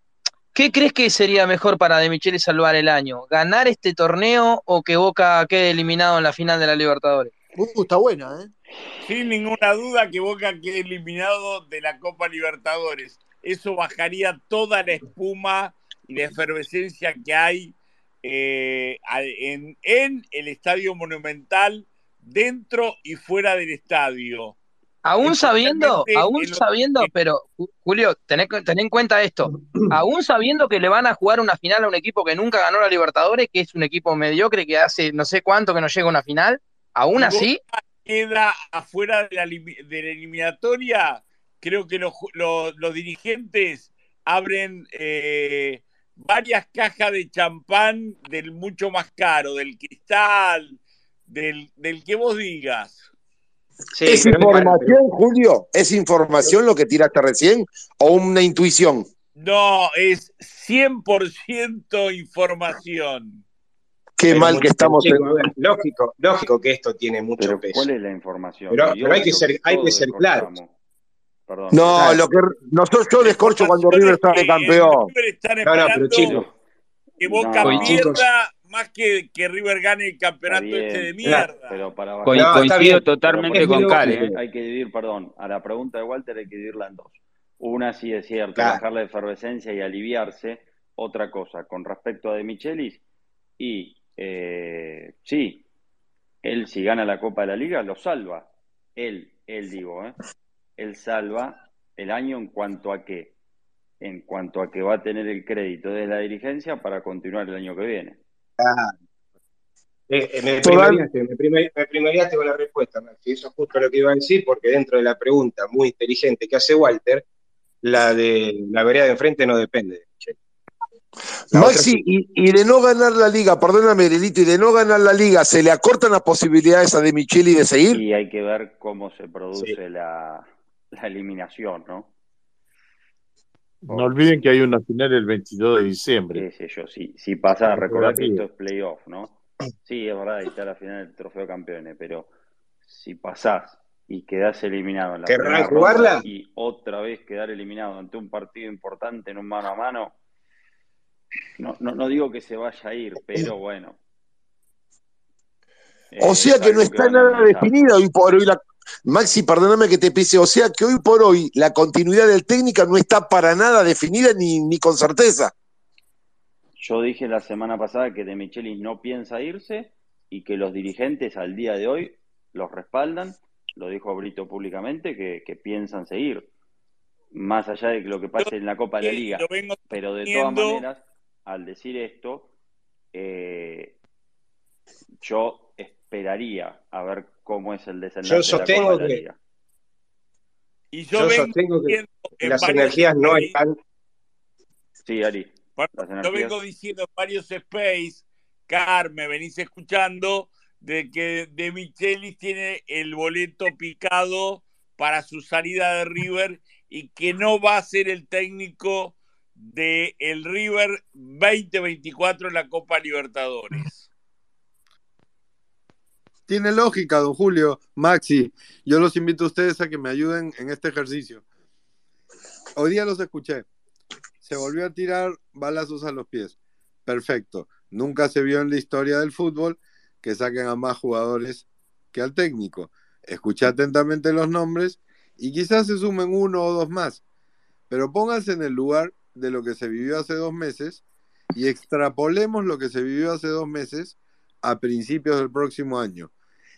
¿qué crees que sería mejor para De Michele salvar el año? ¿Ganar este torneo o que Boca quede eliminado en la final de la Libertadores? Uh, está buena, ¿eh? Sin ninguna duda que Boca quede eliminado de la Copa Libertadores. Eso bajaría toda la espuma y la efervescencia que hay eh, en, en el Estadio Monumental, dentro y fuera del estadio. Aún sabiendo, aún sabiendo, pero Ju- Julio, tené, ten en cuenta esto, *clears throat* aún sabiendo que le van a jugar una final a un equipo que nunca ganó la Libertadores, que es un equipo mediocre que hace no sé cuánto que no llega a una final, aún así, queda afuera de la, limi- de la eliminatoria, creo que los, los- los dirigentes abren eh, varias cajas de champán del mucho más caro, del cristal, del, del que vos digas. Sí, ¿Es información, Julio? ¿Es información lo que tiraste recién o una intuición? No, es 100% información. Qué pero mal que estamos. en- a ver, lógico, lógico que esto tiene mucho Pero peso. ¿cuál es la información? Pero- hay que ser- hay que ser claros. Perdón. No, Claro. lo que nosotros yo descorcho cuando River sale campeón. River están No, no, pero esperando chicos, que Boca No. Oye, pierda chicos. más que que River gane el campeonato este de mierda. pero para Co- coincido bien, totalmente con muy Cal, lógico. ¿eh? hay que dividir, perdón, a la pregunta de Walter hay que dividirla en dos. Una sí es cierto, Claro. bajar la efervescencia y aliviarse. Otra cosa, con respecto a De Michelis, y eh, sí, él si gana la Copa de la Liga lo salva. Él, él digo, ¿eh? Él salva el año en cuanto a qué? En cuanto a que va a tener el crédito de la dirigencia para continuar el año que viene. Claro. Eh, eh, me, primeriaste, me, primer- me primeriaste con la respuesta, Maxi. Eso es justo lo que iba a decir, porque dentro de la pregunta muy inteligente que hace Walter, la de la vereda de enfrente no depende. La Maxi, sí. y, y de no ganar la liga, perdóname, Relito, y de no ganar la liga, ¿se le acortan las posibilidades a De Micheli de seguir? Y hay que ver cómo se produce Sí. la, la eliminación, ¿no? No olviden que hay una final el 22 de diciembre. qué sé yo, si, si pasa, recordar que esto es playoff, ¿no? Sí, es verdad, está la final del Trofeo de Campeones, pero si pasás y quedás eliminado en la ¿Querrán primera jugarla? ronda y otra vez quedar eliminado ante un partido importante en un mano a mano, no, no, no digo que se vaya a ir, pero bueno. O eh, sea que no está nada definida hoy por hoy. La... Maxi, perdóname que te pise. O sea que hoy por hoy la continuidad del técnica no está para nada definida ni, ni con certeza. Yo dije la semana pasada que De Michelis no piensa irse y que los dirigentes al día de hoy los respaldan. Lo dijo Brito públicamente que, que piensan seguir. Más allá de lo que pase en la Copa de la Liga. Pero de todas maneras, al decir esto, eh, yo esperaría a ver cómo es el desenlace Yo de la sostengo de la que- Liga. Y yo, Yo vengo sostengo que, en las energías no están. Sí, Ari. Las Yo vengo diciendo en varios space, Car, me venís escuchando, de que De Michelis tiene el boleto picado para su salida de River y que no va a ser el técnico de el River 2024 en la Copa Libertadores. Tiene lógica, don Julio, Maxi. Yo los invito a ustedes a que me ayuden en este ejercicio. Hoy día los escuché. Se volvió a tirar balazos a los pies. Perfecto. Nunca se vio en la historia del fútbol que saquen a más jugadores que al técnico. Escuché atentamente los nombres y quizás se sumen uno o dos más. Pero pónganse en el lugar de lo que se vivió hace dos meses y extrapolemos lo que se vivió hace dos meses a principios del próximo año.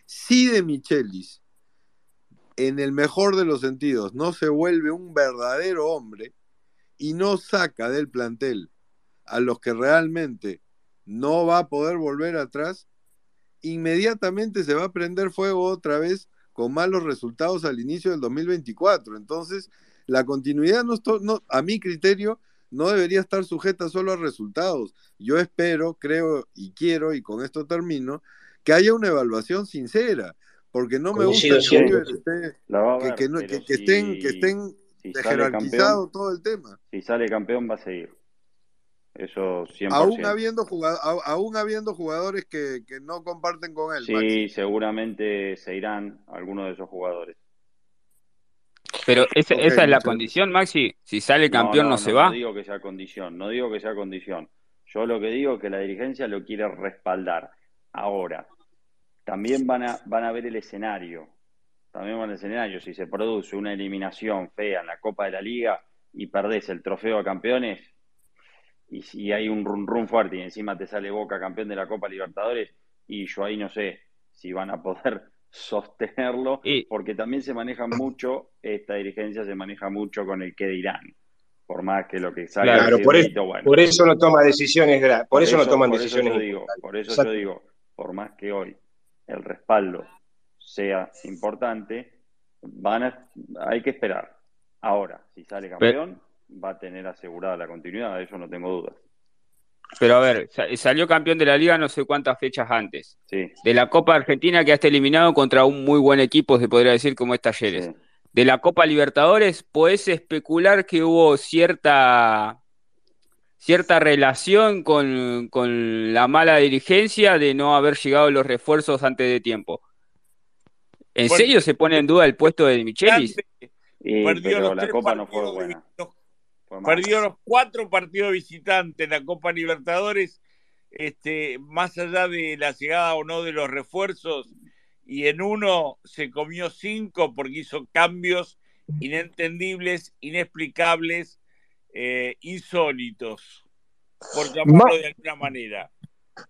Si de Michelis, en el mejor de los sentidos, no se vuelve un verdadero hombre y no saca del plantel a los que realmente no va a poder volver atrás, inmediatamente se va a prender fuego otra vez con malos resultados al inicio del 2024. Entonces, la continuidad, a mi criterio, no debería estar sujeta solo a resultados. Yo espero, creo y quiero, y con esto termino, que haya una evaluación sincera, porque no me gusta que, que, que, no, que, estén, que estén si jerarquizados todo el tema. Si sale campeón va a seguir. Eso 100%. Aún habiendo, jugado, aún habiendo jugadores que, que no comparten con él. Sí, Maxi. seguramente se irán algunos de esos jugadores. Pero esa, esa es la condición, Maxi. Si sale campeón no, se no, va. No digo que sea condición, no digo que sea condición. Yo lo que digo es que la dirigencia lo quiere respaldar. Ahora, también van a, van a ver el escenario. También van al escenario. Si se produce una eliminación fea en la Copa de la Liga y perdés el trofeo a campeones, y si hay un run run fuerte y encima te sale Boca campeón de la Copa Libertadores, y yo ahí no sé si van a poder *laughs* sostenerlo, porque también se maneja mucho, esta dirigencia se maneja mucho con el que dirán. Por más que lo que salga Claro, por, eso, bueno. por eso no toma decisiones, gra- por, eso, no toman por eso decisiones. digo, importantes. por eso Exacto. yo digo, por más que hoy el respaldo sea importante, van a, hay que esperar. Ahora, si sale campeón, va a tener asegurada la continuidad, de eso no tengo dudas. Pero a ver, sa- salió campeón de la liga no sé cuántas fechas antes. Sí. De la Copa Argentina que hasta eliminado contra un muy buen equipo, se podría decir, como es Talleres. De la Copa Libertadores, podés especular que hubo cierta, cierta relación con, con la mala dirigencia de no haber llegado los refuerzos antes de tiempo. ¿En Bueno, serio se pone en duda el puesto de Michelis? Y, Perdió los la tres Copa no fue buena. Fue. Perdió los cuatro partidos visitantes en la Copa Libertadores, este, más allá de la llegada o no de los refuerzos, y en uno se comió cinco porque hizo cambios inentendibles, inexplicables, eh, insólitos, por llamarlo Ma- de alguna manera.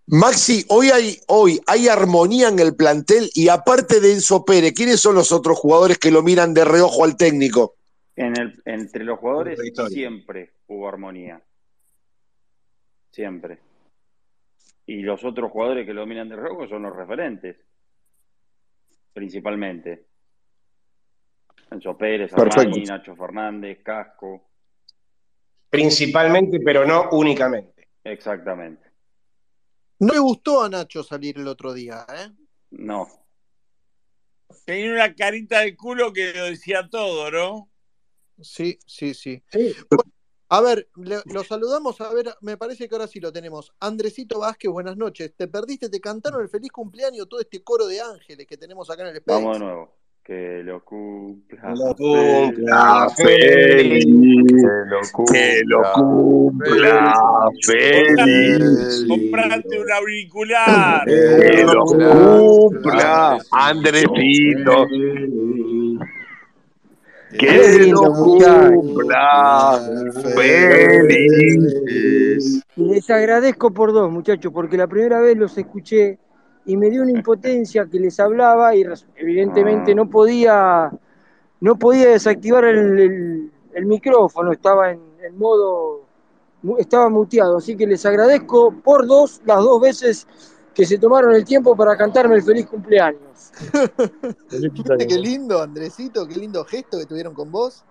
Maxi, hoy hay, hoy hay armonía en el plantel y aparte de Enzo Pérez, ¿quiénes son los otros jugadores que lo miran de reojo al técnico? En el, entre los jugadores siempre hubo armonía. Siempre. Y los otros jugadores que lo miran de rojo son los referentes. Principalmente. Enzo Pérez. Armani, Nacho Fernández, Casco. Principalmente, pero no únicamente. Exactamente. No le gustó a Nacho salir el otro día, ¿eh? No. Tenía una carita de culo que lo decía todo, ¿no? Sí, sí, sí. A ver, le- lo saludamos, a ver, me parece que ahora sí lo tenemos. Andresito Vázquez, buenas noches. Te perdiste, te cantaron el feliz cumpleaños todo este coro de ángeles que tenemos acá en el Space. Vamos de nuevo. Que lo cumpla. Lo cumpla feliz, Que lo que lo cumpla feliz, Comprate un auricular. que lo cumpla Andresito, que lo cumpla feliz. Les agradezco por dos, muchachos, porque la primera vez los escuché y me dio una impotencia que les hablaba y evidentemente no podía, no podía desactivar el, el- el micrófono, estaba en, en modo, estaba muteado, así que les agradezco por dos, las dos veces que se tomaron el tiempo para cantarme el feliz cumpleaños. *laughs* ¿Viste qué lindo, Andresito? Qué lindo gesto que tuvieron con vos.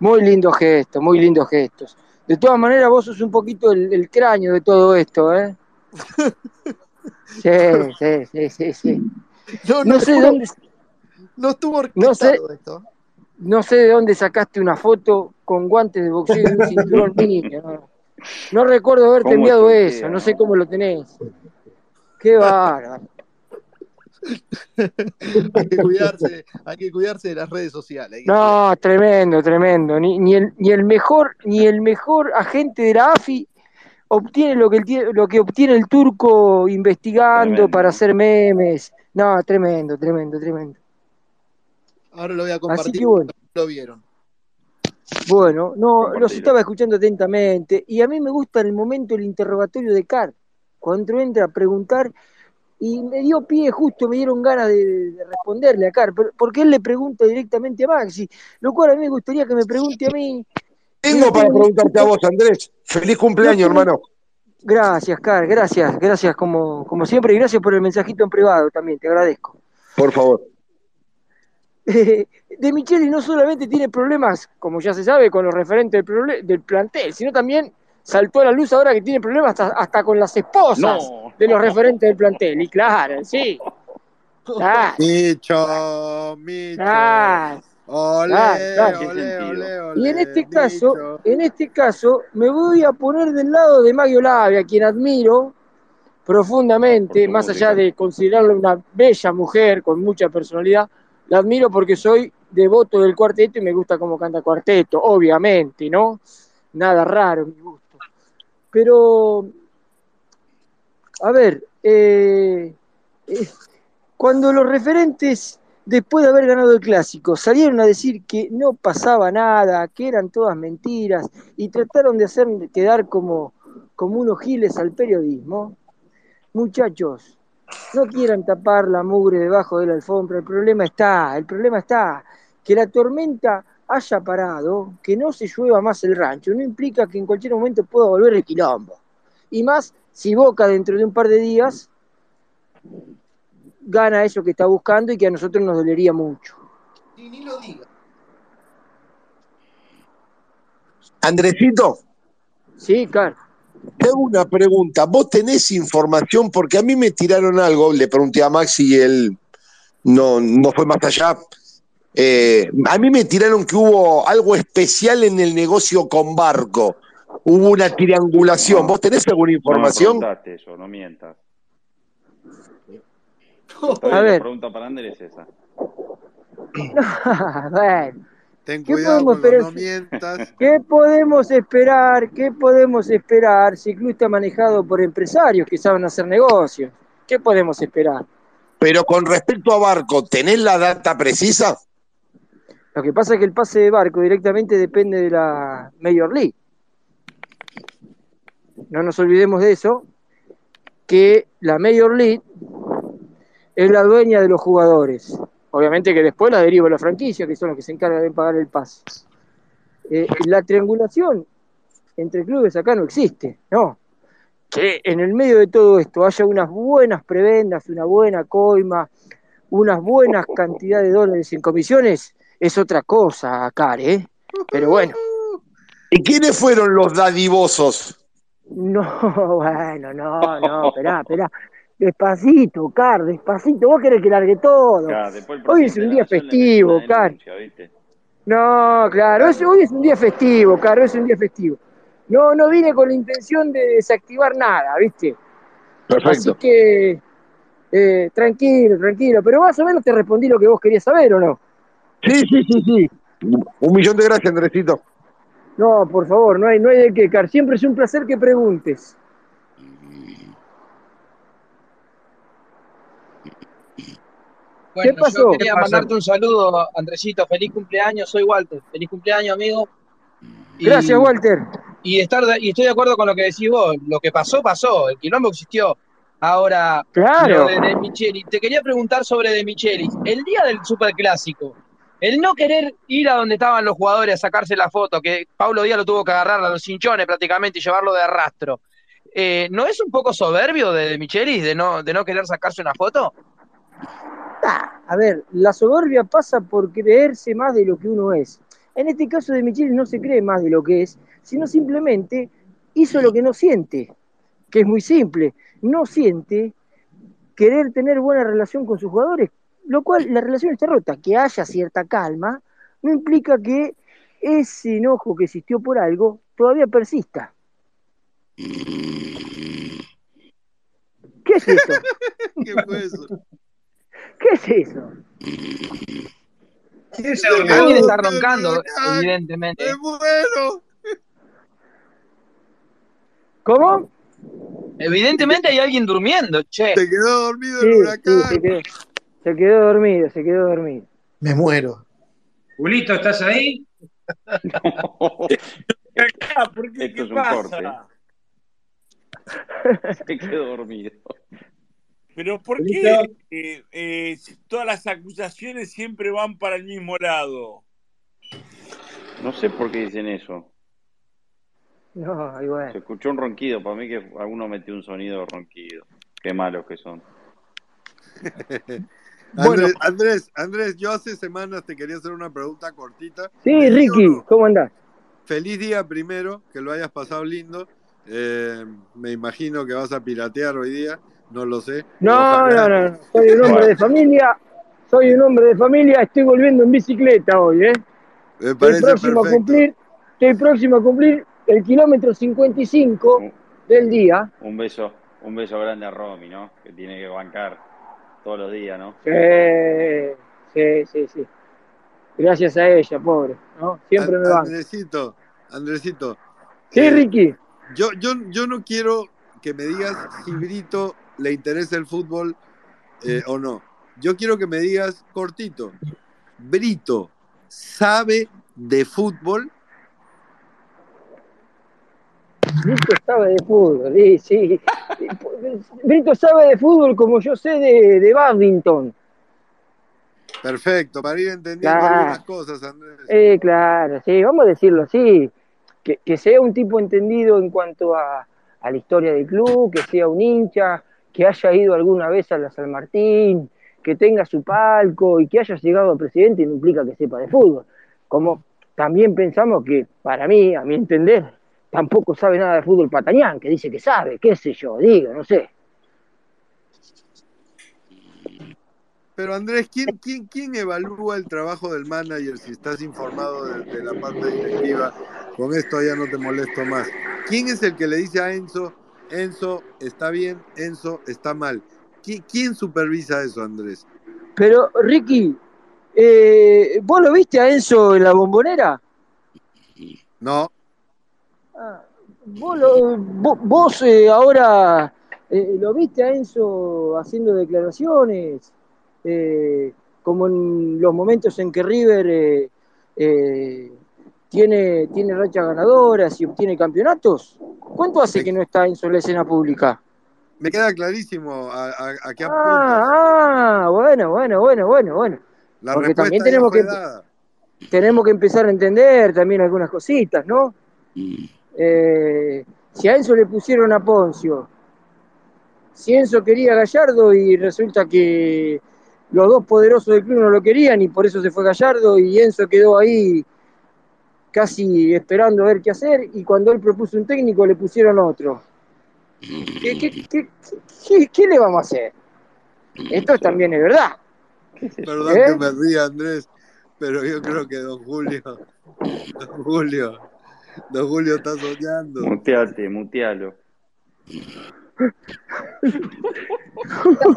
Muy lindo gesto, muy lindos gestos. De todas maneras, vos sos un poquito el, el cráneo de todo esto, ¿eh? *laughs* Sí, sí, sí, sí, sí. No, No no, sé dónde, no estuvo no sé, esto. no sé de dónde sacaste una foto con guantes de boxeo y un *laughs* cinturón niño. No, No recuerdo haberte ¿Cómo enviado es eso, no sé cómo lo tenés. Qué *laughs* bárbaro. hay, que cuidarse, hay que cuidarse de las redes sociales. No, tremendo, tremendo. Ni, ni, el, ni el mejor, ni el mejor agente de la AFI obtiene lo que, el lo que obtiene el turco investigando Tremendo. para hacer memes. No, tremendo, tremendo, tremendo. Ahora lo voy a Así compartir. que bueno. Lo vieron. Bueno, no, los estaba escuchando atentamente y a mí me gusta en el momento el interrogatorio de Car, cuando entra a preguntar y me dio pie, justo me dieron ganas de, de responderle a Car, pero- porque él le pregunta directamente a Maxi, lo cual a mí me gustaría que me pregunte a mí. Tengo para preguntarte a vos, Andrés. Feliz cumpleaños, hermano. Gracias, Car, gracias, gracias como, como siempre y gracias por el mensajito en privado también, te agradezco. Por favor. *laughs* de Micheli no solamente tiene problemas, como ya se sabe, con los referentes del, plantel, sino también saltó a la luz ahora que tiene problemas hasta, hasta con las esposas No. de los referentes del plantel. Y claro, sí. *laughs* Ah, Micho, Micho. ah. Claro, claro. ¿Qué ole, sentido? ole, ole. Y en este caso, en este caso, me voy a poner del lado de Mario Labia, a quien admiro profundamente, más allá de considerarla una bella mujer con mucha personalidad, la admiro porque soy devoto del cuarteto y me gusta cómo canta cuarteto, obviamente, ¿no? Nada raro mi gusto. Pero, a ver, eh, eh, cuando los referentes, después de haber ganado el clásico, salieron a decir que no pasaba nada, que eran todas mentiras, y trataron de hacer quedar como, como unos giles al periodismo, muchachos, no quieran tapar la mugre debajo de la alfombra, el problema está, el problema está, que la tormenta haya parado, que no se llueva más el rancho, no implica que en cualquier momento pueda volver el quilombo. Y más si Boca dentro de un par de días gana eso que está buscando y que a nosotros nos dolería mucho. Y ni lo diga. Andresito, Sí, Car. te hago una pregunta. ¿Vos tenés información? Porque a mí me tiraron algo, le pregunté a Maxi y él no, no fue más allá. Eh, a mí me tiraron que hubo algo especial en el negocio con Barco. Hubo una triangulación. No. ¿Vos tenés alguna No me información? preguntaste eso, no mientas. A La ver. pregunta para Ander es esa. *laughs* bueno, Ten ¿Qué cuidado podemos con los esperar? no mientas. *laughs* ¿qué podemos esperar? ¿Qué podemos esperar si el club está manejado por empresarios que saben hacer negocios? ¿Qué podemos esperar? Pero con respecto a Barco, ¿tenés la data precisa? Lo que pasa es que el pase de barco directamente depende de la Major League. No nos olvidemos de eso, que la Major League es la dueña de los jugadores. Obviamente que después la deriva la franquicia, que son los que se encargan de pagar el pase. Eh, la triangulación entre clubes acá no existe, ¿no? Que en el medio de todo esto haya unas buenas prebendas, una buena coima, unas buenas cantidades de dólares en comisiones, es otra cosa, Car, ¿eh? Pero bueno, ¿Y quiénes fueron los dadivosos? *laughs* no, bueno, no, no, esperá, esperá. Despacito, Car, despacito. Vos querés que largue todo. Claro, Hoy es un día festivo, Car. No, claro, es- hoy es un día festivo, Car, hoy es un día festivo. No, no vine con la intención de desactivar nada, ¿viste? Así Perfecto. que, eh, tranquilo, tranquilo. Pero más o menos te respondí lo que vos querías saber, ¿o no? Sí, sí, sí, sí. Un millón de gracias, Andresito. No, por favor, no hay, no hay de qué, Car. Siempre es un placer que preguntes. Bueno, pasó? yo quería ¿Qué pasó? mandarte un saludo, Andresito. Feliz cumpleaños, soy Walter. Feliz cumpleaños, amigo. Y- Gracias, Walter. Y, estar de- y estoy de acuerdo con lo que decís vos. Lo que pasó, pasó. El quilombo existió. Ahora, Claro. de, de Micheli. Te quería preguntar sobre De Micheli. El día del Superclásico, el no querer ir a donde estaban los jugadores a sacarse la foto, que Pablo Díaz lo tuvo que agarrar a los cinchones prácticamente y llevarlo de arrastro. Eh, ¿No es un poco soberbio de, de Michelis de no, de no querer sacarse una foto? A ver, la soberbia pasa por creerse más de lo que uno es. En este caso de Michele no se cree más de lo que es, sino simplemente hizo lo que no siente, que es muy simple. No siente querer tener buena relación con sus jugadores, lo cual la relación está rota. Que haya cierta calma no implica que ese enojo que existió por algo todavía persista. *laughs* ¿Qué es esto? ¿Qué fue eso? ¿Qué es eso? ¿Quién Alguien está roncando, evidentemente. ¡Me muero! ¿Cómo? Evidentemente hay alguien durmiendo, che. Se quedó dormido Sí, el sí, huracán. se quedó, se quedó dormido, se quedó dormido. Me muero. Julito, ¿estás ahí? *laughs* Acá, ¿por qué? Esto ¿Qué es un corte. pasa? Se quedó dormido. Pero ¿por qué eh, eh, todas las acusaciones siempre van para el mismo lado? No sé por qué dicen eso. No, bueno. Se escuchó un ronquido. Para mí que alguno metió un sonido ronquido. Qué malos que son. *laughs* Andrés, Andrés, Andrés, yo hace semanas te quería hacer una pregunta cortita. Sí, ¿Feliz o Ricky, no? ¿cómo andás? Feliz día primero, que lo hayas pasado lindo. Eh, me imagino que vas a piratear hoy día, no lo sé. No, Ojalá. no, no, soy un hombre de familia, soy un hombre de familia, estoy volviendo en bicicleta hoy, ¿eh? Me Estoy próximo a cumplir, estoy próximo a cumplir el kilómetro 55 del día. Un beso, un beso grande a Romy, ¿no? Que tiene que bancar todos los días, ¿no? Sí, sí, sí, sí. Gracias a ella, pobre, ¿no? Siempre me van. Andresito, Andresito. Sí, eh, Ricky. Yo, yo, yo no quiero que me digas si Brito le interesa el fútbol eh, o no. Yo quiero que me digas cortito. Brito, ¿sabe de fútbol? Brito sabe de fútbol, sí, sí. Brito sabe de fútbol como yo sé de, de badminton. Perfecto, para ir entendiendo Claro. algunas cosas, Andrés. Eh, claro, sí, vamos a decirlo así. Que, que sea un tipo entendido en cuanto a, a la historia del club, que sea un hincha, que haya ido alguna vez a la San Martín, que tenga su palco y que haya llegado a presidente no implica que sepa de fútbol. Como también pensamos que, para mí, a mi entender, tampoco sabe nada de fútbol Patañán, que dice que sabe, qué sé yo, digo, no sé. Pero Andrés, ¿quién, quién, ¿quién evalúa el trabajo del manager si estás informado de, de la parte directiva? Con esto ya no te molesto más. ¿Quién es el que le dice a Enzo, Enzo está bien, Enzo está mal? ¿Qui- ¿Quién supervisa eso, Andrés? Pero, Ricky, eh, ¿vos lo viste a Enzo en la bombonera? No, Vos, lo- vo- vos, eh, ahora eh, lo viste a Enzo haciendo declaraciones, como en los momentos en que River tiene, tiene rachas ganadoras y obtiene campeonatos. ¿Cuánto hace que no está Enzo en la escena pública? me queda clarísimo a, a- a qué. Ah, ah, bueno, bueno, bueno, bueno, bueno. La Porque también tenemos que, dada. tenemos que empezar a entender también algunas cositas, ¿no? Eh, si a Enzo le pusieron a Poncio, si Enzo quería a Gallardo y resulta que los dos poderosos del club no lo querían y por eso se fue Gallardo y Enzo quedó ahí casi esperando a ver qué hacer y cuando él propuso un técnico le pusieron otro. ¿Qué, qué, qué, qué- qué le vamos a hacer? Esto también es verdad. Perdón ¿Eh? que me ría, Andrés, pero yo creo que don Julio, don Julio, don Julio está soñando. Muteate, mutealo.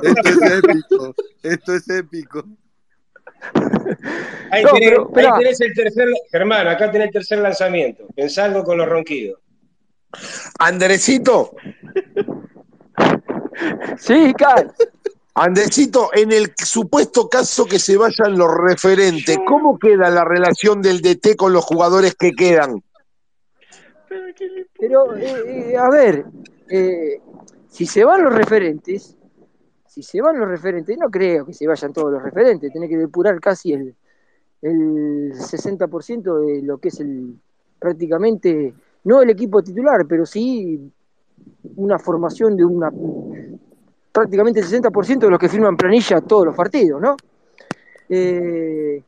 Esto es épico, esto es épico. *laughs* Ahí, No, tenés, pero, ahí esperá. tenés el tercer, Germán, acá tenés el tercer lanzamiento. Pensá algo con los ronquidos. Andresito, *laughs* Sí, Cal. Andresito, en el supuesto caso que se vayan los referentes, ¿cómo queda la relación del DT con los jugadores que quedan? Pero, eh, eh, a ver, eh, si se van los referentes, si se van los referentes, no creo que se vayan todos los referentes, tiene que depurar casi el, el 60% de lo que es el prácticamente, no el equipo titular, pero sí una formación de una prácticamente el 60% de los que firman planilla todos los partidos, ¿no? Eh,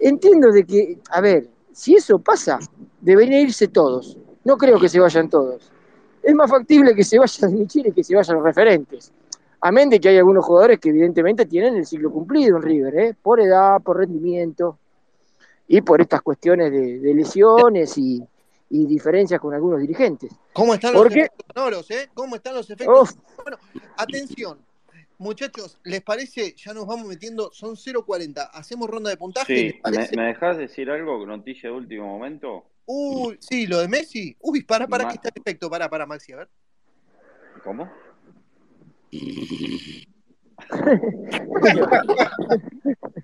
entiendo de que, a ver, si eso pasa, deberían irse todos. No creo que se vayan todos. Es más factible que se vayan *laughs* de Chile que se vayan los referentes. Amén de que hay algunos jugadores que evidentemente tienen el ciclo cumplido en River, ¿eh? por edad, por rendimiento y por estas cuestiones de, de lesiones y, y diferencias con algunos dirigentes. ¿Cómo están los Porque, efectos sonoros, eh? ¿Cómo están los efectos? Bueno, atención. Muchachos, ¿les parece? Ya nos vamos metiendo, son 0.40. ¿Hacemos ronda de puntaje? ¿Les Sí, ¿me, me dejás decir algo? Noticia de último momento. Uy, sí, lo de Messi. Uy, para, para, Ma- que está el efecto. Para, para, Maxi, a ver. ¿Cómo?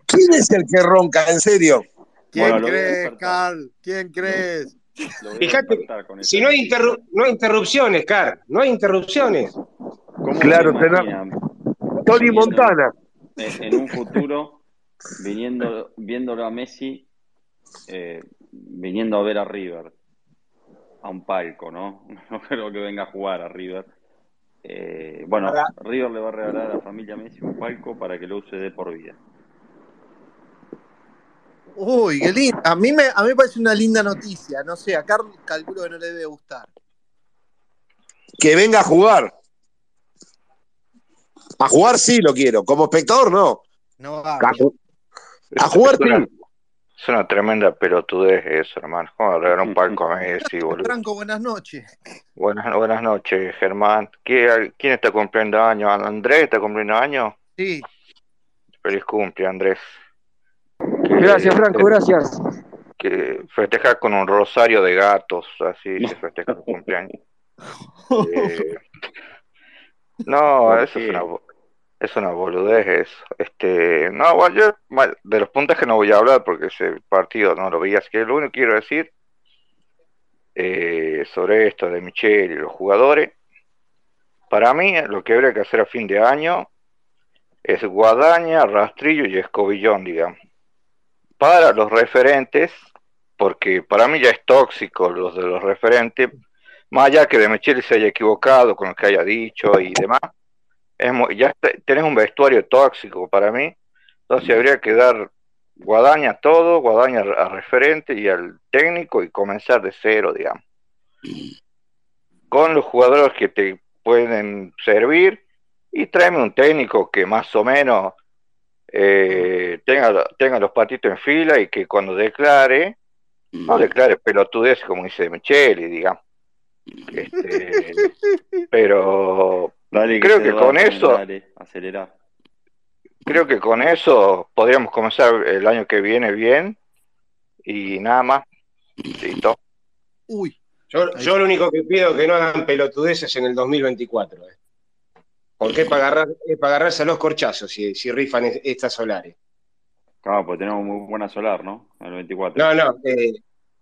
¿Quién es el que ronca? ¿En serio? ¿Quién Bueno, crees. Carl? ¿Quién crees? Fíjate, si no hay, noticia. interru- no hay interrupciones, Car, no hay interrupciones. ¿Cómo Claro, Tony Montana. en, en un futuro viniendo, viéndolo a Messi eh, viniendo a ver a River a un palco, ¿no? *laughs* No creo que venga a jugar a River. Eh, bueno, River le va a regalar a la familia Messi un palco para que lo use de por vida. Uy, qué lindo. A mí, me, a mí me parece una linda noticia. No sé, a Carl calculo que no le debe gustar. Que venga a jugar. A jugar sí lo quiero. Como espectador no. No va. A, a jugar sí. Es una tremenda pelotudez eso, hermano. ¿Cómo regalar un palco *laughs* a Messi, boludo? Franco, buenas noches. Buenas, buenas noches, Germán. ¿Qui- ¿Quién está cumpliendo años? ¿Andrés está cumpliendo años? Sí. Feliz cumple, Andrés. Que, Gracias, Franco, gracias. que festejar con un rosario de gatos, así se festeja tu cumpleaños. *laughs* Eh, no, ¿Por eso es una, es una boludez eso. Este, no, bueno, yo de los puntajes no voy a hablar porque ese partido no lo vi, así que lo único que quiero decir eh, sobre esto de Michel y los jugadores, para mí lo que habría que hacer a fin de año es guadaña, rastrillo y escobillón, digamos, para los referentes, porque para mí ya es tóxico los de los referentes, más allá que de Michele se haya equivocado con lo que haya dicho y demás, es ya tenés un vestuario tóxico para mí, entonces habría que dar guadaña a todo, guadaña a referente y al técnico y comenzar de cero, digamos, con los jugadores que te pueden servir y tráeme un técnico que más o menos eh, tenga, tenga los patitos en fila y que cuando declare, no declare pelotudez como dice Micheli, digamos. Este, *laughs* pero Dale, creo que con eso, Dale, acelera. creo que con eso podríamos comenzar el año que viene bien y nada más. Listo. Uy. Yo, yo lo único que pido es que no hagan pelotudeces en el 2024. ¿eh? Porque es para, agarrar, es para agarrarse a los corchazos si, si rifan es- estas solares. Claro, pues tenemos muy buena solar, ¿no? El 24. No, no, eh,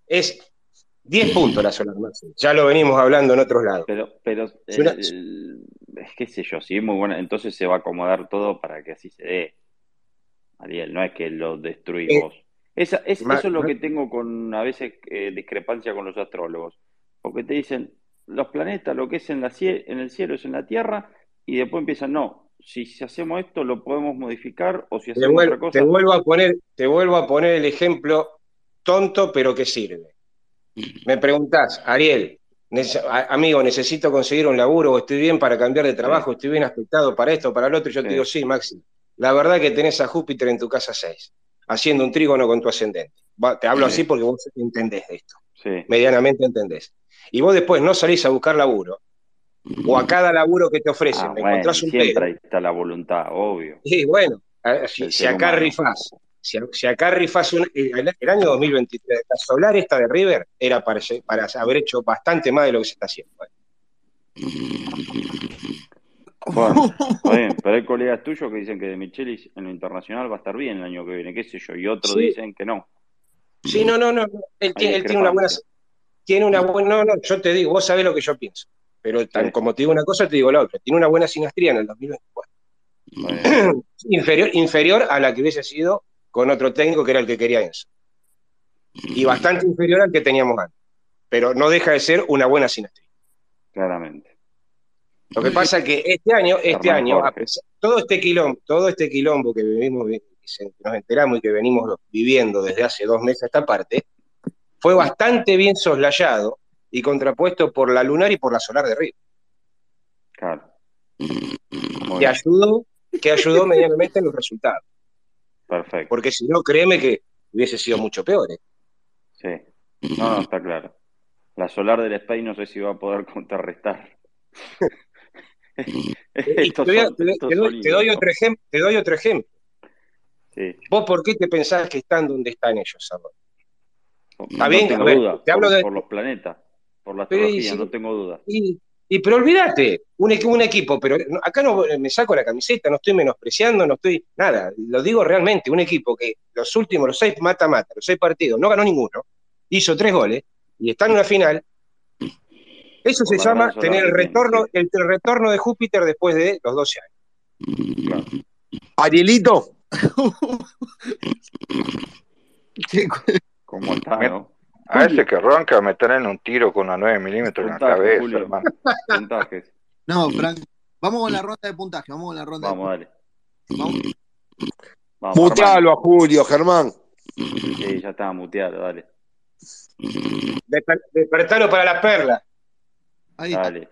es 10 puntos la solar. Ya lo venimos hablando en otros lados. Pero, pero una- el- es que sé yo, si es muy buena, entonces se va a acomodar todo para que así se dé. Ariel, no es que lo destruimos. Esa, es, Eh, Ma- eso es lo que tengo con a veces eh, discrepancia con los astrólogos. Porque te dicen, los planetas, lo que es en, la en el cielo es en la Tierra, y después empiezan, no, si, si hacemos esto lo podemos modificar, o si Te, hacemos otra te cosa. vuelvo a poner, te vuelvo a poner el ejemplo tonto pero que sirve. *laughs* Me preguntás, Ariel, nece- amigo, necesito conseguir un laburo o estoy bien para cambiar de trabajo, estoy bien aspectado para esto, para lo otro, y yo te digo, sí, Maxi, la verdad que tenés a Júpiter en tu casa 6, haciendo un trígono con tu ascendente. Va, te hablo Sí. así porque vos entendés de esto, medianamente entendés. Y vos después no salís a buscar laburo, o a cada laburo que te ofrecen, Ah, me bueno, encontrás un siempre pedo. ahí está la voluntad, obvio. Y bueno, si, El acá humano. rifás, si, si acá rifás un- el, el año 2023, la solar esta de River era para, para haber hecho bastante más de lo que se está haciendo. Bueno, está bien, pero hay colegas tuyos que dicen que de Michelis en lo internacional va a estar bien el año que viene, qué sé yo, y otros Sí. dicen que no. Sí, no, no, no. Él, tiene, él tiene una buena. Tiene una buena. No, no, yo te digo, vos sabés lo que yo pienso. Pero tan Sí. como te digo una cosa, te digo la otra. Tiene una buena sinastría en el 2024. Está bien. inferior, inferior a la que hubiese sido con otro técnico que era el que quería Enzo. Y *clears throat* bastante inferior al que teníamos antes. Pero no deja de ser una buena sinastría. Claramente. Lo que pasa es que este año, este año, a pesar- todo este quilombo, todo este quilombo que vivimos, que nos enteramos y que venimos viviendo desde hace dos meses a esta parte, fue bastante bien soslayado y contrapuesto por la lunar y por la solar de Río, Claro. Que ayudó, que ayudó medianamente en los resultados. Perfecto. Porque si no, créeme que hubiese sido mucho peor. ¿eh? Sí. No, no, está claro. La solar del Spain no sé si va a poder contrarrestar. *laughs* Estos te, doy, son- te- estos te doy- son te doy ídolos. otro ejemplo, te doy otro ejemplo. Sí. ¿Vos por qué te pensás que están donde están ellos ahora? Está No bien, tengo duda. te hablo por, de- por los planetas, por la astrología, no tengo duda. Y, y pero olvídate, un, un equipo, pero no- acá no me saco la camiseta, no estoy menospreciando, no estoy nada, lo digo realmente, un equipo que los últimos, los seis mata-mata, los seis partidos, no ganó ninguno, hizo tres goles y está en una final, eso se la llama tener el retorno, el, el retorno de Júpiter después de los 12 años. Arielito, *laughs* ¿Cómo está, no? A ese que ronca me traen un tiro con una 9 milímetros en la cabeza, Julio. hermano. *laughs* Puntajes. No, Frank. Vamos con la ronda de puntaje. Vamos con la ronda Vamos, de dale. puntaje. Vamos, mutealo a Julio, Germán. Sí, ya estaba muteado, dale. Desper- Despertalo para la perla. Ahí está. Dale.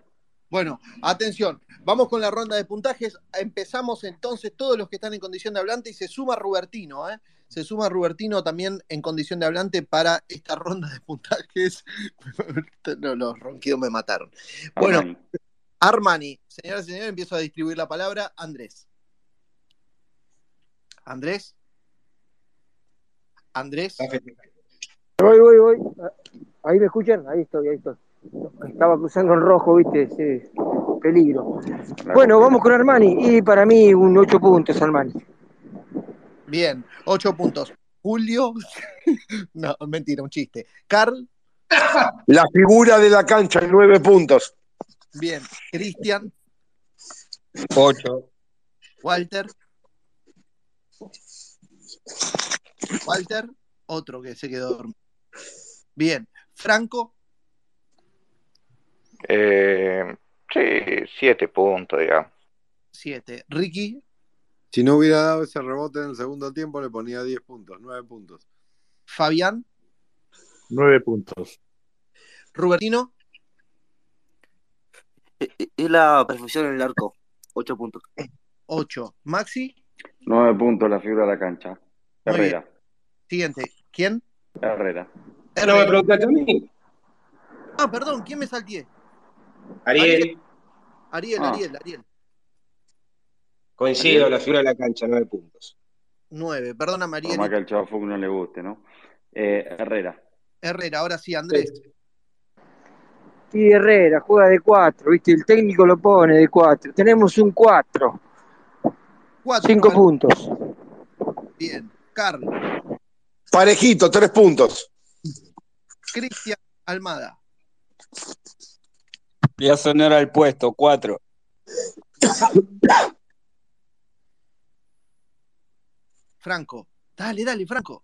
Bueno, atención, vamos con la ronda de puntajes. Empezamos entonces todos los que están en condición de hablante y se suma Rubertino, ¿eh? Se suma Rubertino también en condición de hablante para esta ronda de puntajes. *laughs* No, los ronquidos me mataron. Bueno, Armani. Armani, señoras y señores, empiezo a distribuir la palabra. Andrés. Andrés. Andrés. Voy, voy, voy. Ahí me escuchan, ahí estoy, ahí estoy. Estaba cruzando el rojo, viste, ese peligro. Bueno, vamos con Armani. Y para mí un 8 puntos, Armani. Bien, ocho puntos. Julio. *laughs* No, mentira, un chiste. Carl. La figura de la cancha nueve puntos. Bien. Cristian. 8. Walter. Walter. Otro que se quedó dormido. Bien. Franco. Eh, sí, 7 puntos, digamos. Siete. Ricky. Si no hubiera dado ese rebote en el segundo tiempo, le ponía 10 puntos, 9 puntos. Fabián. Nueve puntos. Rubertino. Es la perfección en el arco. Ocho puntos. Ocho. Maxi. Nueve puntos la figura de la cancha. Herrera. Siguiente. ¿Quién? Herrera. No me preguntaste a mí. Ah, perdón, ¿quién me salteé? Ariel, Ariel, Ah. Ariel, Ariel. Coincido, la figura de la cancha, 9 puntos. Nueve. Perdona, Por Mariel. más que al Chavo Fug no le guste, ¿no? Eh, Herrera. Herrera, ahora sí, Andrés. Y Herrera juega de 4, viste, el técnico lo pone de 4. Tenemos un 4. Cuatro. 5 puntos. Bien. Carl. Parejito, tres puntos. Cristian Almada. Hace honor al puesto, cuatro. *coughs* Franco. Dale, dale, Franco.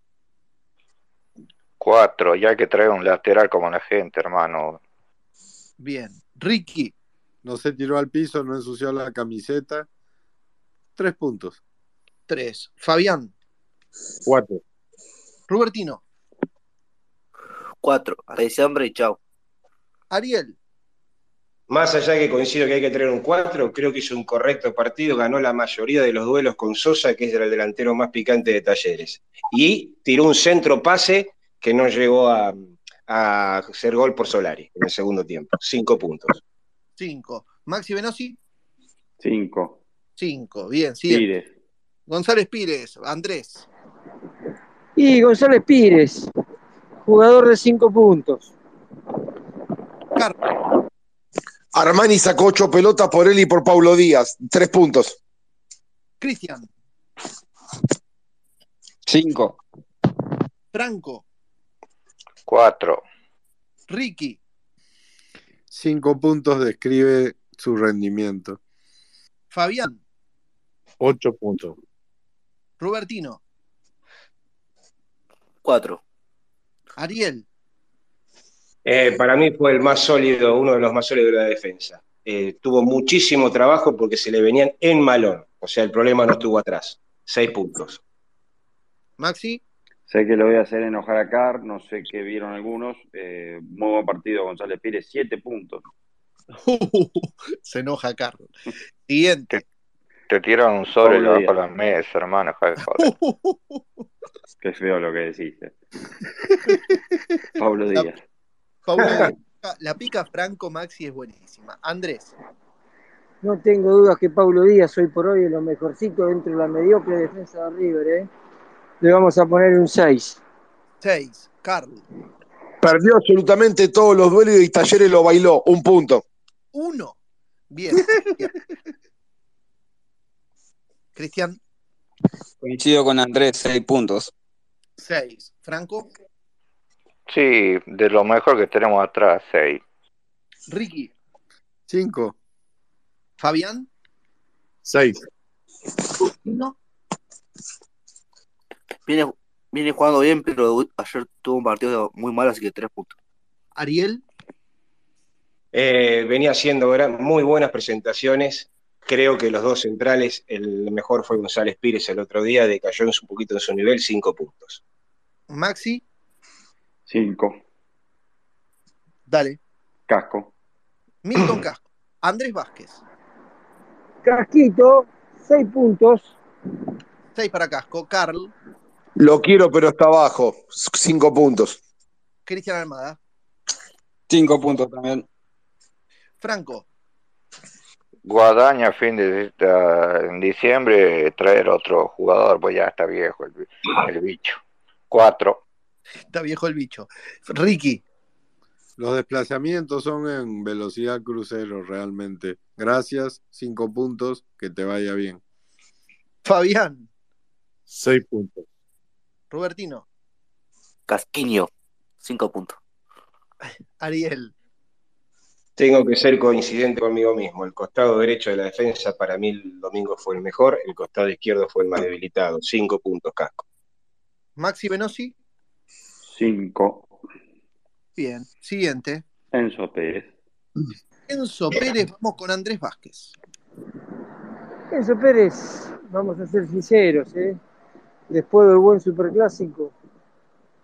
4, ya que trae un lateral como la gente, hermano. Bien. Ricky. No se tiró al piso, no ensució la camiseta. Tres puntos. Tres. Fabián. Cuatro. Rubertino. Cuatro. A diciembre y chao. Ariel. Más allá de que coincido que hay que tener un 4, creo que hizo un correcto partido, ganó la mayoría de los duelos con Sosa, que es el delantero más picante de Talleres. Y tiró un centro pase que no llegó a, a ser gol por Solari en el segundo tiempo. Cinco puntos. Cinco. Maxi Venosi. Cinco. Cinco. Bien. Pires. González Pires. Andrés. Y González Pires, jugador de 5 puntos. Armani sacó ocho pelotas por él y por Paulo Díaz. Tres puntos. Cristian. Cinco. Franco. 4. Ricky. Cinco puntos describe su rendimiento. Fabián. Ocho puntos. Robertino. Cuatro. Ariel. Eh, para mí fue el más sólido, uno de los más sólidos de la defensa. Eh, tuvo muchísimo trabajo porque se le venían en malón. O sea, el problema no estuvo atrás. Seis puntos. Maxi. Sé que lo voy a hacer enojar a Car, no sé qué vieron algunos. Eh, muy buen partido, González Pires, siete puntos. Se enoja Carlos. Siguiente. Te tiran un sobre y le bajo Díaz. la mesa, hermano. joder. *laughs* Qué feo lo que decís. eh. *laughs* Pablo Díaz. *laughs* La pica Franco Maxi es buenísima. Andrés. No tengo dudas que Pablo Díaz hoy por hoy es lo mejorcito dentro de la mediocre defensa de River, ¿eh? Le vamos a poner un 6. 6. Carl. Perdió absolutamente todos los duelos y Talleres lo bailó. Un punto. 1. Bien. *laughs* bien. Cristian, Coincido con Andrés, seis puntos. 6. Franco, Sí, de lo mejor que tenemos atrás, 6. Ricky, 5. Fabián, 6. no. Viene, viene jugando bien, pero ayer tuvo un partido muy malo, así que tres puntos. Ariel, Eh, venía haciendo gran- muy buenas presentaciones. Creo que los dos centrales, el mejor fue González Pires el otro día, decayó un poquito en su nivel, cinco puntos. Maxi, 5. dale. Casco. Milton Casco, Andrés Vázquez, Casquito, 6 puntos. 6 para Casco. Carl, Lo quiero, pero está abajo. Cinco puntos. Cristian Almada, Cinco puntos también. Franco, Guadaña, fin de esta- en diciembre, traer otro jugador, pues ya está viejo el, el bicho. 4. Está viejo el bicho. Ricky, Los desplazamientos son en velocidad crucero realmente. Gracias, cinco puntos, que te vaya bien. Fabián, 6 puntos. Robertino, Casquiño, cinco puntos. Ariel, Tengo que ser coincidente conmigo mismo. El costado derecho de la defensa para mí el domingo fue el mejor, el costado izquierdo fue el más debilitado. Cinco puntos, casco. Maxi Venosi, 5. bien. Siguiente. Enzo Pérez. Enzo Pérez, vamos con Andrés Vázquez. Enzo Pérez, vamos a ser sinceros, ¿eh? Después del buen superclásico,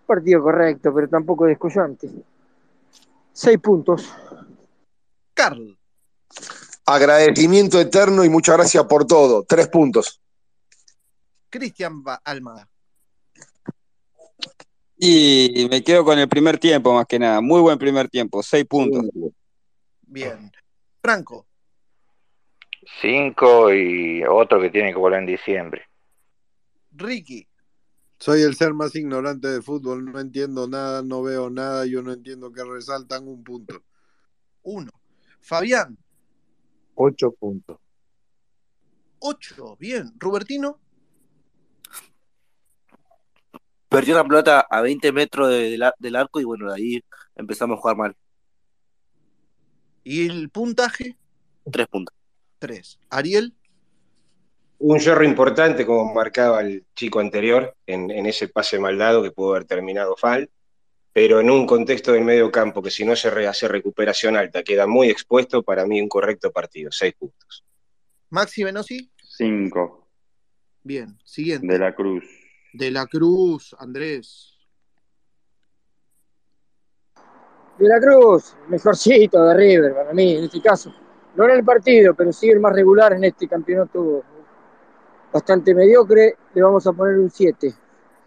partido correcto, pero tampoco descollante. 6 puntos. Carl, Agradecimiento eterno y muchas gracias por todo. Tres puntos. Cristian Almada, Y me quedo con el primer tiempo, más que nada. Muy buen primer tiempo, seis puntos. bien. Franco, 5 y otro que tiene que volver en diciembre. Ricky, Soy el ser más ignorante de fútbol, no entiendo nada, no veo nada, yo no entiendo que resaltan un punto. 1. Fabián, 8 puntos. 8. Bien. Robertino, Perdió la pelota a 20 metros de- del ar- del arco y bueno, de ahí empezamos a jugar mal. y el puntaje, Tres puntos. 3. Ariel, Un yerro importante, como marcaba el chico anterior, en, en ese pase mal dado que pudo haber terminado fal, pero en un contexto del medio campo que si no se re- hace recuperación alta queda muy expuesto, para mí un correcto partido, seis puntos. Maxi Venosi, 5. bien. Siguiente. De la Cruz. De la Cruz, Andrés. De la Cruz, mejorcito de River para mí, en este caso. No en el partido, pero sí el más regular en este campeonato bastante mediocre. Le vamos a poner un 7.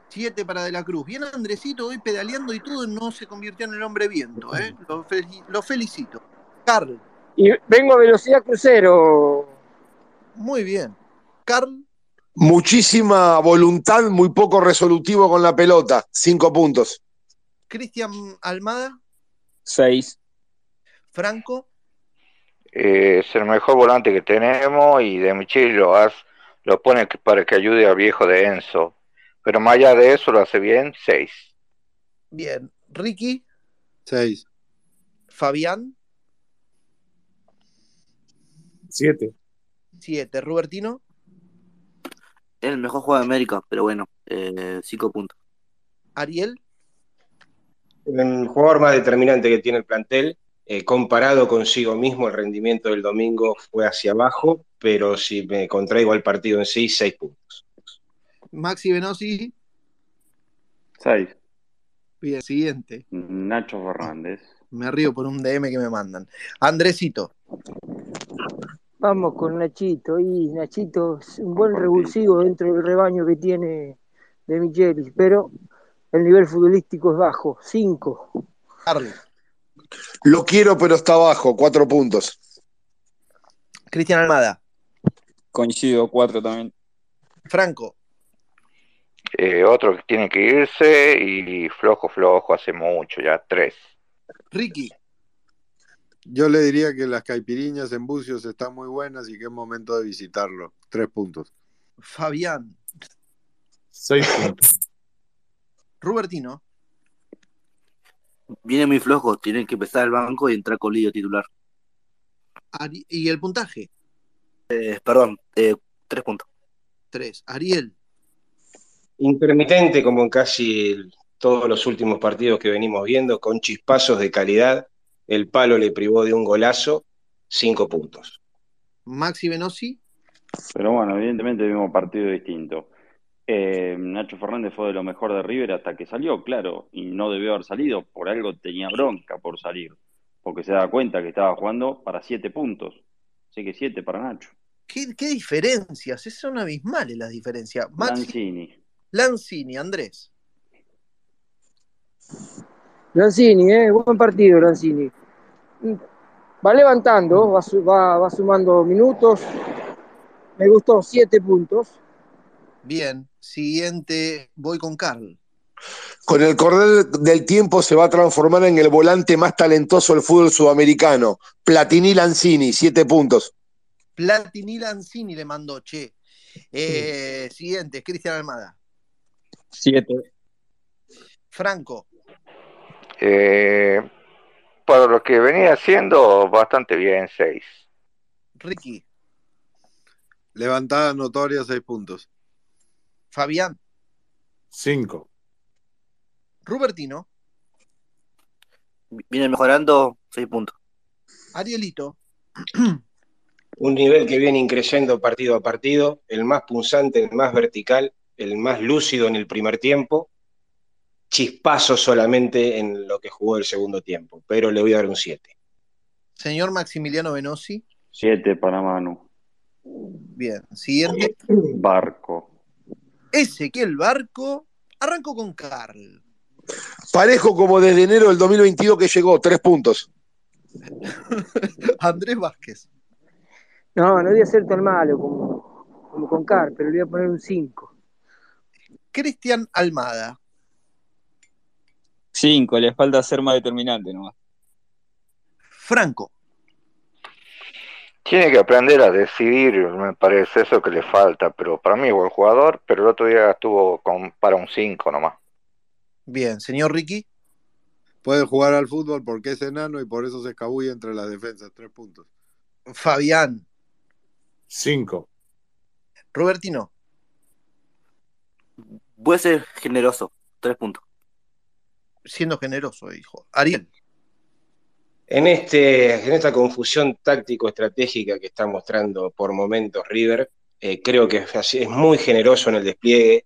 7 para De la Cruz. Bien Andresito hoy pedaleando y todo, no se convirtió en el hombre viento. ¿eh? Lo, fel- lo felicito. Carl, Y vengo a velocidad crucero. muy bien. Carl, Muchísima voluntad, muy poco resolutivo con la pelota. Cinco puntos. Cristian Almada, Seis. Franco, Eh, es el mejor volante que tenemos y de Micheli lo, haz- lo pone para que ayude al viejo de Enzo. Pero más allá de eso lo hace bien, 6. bien. Ricky, 6. Fabián, 7. 7. Robertino, Es el mejor jugador de América, pero bueno, eh, cinco puntos. Ariel, El jugador más determinante que tiene el plantel, eh, comparado consigo mismo, el rendimiento del domingo fue hacia abajo, pero si me contraigo al partido en sí, seis puntos. Maxi Venosi, 6. bien. Siguiente. Nacho Fernández. Me río por un DM que me mandan. Andresito, Vamos con Nachito. Y Nachito es un buen revulsivo dentro del rebaño que tiene de Michelis, pero el nivel futbolístico es bajo. 5. Carl, Lo quiero, pero está abajo. Cuatro puntos. Cristian Almada. Coincido, cuatro también. Franco. Eh, otro que tiene que irse y flojo, flojo, hace mucho, ya tres. Ricky. Yo le diría que las caipiriñas en Bucios están muy buenas y que es momento de visitarlo. Tres puntos. Fabián. Seis puntos. *laughs* Rubertino. Viene muy flojo, tienen que empezar el banco y entrar con Lidio titular. Ari- ¿Y el puntaje? Eh, perdón, eh, tres puntos. Tres. Ariel. Intermitente como en casi todos los últimos partidos que venimos viendo, con chispazos de calidad. El palo le privó de un golazo, cinco puntos. Maxi Venosi. Pero bueno, evidentemente vimos partido distinto. Eh, Nacho Fernández fue de lo mejor de River hasta que salió, claro, y no debió haber salido, por algo tenía bronca por salir, porque se da cuenta que estaba jugando para siete puntos. Así que siete para Nacho. ¿Qué, qué diferencias? Son abismales las diferencias. Maxi Lanzini. Lanzini, Andrés. Lanzini, eh, buen partido, Lanzini. Va levantando, va, su- va, va sumando minutos. Me gustó, siete puntos. Bien. Siguiente, voy con Carl. Con el correr del tiempo se va a transformar en el volante más talentoso del fútbol sudamericano. Platini Lanzini, siete puntos. Platini Lanzini le mandó, che. Eh, Siguiente, Cristian Almada. Siete. Franco. Eh, para lo que venía haciendo, bastante bien, seis. Ricky. Levantada notoria, seis puntos. Fabián. Cinco. Rubertino. Viene mejorando, seis puntos. Arielito. Un nivel que viene increyendo partido a partido, el más punzante, el más vertical, el más lúcido en el primer tiempo, chispazo solamente en lo que jugó el segundo tiempo, pero le voy a dar un 7. Señor Maximiliano Venosi. Siete para Manu. Bien. Siguiente. Barco. Ezequiel Barco. Arranco con Carl. Parejo como desde enero del 2022 que llegó, tres puntos. *laughs* Andrés Vázquez. No, no voy a ser tan malo como, como con Car, pero le voy a poner un 5. Cristian Almada. Cinco, le falta ser más determinante nomás. Franco. Tiene que aprender a decidir, me parece eso que le falta, pero para mí buen jugador, pero el otro día estuvo con, para un 5 nomás. Bien. Señor Ricky. Puede jugar al fútbol porque es enano y por eso se escabulle entre las defensas. Tres puntos. Fabián. Cinco. Robertino. Voy a ser generoso, tres puntos. Siendo generoso, hijo. Ariel. En, este, en esta confusión táctico-estratégica que está mostrando por momentos River, eh, creo que es, así- es muy generoso en el despliegue,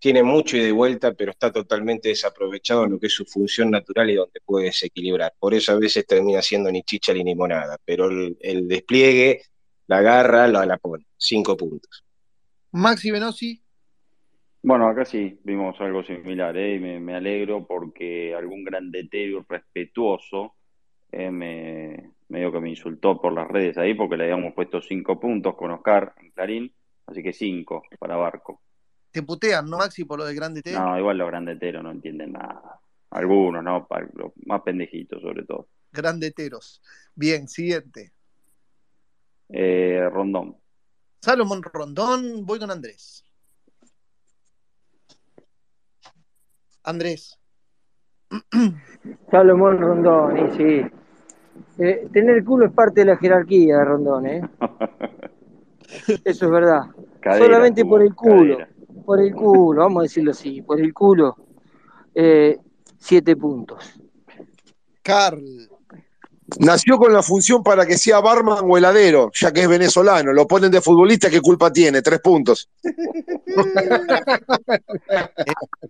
tiene mucho y vuelta, pero está totalmente desaprovechado en lo que es su función natural y donde puede desequilibrar. Por eso a veces termina siendo ni chicha ni limonada, pero el, el despliegue, la agarra, la, la pone. Cinco puntos. Maxi Venosi. Bueno, acá sí vimos algo similar, ¿eh? Y me, me alegro porque algún grandetero respetuoso eh, me, medio que me insultó por las redes ahí porque le habíamos puesto cinco puntos con Oscar en Clarín, así que cinco para Barco. Te putean, ¿no, Maxi, por lo de Grande T? No, igual los grandeteros no entienden nada. Algunos, ¿no? Los más pendejitos, sobre todo. Grandeteros. Bien, siguiente. Eh, Rondón. Salomón Rondón, voy con Andrés. Andrés. *clears throat* Salomón Rondón, y sí. Eh, tener culo es parte de la jerarquía de Rondón, ¿eh? *laughs* Eso es verdad. Cadera Solamente por el culo. cadera. Por el culo, vamos a decirlo así. Por el culo. eh, siete puntos. Carl. Nació con la función para que sea barman o heladero, ya que es venezolano. Lo ponen de futbolista, ¿qué culpa tiene? Tres puntos.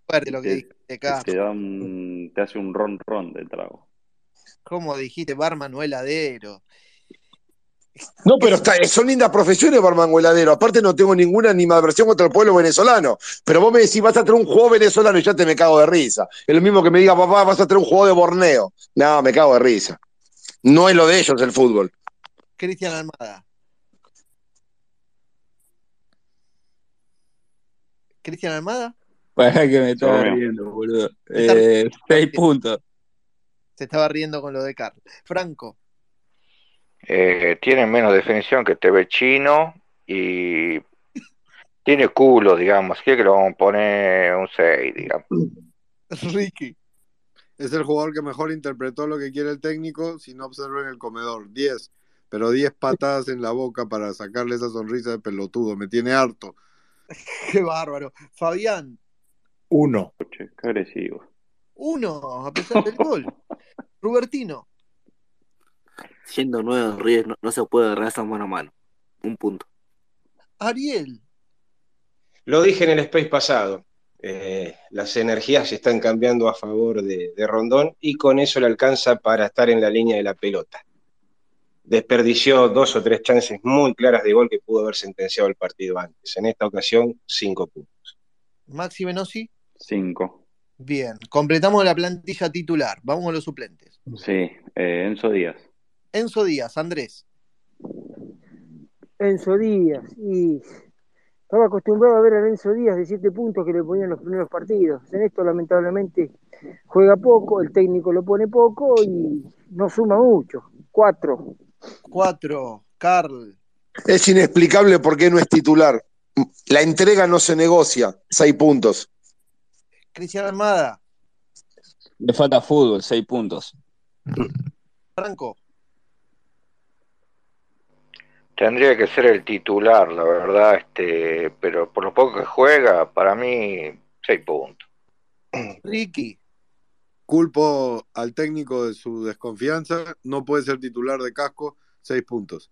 fuerte lo que dijiste, Carl. Te, da un- te hace un ron ron de trago. ¿Cómo dijiste? Barman o heladero. No, pero está, son lindas profesiones, barman o heladero. Aparte, no tengo ninguna animadversión contra el pueblo venezolano. Pero vos me decís, vas a tener un juego venezolano y ya te me cago de risa. Es lo mismo que me diga, papá, vas a tener un juego de Borneo. No, me cago de risa. No es lo de ellos el fútbol. Cristian Almada. Cristian Almada. Para que me estaba riendo, boludo. Eh, seis puntos. Se estaba riendo con lo de Carl. Franco. Eh, tiene menos definición que TV chino y tiene culo, digamos. Quiere que lo vamos a poner un 6, digamos. *laughs* Ricky. Es el jugador que mejor interpretó lo que quiere el técnico si no observa en el comedor. 10. Pero 10 patadas en la boca para sacarle esa sonrisa de pelotudo. Me tiene harto. *laughs* qué bárbaro. Fabián, Uno. Qué agresivo. uno, a pesar del gol. *laughs* Rubertino, Siendo nuevo en River no, no se puede agarrar esa mano a mano. Un punto. Ariel, Lo dije en el space pasado. Eh, las energías se están cambiando a favor de, de Rondón y con eso le alcanza para estar en la línea de la pelota. Desperdició dos o tres chances muy claras de gol que pudo haber sentenciado el partido antes. En esta ocasión, cinco puntos. Maxi Venosi. Cinco. Bien, completamos la plantilla titular. Vamos a los suplentes. Sí, eh, Enzo Díaz. Enzo Díaz, Andrés. Enzo Díaz, y estaba acostumbrado a ver a Enzo Díaz de siete puntos que le ponían los primeros partidos. En esto, lamentablemente, juega poco, el técnico lo pone poco y no suma mucho. Cuatro. Cuatro. Carl. Es inexplicable por qué no es titular. La entrega no se negocia. Seis puntos. Cristian Armada. Le falta fútbol, seis puntos. Franco. Tendría que ser el titular, la verdad, este, pero por lo poco que juega, para mí, 6 puntos. *clears throat* Ricky. Culpo al técnico de su desconfianza. No puede ser titular de casco. 6 puntos.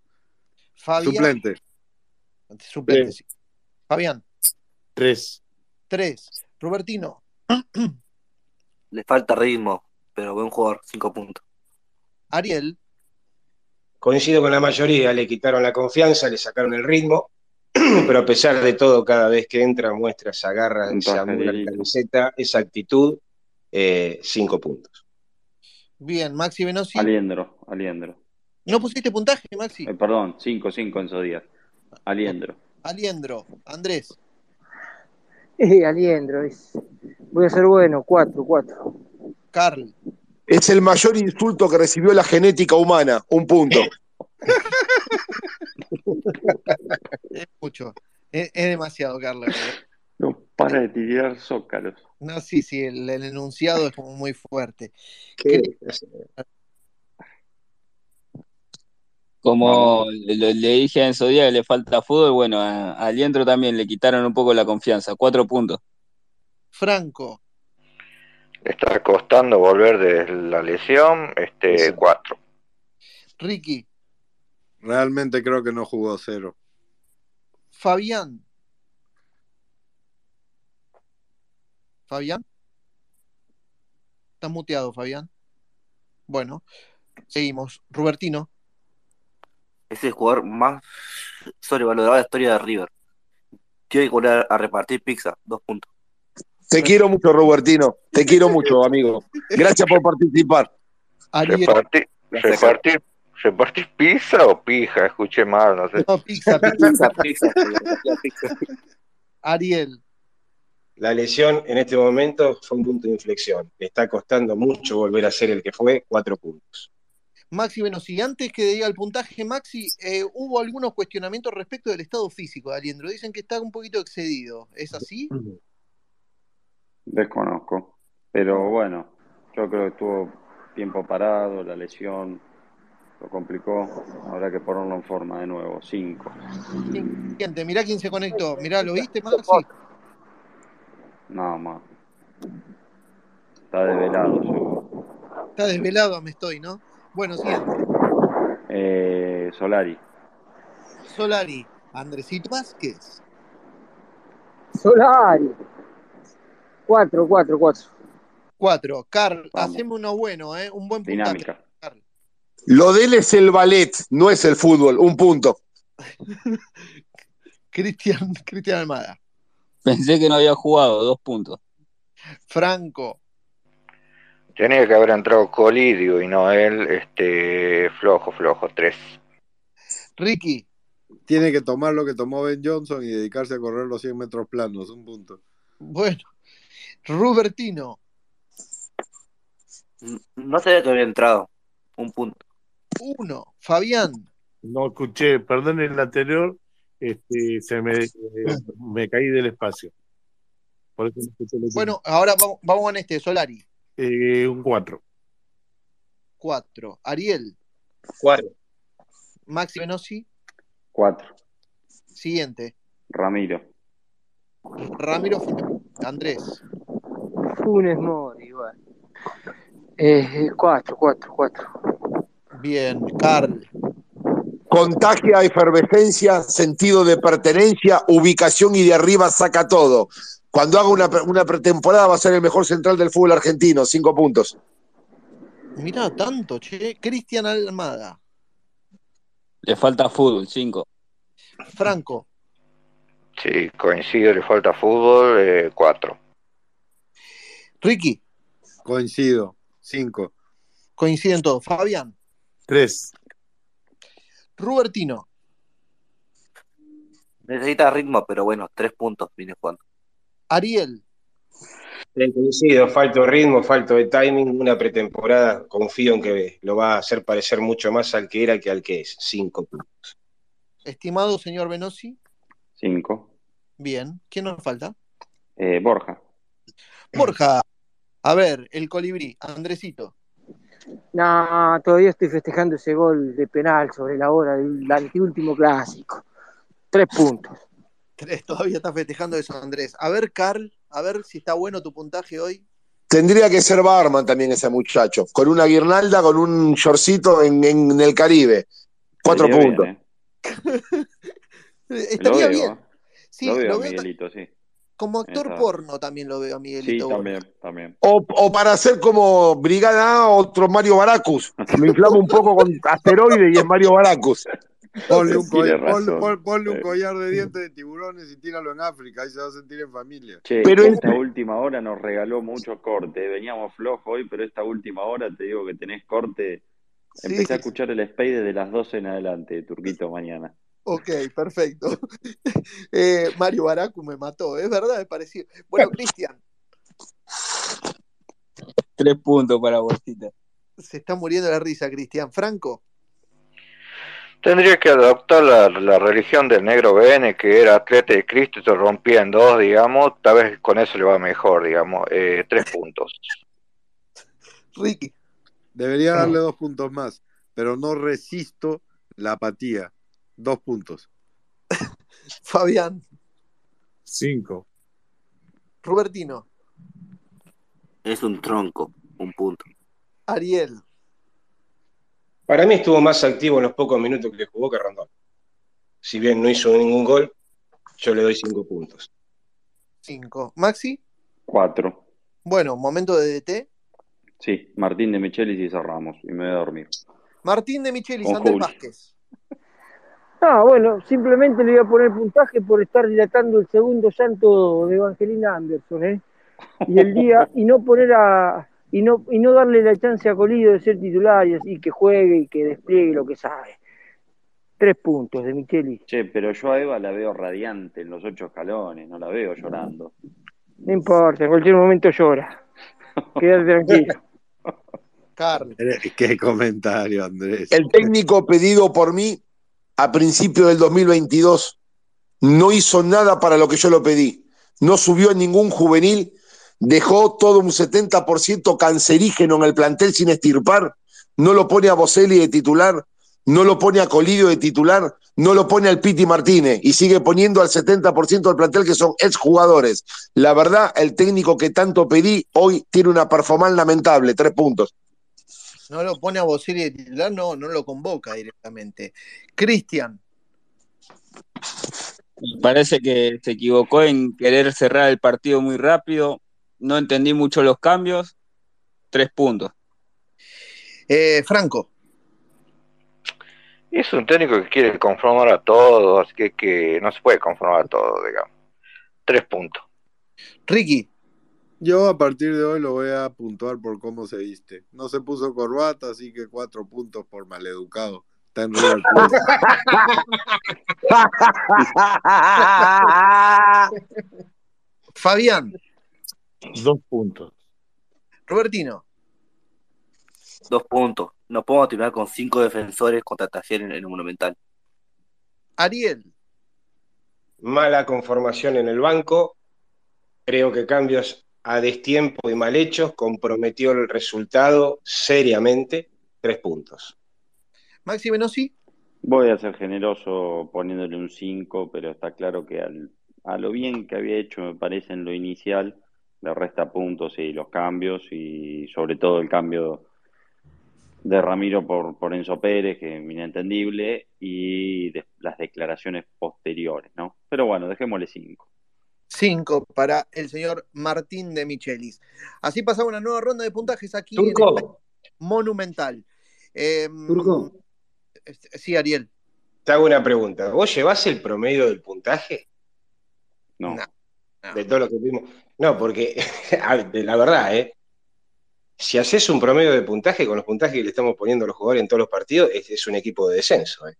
Fabián. Suplente. Suplente, sí. Fabián. Tres. Tres. Robertino. Le falta ritmo, pero buen jugador, cinco puntos. Ariel. Coincido con la mayoría, le quitaron la confianza, le sacaron el ritmo, *clears throat* pero a pesar de todo, cada vez que entra muestra esa garra, esa en camiseta, esa actitud, eh, cinco puntos. Bien, Maxi Venosi. Aliendro, Aliendro. ¿No pusiste puntaje, Maxi? Eh, perdón, cinco, cinco Enzo Díaz. Aliendro. Aliendro. Andrés. Eh, Aliendro, es- voy a ser bueno, cuatro, cuatro. Carl. Es el mayor insulto que recibió la genética humana. Un punto. Es mucho. Es, es demasiado, Carlos. No para de tirar zócalos. No, sí, sí, el, el enunciado es como muy fuerte. ¿Qué? Como le, le dije a Enzo Díaz que le falta fútbol, bueno, a, a también le quitaron un poco la confianza. Cuatro puntos. Franco. Está costando volver de la lesión, este, 4. Ricky. Realmente creo que no jugó cero. Fabián. Fabián. Está muteado, Fabián. Bueno, seguimos. Robertino. Es el jugador más sobrevalorado de la historia de River. Tiene que volver a repartir pizza, dos puntos. Te quiero mucho, Robertino. Te quiero mucho, amigo. Gracias por participar. ¿Repartir, repartir, repartir pizza o pija? Escuché mal, no sé. No, *laughs* pizza, pizza, pizza, Ariel. La lesión en este momento fue un punto de inflexión. Le está costando mucho volver a ser el que fue, cuatro puntos. Maxi Venosi, antes que diga el puntaje, Maxi, eh, hubo algunos cuestionamientos respecto del estado físico de Aliendro. Dicen que está un poquito excedido. ¿Es así? Desconozco. Pero bueno, yo creo que estuvo tiempo parado, la lesión lo complicó. Habrá que ponerlo en forma de nuevo. Cinco. Gente, mirá quién se conectó. Mirá, ¿lo viste, Maxi? Nada más. Está desvelado, seguro. Está desvelado, me estoy, ¿no? Bueno, siguiente. Eh, Solari. Solari. Andresito Vázquez. Solari. Cuatro, cuatro, cuatro. Cuatro. Carl, haceme uno bueno, ¿eh? Un buen puntaje. Dinámica. Lo de él es el ballet, no es el fútbol. Un punto. *laughs* Cristian, Cristian Almada. Pensé que no había jugado, dos puntos. Franco. Tenía que haber entrado Colidio y no él, este, flojo, flojo, 3. Ricky. Tiene que tomar lo que tomó Ben Johnson y dedicarse a correr los 100 metros planos, un punto. Bueno, Rubertino, No sabía que había entrado. Un punto. uno. Fabián, No escuché, perdón el anterior, este, se me, me caí del espacio. Por eso no escuché lo que- bueno, ahora vamos, vamos con este, Solari, Eh, un 4. cuatro. Ariel, Cuatro. Maxi Venosi, Cuatro. siguiente. Ramiro. Ramiro Andrés, Funes Mori, igual. Eh, cuatro, cuatro, cuatro. bien. Carl, Contagia efervescencia, sentido de pertenencia, ubicación y de arriba saca todo. Cuando haga una, pre- una pretemporada va a ser el mejor central del fútbol argentino, cinco puntos. mirá tanto, che. Cristian Almada, Le falta fútbol, 5. Franco, Sí, coincido, le falta fútbol, eh, cuatro. Ricky, Coincido, cinco. coinciden todos. Fabián, 3. Rubertino, Necesita ritmo, pero bueno, tres puntos viene jugando. Ariel, Sí, coincido, falto de ritmo, falto de timing, una pretemporada, confío en que lo va a hacer parecer mucho más al que era que al que es. Cinco puntos. estimado señor Venosi, Cinco. bien. ¿Quién nos falta? Eh, Borja. Borja, a ver, el colibrí, Andresito, No, todavía estoy festejando ese gol de penal sobre la hora del anteúltimo clásico. Tres puntos. tres, todavía está festejando eso, Andrés. A ver, Carl, a ver si está bueno tu puntaje hoy. Tendría que ser barman también ese muchacho, con una guirnalda, con un shortcito en, en el Caribe. Cuatro Estaría bien, puntos. ¿eh? Eh, *laughs* Lo Estaría veo, bien. Sí, lo veo, lo veo Miguelito, sí. Como actor porno también lo veo a Sí, Miguelito. Borja. también, también. O, o para hacer como Brigada A, otro Mario Baracus. Lo inflama un poco con *laughs* asteroide y es Mario Baracus. Ponle un, ponle- ponle Sí. collar de dientes de tiburones y tíralo en África, ahí se va a sentir en familia. Che, Pero esta el- última hora nos regaló mucho corte. Veníamos flojos hoy, pero esta última hora te digo que tenés corte. Sí, Empecé a escuchar el Spade desde las 12 en adelante, Turquito, mañana. Ok, perfecto. *laughs* Eh, Mario Baracu me mató, es verdad, es parecido. Bueno, *laughs* Cristian, Tres puntos para Bolsita. se está muriendo la risa, Cristian. Franco, Tendría que adoptar la, la religión del negro BN, que era atleta de Cristo y se rompía en dos, digamos. Tal vez con eso le va mejor, digamos. Eh, tres puntos. Ricky, Debería darle dos puntos más, pero no resisto la apatía. Dos puntos. *laughs* Fabián, 5. Rubertino, Es un tronco, un punto. Ariel, Para mí estuvo más activo en los pocos minutos que jugó que Rondón. Si bien no hizo ningún gol, yo le doy cinco puntos. 5. Maxi, Cuatro. bueno, momento de DT. Sí, Martín de Michelis y cerramos. Y me voy a dormir. Martín de Michelis, Con Andrés Julio. Vázquez. Ah, bueno, simplemente le voy a poner puntaje por estar dilatando el segundo santo de Evangelina Anderson, ¿eh? Y el día, *laughs* y no poner a, y no, y no darle la chance a Colido de ser titular y así que juegue y que despliegue lo que sabe. Tres puntos de Micheli. Che, pero yo a Eva la veo radiante en los ocho escalones, no la veo llorando. No importa, en cualquier momento llora. *laughs* Quédate tranquilo. Carl, Qué comentario, Andrés. El técnico pedido por mí a principio del 2022 no hizo nada para lo que yo lo pedí. No subió a ningún juvenil, dejó todo un 70% cancerígeno en el plantel sin estirpar, no lo pone a Boselli de titular, no lo pone a Colidio de titular, no lo pone al Piti Martínez. Y sigue poniendo al 70% del plantel que son exjugadores. La verdad, el técnico que tanto pedí hoy tiene una performance lamentable, tres puntos. No lo pone a Boselli de titular, no, no lo convoca directamente. Cristian, Me parece que se equivocó en querer cerrar el partido muy rápido. No entendí mucho los cambios. Tres puntos. eh, Franco, Es un técnico que quiere conformar a todos, así que, que no se puede conformar a todos, digamos. Tres puntos. Ricky, Yo a partir de hoy lo voy a puntuar por cómo se viste. No se puso corbata, así que cuatro puntos por maleducado. Está en River Plate. *laughs* Fabián, Dos puntos. Robertino, Dos puntos. No podemos terminar con cinco defensores contra Talleres en el Monumental. Ariel, Mala conformación en el banco. Creo que cambios a destiempo y mal hechos comprometió el resultado seriamente. Tres puntos. Maxi Venosi, Voy a ser generoso poniéndole un 5, pero está claro que al- a lo bien que había hecho, me parece, en lo inicial, le resta puntos y los cambios, y sobre todo el cambio de Ramiro por, por Enzo Pérez, que es inentendible, y de- las declaraciones posteriores, ¿no? Pero bueno, dejémosle 5. 5 para el señor Martín de Michelis. Así pasaba una nueva ronda de puntajes aquí en el Monumental. Em, Turco. Sí, Ariel. Te hago una pregunta. ¿Vos llevás el promedio del puntaje? No. De todo lo que vimos. No, porque, *laughs* la verdad, ¿eh? Si haces un promedio de puntaje con los puntajes que le estamos poniendo a los jugadores en todos los partidos, es, es un equipo de descenso, ¿eh?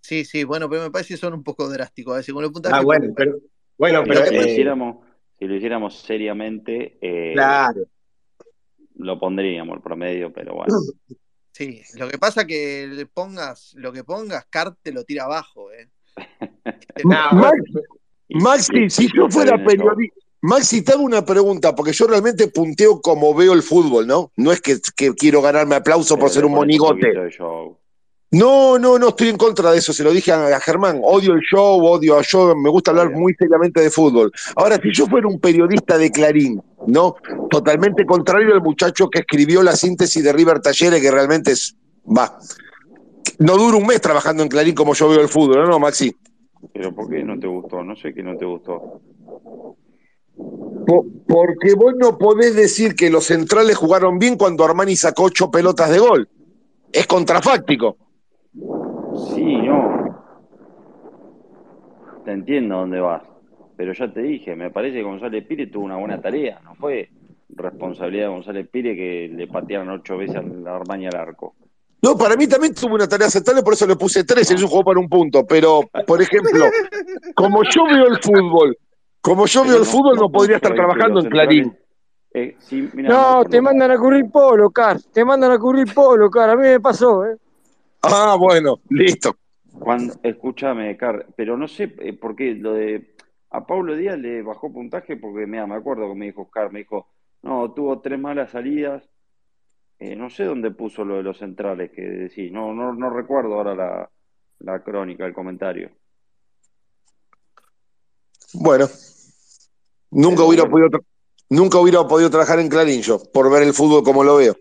Sí, sí, bueno, pero me parece que son un poco drásticos a veces con el puntaje. Ah, bueno, pero, bueno, pero, si, lo eh, hiciéramos, si lo hiciéramos seriamente, eh, claro. lo pondríamos el promedio, pero bueno. *clears throat* Sí, lo que pasa que le pongas lo que pongas, Cart te lo tira abajo, ¿eh? *laughs* Max- Maxi, si yo fuera periodista. Maxi, te hago una pregunta, porque yo realmente punteo como veo el fútbol, ¿no? No es que, que quiero ganarme aplauso por ser un monigote. No, no, no estoy en contra de eso, se lo dije a, a Germán, odio el show, odio a yo, me gusta hablar muy seriamente de fútbol. Ahora, si yo fuera un periodista de Clarín, ¿no? Totalmente contrario al muchacho que escribió la síntesis de River Talleres, que realmente es, va, no dura un mes trabajando en Clarín como yo veo el fútbol, ¿no, Maxi? Pero ¿por qué no te gustó? No sé qué no te gustó. Po- porque vos no podés decir que los centrales jugaron bien cuando Armani sacó ocho pelotas de gol. Es contrafáctico. Sí, no. Te entiendo dónde vas. Pero ya te dije, me parece que González Pire tuvo una buena tarea. No fue responsabilidad de González Pire que le patearon ocho veces al Armani al arco. No, para mí también tuvo una tarea aceptable, por eso le puse tres, es un juego para un punto. Pero, por ejemplo, *laughs* como yo veo el fútbol, como yo veo el fútbol, no podría estar trabajando en Clarín. Eh, sí, mira, No, te mandan a cubrir polo, Car. Te mandan a cubrir polo, Car. A mí me pasó, ¿eh? Ah, bueno, listo. Cuando, escúchame, Car, pero no sé eh, por qué lo de a Pablo Díaz le bajó puntaje porque mira, me acuerdo que me dijo Car, me dijo, no, tuvo tres malas salidas. Eh, no sé dónde puso lo de los centrales que decís, no, no, no recuerdo ahora la, la crónica, el comentario. Bueno, nunca hubiera bueno. podido, nunca hubiera podido trabajar en Clarín yo, por ver el fútbol como lo veo.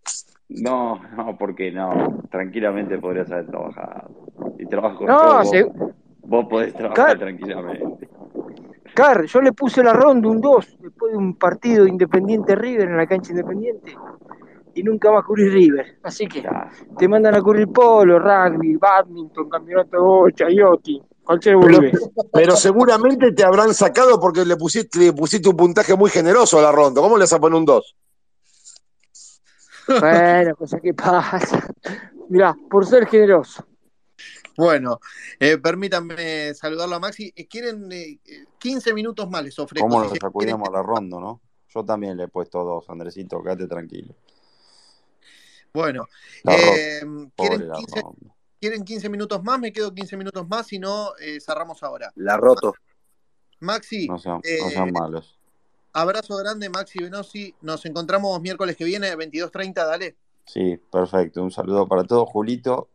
No, no, porque no, tranquilamente podrías haber trabajado. Y trabajo No, vos, se- vos podés trabajar Car- tranquilamente. Car, yo le puse la ronda un 2 después de un partido Independiente River en la cancha Independiente y nunca más cubrí River. Así que te mandan a cubrir polo, rugby, badminton, campeonato de bocha, yachting, cualquier Pero, pero seguramente te habrán sacado porque le pusiste, le pusiste un puntaje muy generoso a la ronda. ¿Cómo le vas a poner un 2? Bueno, cosa que pasa. Mirá, por ser generoso. Bueno, eh, permítanme saludarlo a Maxi. Eh, ¿Quieren eh, eh, 15 minutos más? Les ofrezco. ¿Cómo se sacudíamos a la ronda, no? Yo también le he puesto dos, Andresito, quédate tranquilo. Bueno, eh, ¿quieren, la 15, ronda. quieren 15 minutos más? Me quedo 15 minutos más, si no, eh, cerramos ahora. La roto. Maxi, No sean, eh, no sean malos. Abrazo grande, Maxi Venosi. Nos encontramos miércoles que viene, 22.30, dale. Sí, perfecto. Un saludo para todos. Julito,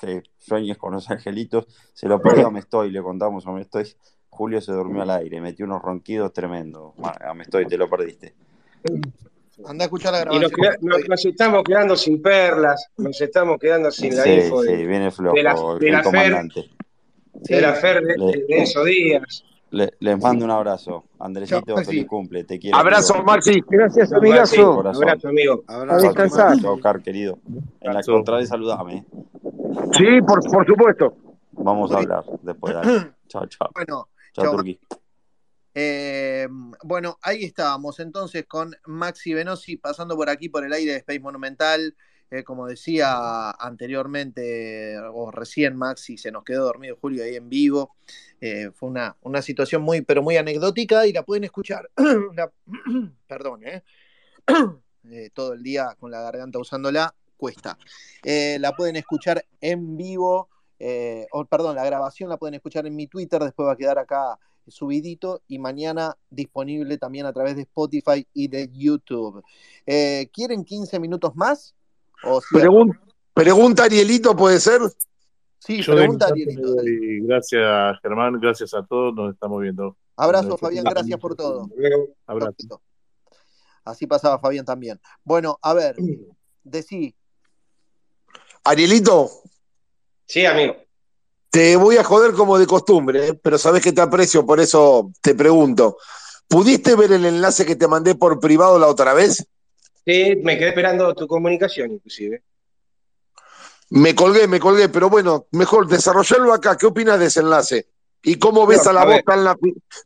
que sueñes con los angelitos. Se lo perdió a Mestoy, le contamos a Mestoy. Julio se durmió al aire, metió unos ronquidos tremendos. A Mestoy, te lo perdiste. Anda a escuchar la Y nos, grabación. nos- nos estamos quedando sin perlas, nos estamos quedando sin la Sí, info de, sí, viene flojo de la, el, de el la FER, comandante. de la FER de, de Enzo Díaz. Le- les mando un abrazo. Andresito, Maxi. feliz cumple. Te quiero. Abrazo, amigo. Maxi. Gracias, amigazo. Corazón. abrazo, amigo. A Abrazo, descansar. Chao, Car, querido. En la contraria, saludame. Sí, por, por supuesto. Vamos a hablar después. *clears throat* Chao, chao. Bueno, Chao, Turqui. Eh, bueno, ahí estábamos entonces con Maxi Venosi pasando por aquí por el aire de Space Monumental. Eh, como decía anteriormente, o recién Maxi se nos quedó dormido Julio ahí en vivo. Eh, fue una, una situación muy, pero muy anecdótica y la pueden escuchar. *clears throat* La- *clears throat* perdón, ¿eh? *clears throat* Eh, todo el día con la garganta usándola, cuesta. Eh, la pueden escuchar en vivo, eh, o perdón, la grabación la pueden escuchar en mi Twitter, después va a quedar acá subidito y mañana disponible también a través de Spotify y de YouTube. ¿Quieren 15 minutos más? ¿O? Pregun- pregunta Arielito, ¿puede ser? Sí, Yo pregunta doy gracias, Germán, gracias a todos, nos estamos viendo. Abrazo, Fabián, gracias por todo. Abrazo. Así pasaba Fabián también. Bueno, a ver, decí, Arielito. Sí, amigo. Te voy a joder como de costumbre, ¿eh? pero sabes que te aprecio, por eso te pregunto. ¿Pudiste ver el enlace que te mandé por privado la otra vez? Sí, me quedé esperando tu comunicación, inclusive. Me colgué, me colgué, pero bueno, mejor desarrollarlo acá. ¿Qué opinas de ese enlace? ¿Y cómo ves a la a. Bosta en la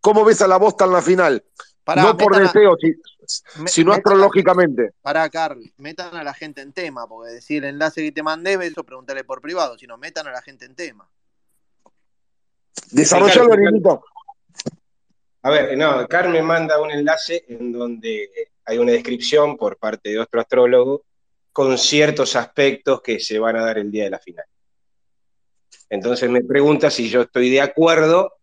cómo ves a la Bosta en la final? Pará, no por metan a- deseo, si- me- sino astrológicamente. Pará, Carl, metan a la gente en tema, porque decir el enlace que te mandé, eso preguntarle por privado, sino metan a la gente en tema. Desarrollalo. Arielito. A ver, no, Carmen manda un enlace en donde hay una descripción por parte de otro astrólogo con ciertos aspectos que se van a dar el día de la final. Entonces me pregunta si yo estoy de acuerdo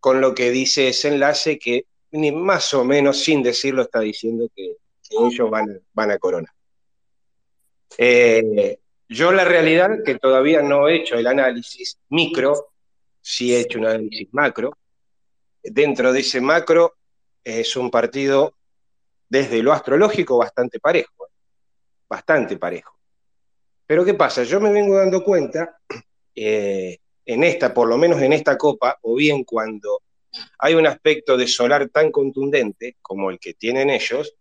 con lo que dice ese enlace que ni más o menos sin decirlo está diciendo que, ellos van, van a coronar. Eh, yo la realidad que todavía no he hecho el análisis micro, sí he hecho un análisis macro. Dentro de ese macro es un partido desde lo astrológico bastante parejo, bastante parejo. Pero ¿qué pasa? Yo me vengo dando cuenta eh, en esta, por lo menos en esta copa, o bien cuando hay un aspecto de solar tan contundente como el que tienen ellos,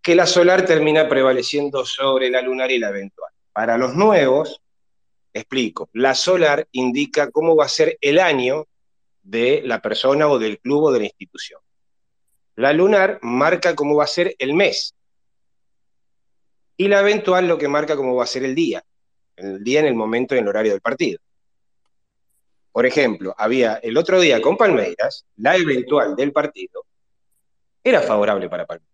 que la solar termina prevaleciendo sobre la lunar y la eventual. Para los nuevos, explico, la solar indica cómo va a ser el año de la persona o del club o de la institución. La lunar marca cómo va a ser el mes. Y la eventual lo que marca cómo va a ser el día. El día en el momento y en el horario del partido. Por ejemplo, había el otro día con Palmeiras, la eventual del partido era favorable para Palmeiras.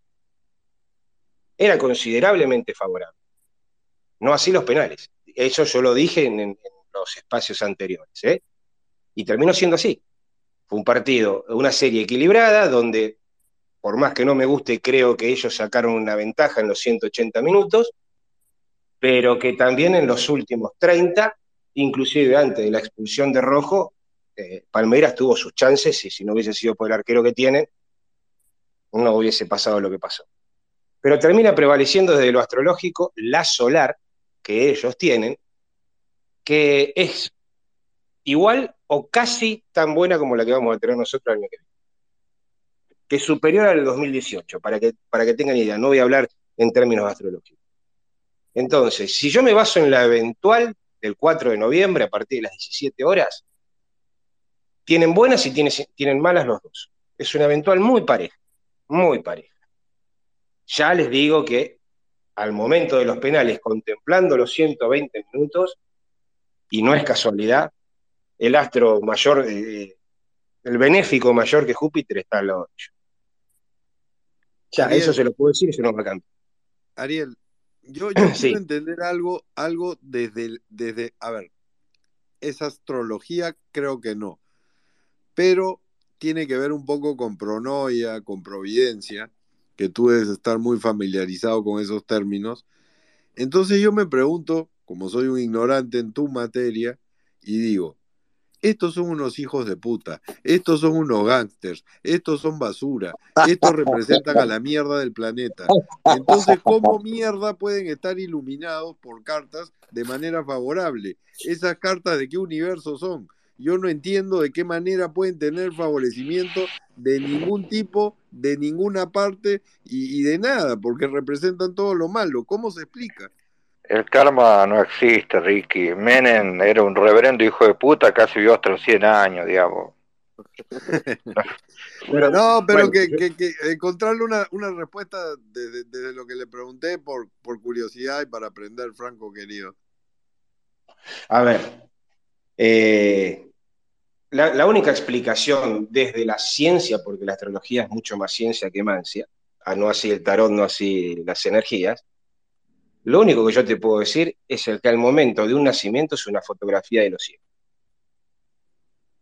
Era considerablemente favorable. No así los penales. Eso yo lo dije en, los espacios anteriores. ¿eh? Y terminó siendo así. Fue un partido, una serie equilibrada, donde, por más que no me guste, creo que ellos sacaron una ventaja en los 180 minutos, pero que también en los últimos 30, inclusive antes de la expulsión de Rojo, eh, Palmeiras tuvo sus chances y si no hubiese sido por el arquero que tienen, no hubiese pasado lo que pasó. Pero termina prevaleciendo desde lo astrológico la solar que ellos tienen, que es igual o casi tan buena como la que vamos a tener nosotros el año que viene. Que es superior al 2018, para que, para que tengan idea. No voy a hablar en términos astrológicos. Entonces, si yo me baso en la eventual del 4 de noviembre a partir de las 17 horas, tienen buenas y tienen, tienen malas los dos. Es una eventual muy pareja, muy pareja. Ya les digo que al momento de los penales, contemplando los 120 minutos, y no es casualidad, el astro mayor, eh, el benéfico mayor que Júpiter está al lado de ellos. Ya, Ariel. eso se lo puedo decir, eso no va a cambiar. Ariel, yo, *clears throat* yo Sí. quiero entender algo, algo desde, el- desde, a ver, esa astrología creo que no, pero tiene que ver un poco con pronoia, con providencia, que tú debes estar muy familiarizado con esos términos. Entonces yo me pregunto, como soy un ignorante en tu materia, y digo, estos son unos hijos de puta, estos son unos gángsters, estos son basura, estos representan a la mierda del planeta. Entonces, ¿cómo mierda pueden estar iluminados por cartas de manera favorable? ¿Esas cartas de qué universo son? Yo no entiendo de qué manera pueden tener favorecimiento de ningún tipo, de ninguna parte y, y de nada, porque representan todo lo malo. ¿Cómo se explica? El karma no existe, Ricky. Menem era un reverendo hijo de puta, casi vivió hasta los 100 años, digamos. *laughs* Pero, No, pero bueno, que, yo- que- que encontrarle una, una respuesta desde, desde lo que le pregunté por, por curiosidad y para aprender, Franco querido. A ver, eh, la, la única explicación desde la ciencia, porque la astrología es mucho más ciencia que mancia, a no así el tarot, no así las energías, lo único que yo te puedo decir es el que al momento de un nacimiento es una fotografía de los cielos,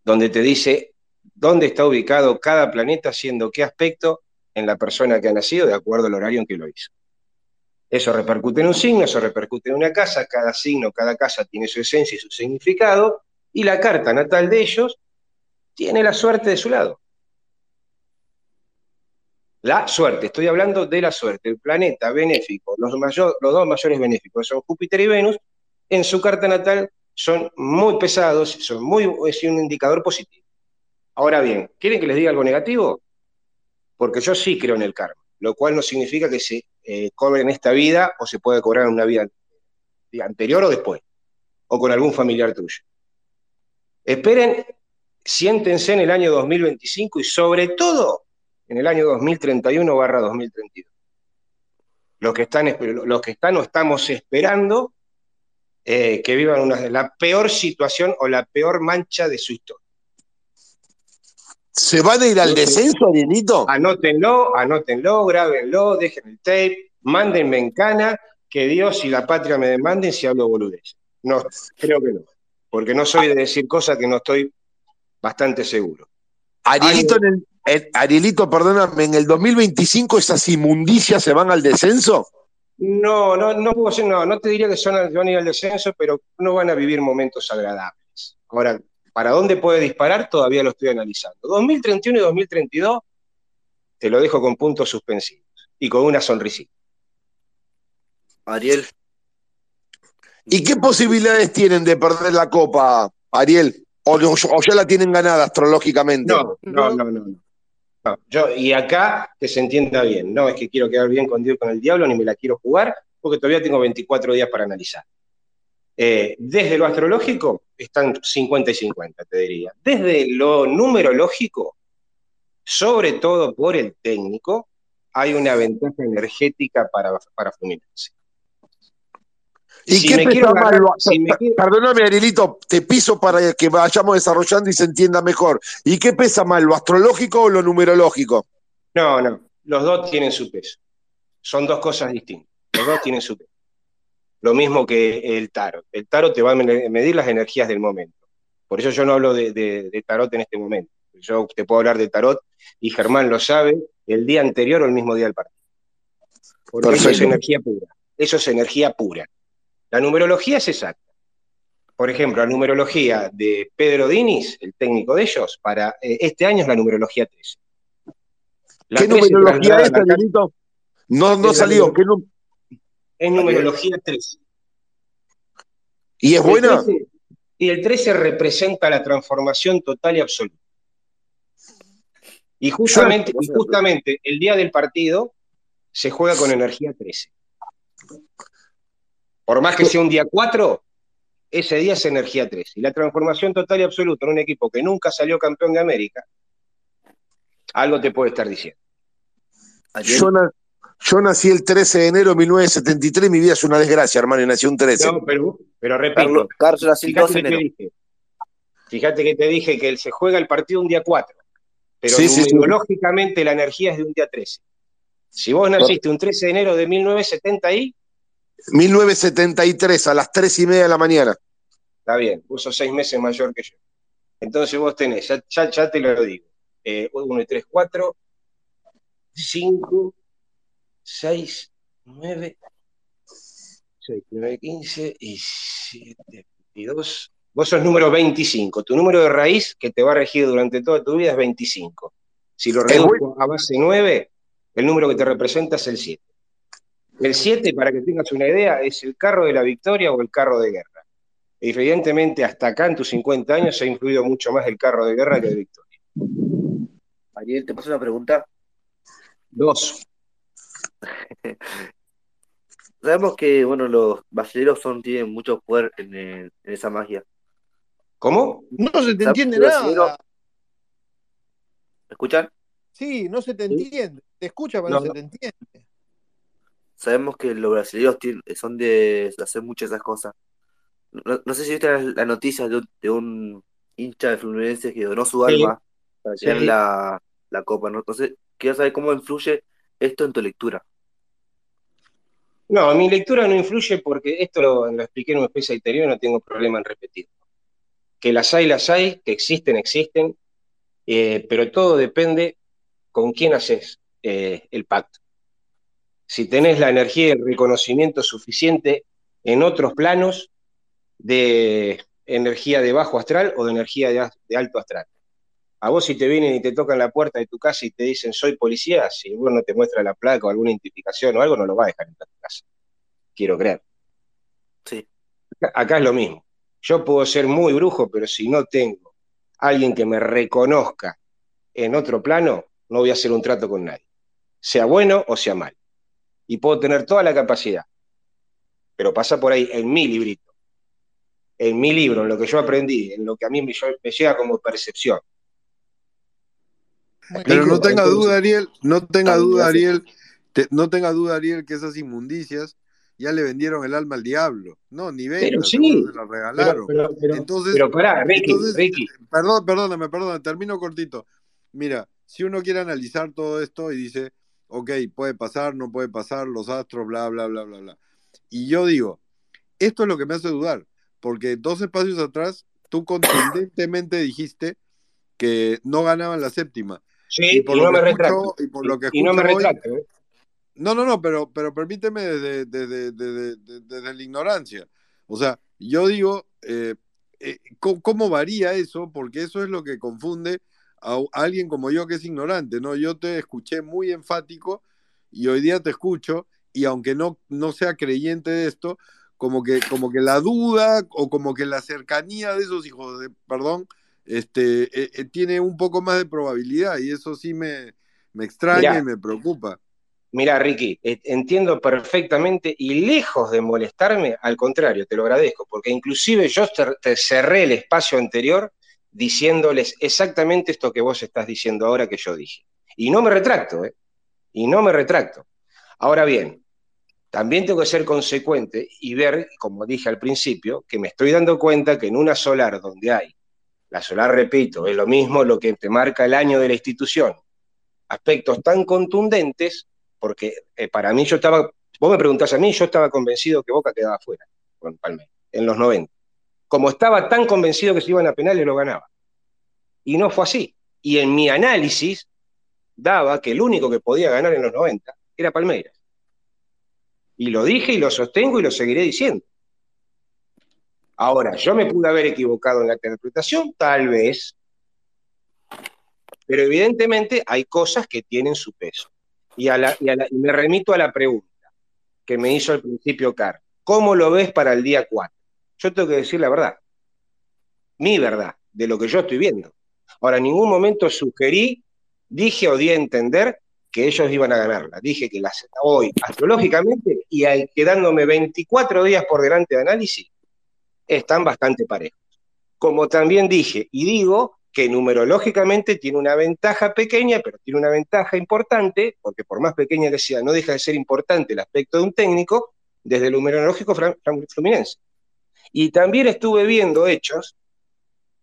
donde te dice dónde está ubicado cada planeta, haciendo qué aspecto en la persona que ha nacido de acuerdo al horario en que lo hizo. Eso repercute en un signo, eso repercute en una casa, cada signo, cada casa tiene su esencia y su significado, y la carta natal de ellos tiene la suerte de su lado. La suerte, estoy hablando de la suerte, el planeta benéfico, los, dos mayores benéficos son Júpiter y Venus, en su carta natal son muy pesados, son muy, es un indicador positivo. Ahora bien, ¿quieren que les diga algo negativo? Porque yo sí creo en el karma, lo cual no significa que se eh, cobre en esta vida o se puede cobrar en una vida anterior o después, o con algún familiar tuyo. Esperen, siéntense en el año 2025 y sobre todo en el año 2031 barra 2032. Los que están, los que están o estamos esperando eh, que vivan una, la peor situación o la peor mancha de su historia. ¿Se van a ir al descenso, Arielito? Anótenlo, anótenlo, grábenlo, dejen el tape, mándenme en cana, que Dios y la patria me demanden si hablo boludez. No, creo que no, porque no soy de decir cosas que no estoy bastante seguro. Arielito, en el, en- Arielito, perdóname, en el 2025 esas inmundicias se van al descenso. No, no, no puedo decir, no, no te diría que son van a ir al descenso, pero no van a vivir momentos agradables. Ahora, ¿para dónde puede disparar? Todavía lo estoy analizando. 2031 y 2032 te lo dejo con puntos suspensivos y con una sonrisita. Ariel, ¿Y qué posibilidades tienen de perder la copa, Ariel? ¿O, ya la tienen ganada astrológicamente? No, no, no, no. no. Yo, y acá que se entienda bien, no es que quiero quedar bien con Dios con el diablo, ni me la quiero jugar, porque todavía tengo 24 días para analizar. Eh, desde lo astrológico están 50 y 50, te diría. Desde lo numerológico, sobre todo por el técnico, hay una ventaja energética para, para. ¿Y Si qué me pesa quiero lo- si me Perdóname, Arielito, te piso para que vayamos desarrollando y se entienda mejor. ¿Y qué pesa más, lo astrológico o lo numerológico? No, no, los dos tienen su peso. Son dos cosas distintas. Los dos tienen su peso. Lo mismo que el tarot. El tarot te va a me- medir las energías del momento. Por eso yo no hablo de, de- de tarot en este momento. Yo te puedo hablar de tarot y Germán lo sabe el día anterior o el mismo día del partido. Porque eso es energía pura. Eso es energía pura. La numerología es exacta. Por ejemplo, la numerología de Pedro Dinis, el técnico de ellos, para eh, este año es la numerología 13. La ¿Qué 13 numerología es, Arielito? No, no Es salió. numer- ¿Qué nu- Es numerología 13. ¿Y es El buena? 13 y el 13 representa la transformación total y absoluta. Y justamente, y justamente el día del partido se juega con energía 13. Por más que sea un día 4, ese día es energía 13. Y la transformación total y absoluta en un equipo que nunca salió campeón de América, algo te puede estar diciendo. Yo, na- yo nací el 13 de enero de 1973, mi vida es una desgracia, hermano, y nací un 13. No, pero, pero repito, Carlos, Carlos fíjate 12 de que te enero. dije. Fíjate que te dije que él se juega el partido un día 4, pero Sí, sí, la energía es de un día 13. Si vos naciste un 13 de enero de 1970 y 1973, a las 3 y media de la mañana. está bien, vos sos seis meses mayor que yo. Entonces vos tenés, ya, ya, ya te lo digo, eh, 1 y 3, 4, 5, 6, 9, 6, 9, 15 y 7, 22. Vos sos número 25. Tu número de raíz que te va a regir durante toda tu vida es 25. Si lo reduzco a base 9, el número que te representa es el 7. El 7, para que tengas una idea, es el carro de la victoria o el carro de guerra. Evidentemente, hasta acá en tus 50 años ha influido mucho más el carro de guerra que de victoria. Ariel, ¿te paso una pregunta? Dos. *laughs* Sabemos que, bueno, los brasileños son, tienen mucho poder en, en esa magia. ¿Cómo? No se te entiende nada. escuchan? Sí, no se te entiende. Te escucha, pero No, no, se te entiende. Sabemos que los brasileños tienen- son de hacer muchas de esas cosas. No, no sé si viste las, las noticias de un, de un hincha de Fluminense que donó su Sí, alma para sí. la, la copa, ¿no? Entonces, quiero saber cómo influye esto en tu lectura. No, mi lectura no influye porque esto lo, lo expliqué en una especie anterior y no tengo problema en repetir. Que las hay, las hay, que existen, existen, eh, pero todo depende con quién haces eh, el pacto. Si tenés la energía y el reconocimiento suficiente en otros planos de energía de bajo astral o de energía de, de alto astral. A vos si te vienen y te tocan la puerta de tu casa y te dicen soy policía, si vos no te muestra la placa o alguna identificación o algo, no lo va a dejar entrar a tu casa. Quiero creer. Sí. Acá, acá es lo mismo. Yo puedo ser muy brujo, pero si no tengo alguien que me reconozca en otro plano, no voy a hacer un trato con nadie. Sea bueno o sea mal. Y puedo tener toda la capacidad. Pero pasa por ahí en mi librito, en mi libro, en lo que yo aprendí, en lo que a mí me, llega como percepción. Pero no tenga duda, Ariel, no tenga duda. Ariel, te- no tenga duda, Ariel, que esas inmundicias ya le vendieron el alma al diablo. No, ni Pero venta, sí, se la pero, regalaron. pero, pero, entonces, pero pará, Ricky, entonces, Ricky, perdón, perdóname, perdóname, termino cortito. Mira, si uno quiere analizar todo esto y dice, ok, puede pasar, no puede pasar, los astros, bla, bla, bla, bla, bla. Y yo digo, esto es lo que me hace dudar, porque dos espacios atrás, tú contundentemente dijiste que no ganaban la séptima. sí, Y por y lo no me escucho, retracto. y por lo que Y, no me escucho hoy, retracto, ¿eh? no, no, no, pero, pero permíteme desde, desde, desde- desde- desde la ignorancia. O sea, yo digo, eh, eh, ¿cómo, cómo varía eso? Porque eso es lo que confunde a, alguien como yo que es ignorante, ¿no? Yo te escuché muy enfático y hoy día te escucho y aunque no, no sea creyente de esto, como que, como que la duda o como que la cercanía de esos hijos de, perdón, este, eh, eh, tiene un poco más de probabilidad y eso sí me, me extraña y me preocupa. Mira, Ricky, eh, entiendo perfectamente y lejos de molestarme, al contrario, te lo agradezco, porque inclusive yo te, te cerré el espacio anterior diciéndoles exactamente esto que vos estás diciendo ahora que yo dije. Y no me retracto, ¿eh? Y no me retracto. Ahora bien, también tengo que ser consecuente y ver, como dije al principio, que me estoy dando cuenta que en una solar donde hay, la solar, repito, es lo mismo lo que te marca el año de la institución, aspectos tan contundentes, porque eh, para mí yo estaba, vos me preguntás a mí, yo estaba convencido que Boca quedaba fuera con en los 90. Como estaba tan convencido que se iban a penales, lo ganaba. Y no fue así. Y en mi análisis daba que el único que podía ganar en los 90 era Palmeiras. Y lo dije y lo sostengo y lo seguiré diciendo. Ahora, yo me pude haber equivocado en la interpretación, tal vez, pero evidentemente hay cosas que tienen su peso. Y, a la- y a la- me remito a la pregunta que me hizo al principio Car. ¿Cómo lo ves para el día 4? Yo tengo que decir la verdad, mi verdad, de lo que yo estoy viendo. Ahora, en ningún momento sugerí, dije o di a entender que ellos iban a ganarla. Dije que las, hoy, astrológicamente, y quedándome 24 días por delante de análisis, están bastante parejos. Como también dije y digo que numerológicamente tiene una ventaja pequeña, pero tiene una ventaja importante, porque por más pequeña que sea, no deja de ser importante el aspecto de un técnico desde el numerológico fluminense. Y también estuve viendo hechos,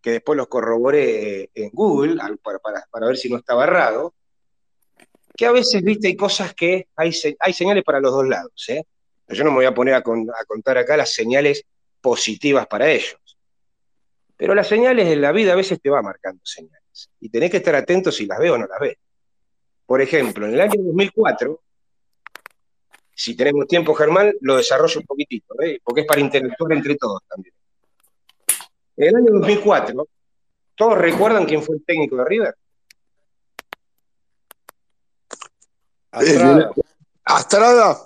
que después los corroboré en Google para, para- ver si no estaba errado, que a veces, viste, hay cosas que hay, hay señales para los dos lados. ¿eh? Yo no me voy a poner a contar acá las señales positivas para ellos. Pero las señales en la vida a veces te va marcando señales. Y tenés que estar atento si las ves o no las ves. Por ejemplo, en el año 2004, si tenemos tiempo, Germán, lo desarrollo un poquitito, ¿eh? porque es para interactuar entre todos también. En el año 2004, ¿todos recuerdan quién fue el técnico de River? Astrada. Astrada.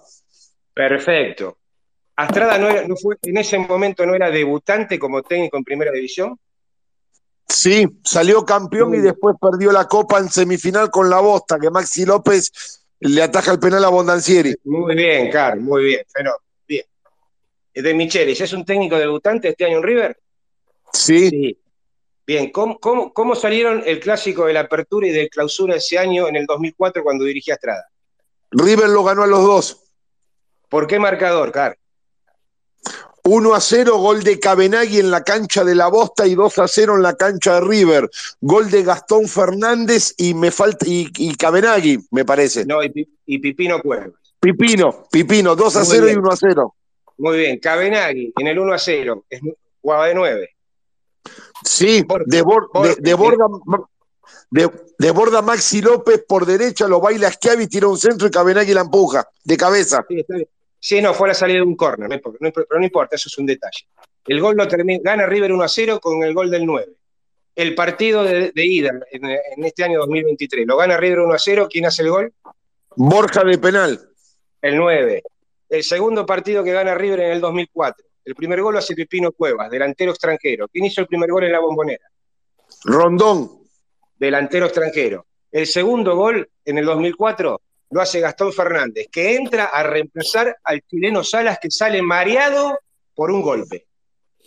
Perfecto. Astrada no, era, no fue, en ese momento no era debutante como técnico en primera división. Sí, salió campeón y después perdió la copa en semifinal con la Bosta, que Maxi López le ataja el penal a Bondancieri. Muy bien, Carlos, muy bien, fenómeno. Bien. De Michelis, ¿es un técnico debutante este año en River? Sí. Sí. Bien, ¿cómo, cómo, cómo salieron el clásico de la apertura y de clausura ese año en el 2004 cuando dirigía Estrada? River lo ganó a los dos. ¿Por qué marcador, Car? 1 a 0, gol de Cabenagui en la cancha de la Bosta y 2 a 0 en la cancha de River. Gol de Gastón Fernández y me falta y, y Cabenagui, me parece. No, y, Pi- y Pipino Cuevas. Pipino, Pipino, 2 a Muy 0 y bien. 1 a 0. Muy bien, Cabenagui en el 1 a 0, es, jugaba de 9. Sí, de, bor- de, de borda, de, de borda Maxi López por derecha, lo baila Schiavi, tira un centro y Cabenagui la empuja, de cabeza. Sí, está bien. Sí, no, fue a la salida de un córner, no no pero no importa, eso es un detalle. El gol lo termina, gana River 1 a 0 con el gol del 9. El partido de, de ida en, en este año 2023, lo gana River 1 a 0, ¿quién hace el gol? Borja de penal. El 9. El segundo partido que gana River en el 2004. El primer gol lo hace Pipino Cuevas, delantero extranjero. ¿Quién hizo el primer gol en la bombonera? Rondón. Delantero extranjero. El segundo gol en el 2004 lo hace Gastón Fernández, que entra a reemplazar al chileno Salas que sale mareado por un golpe.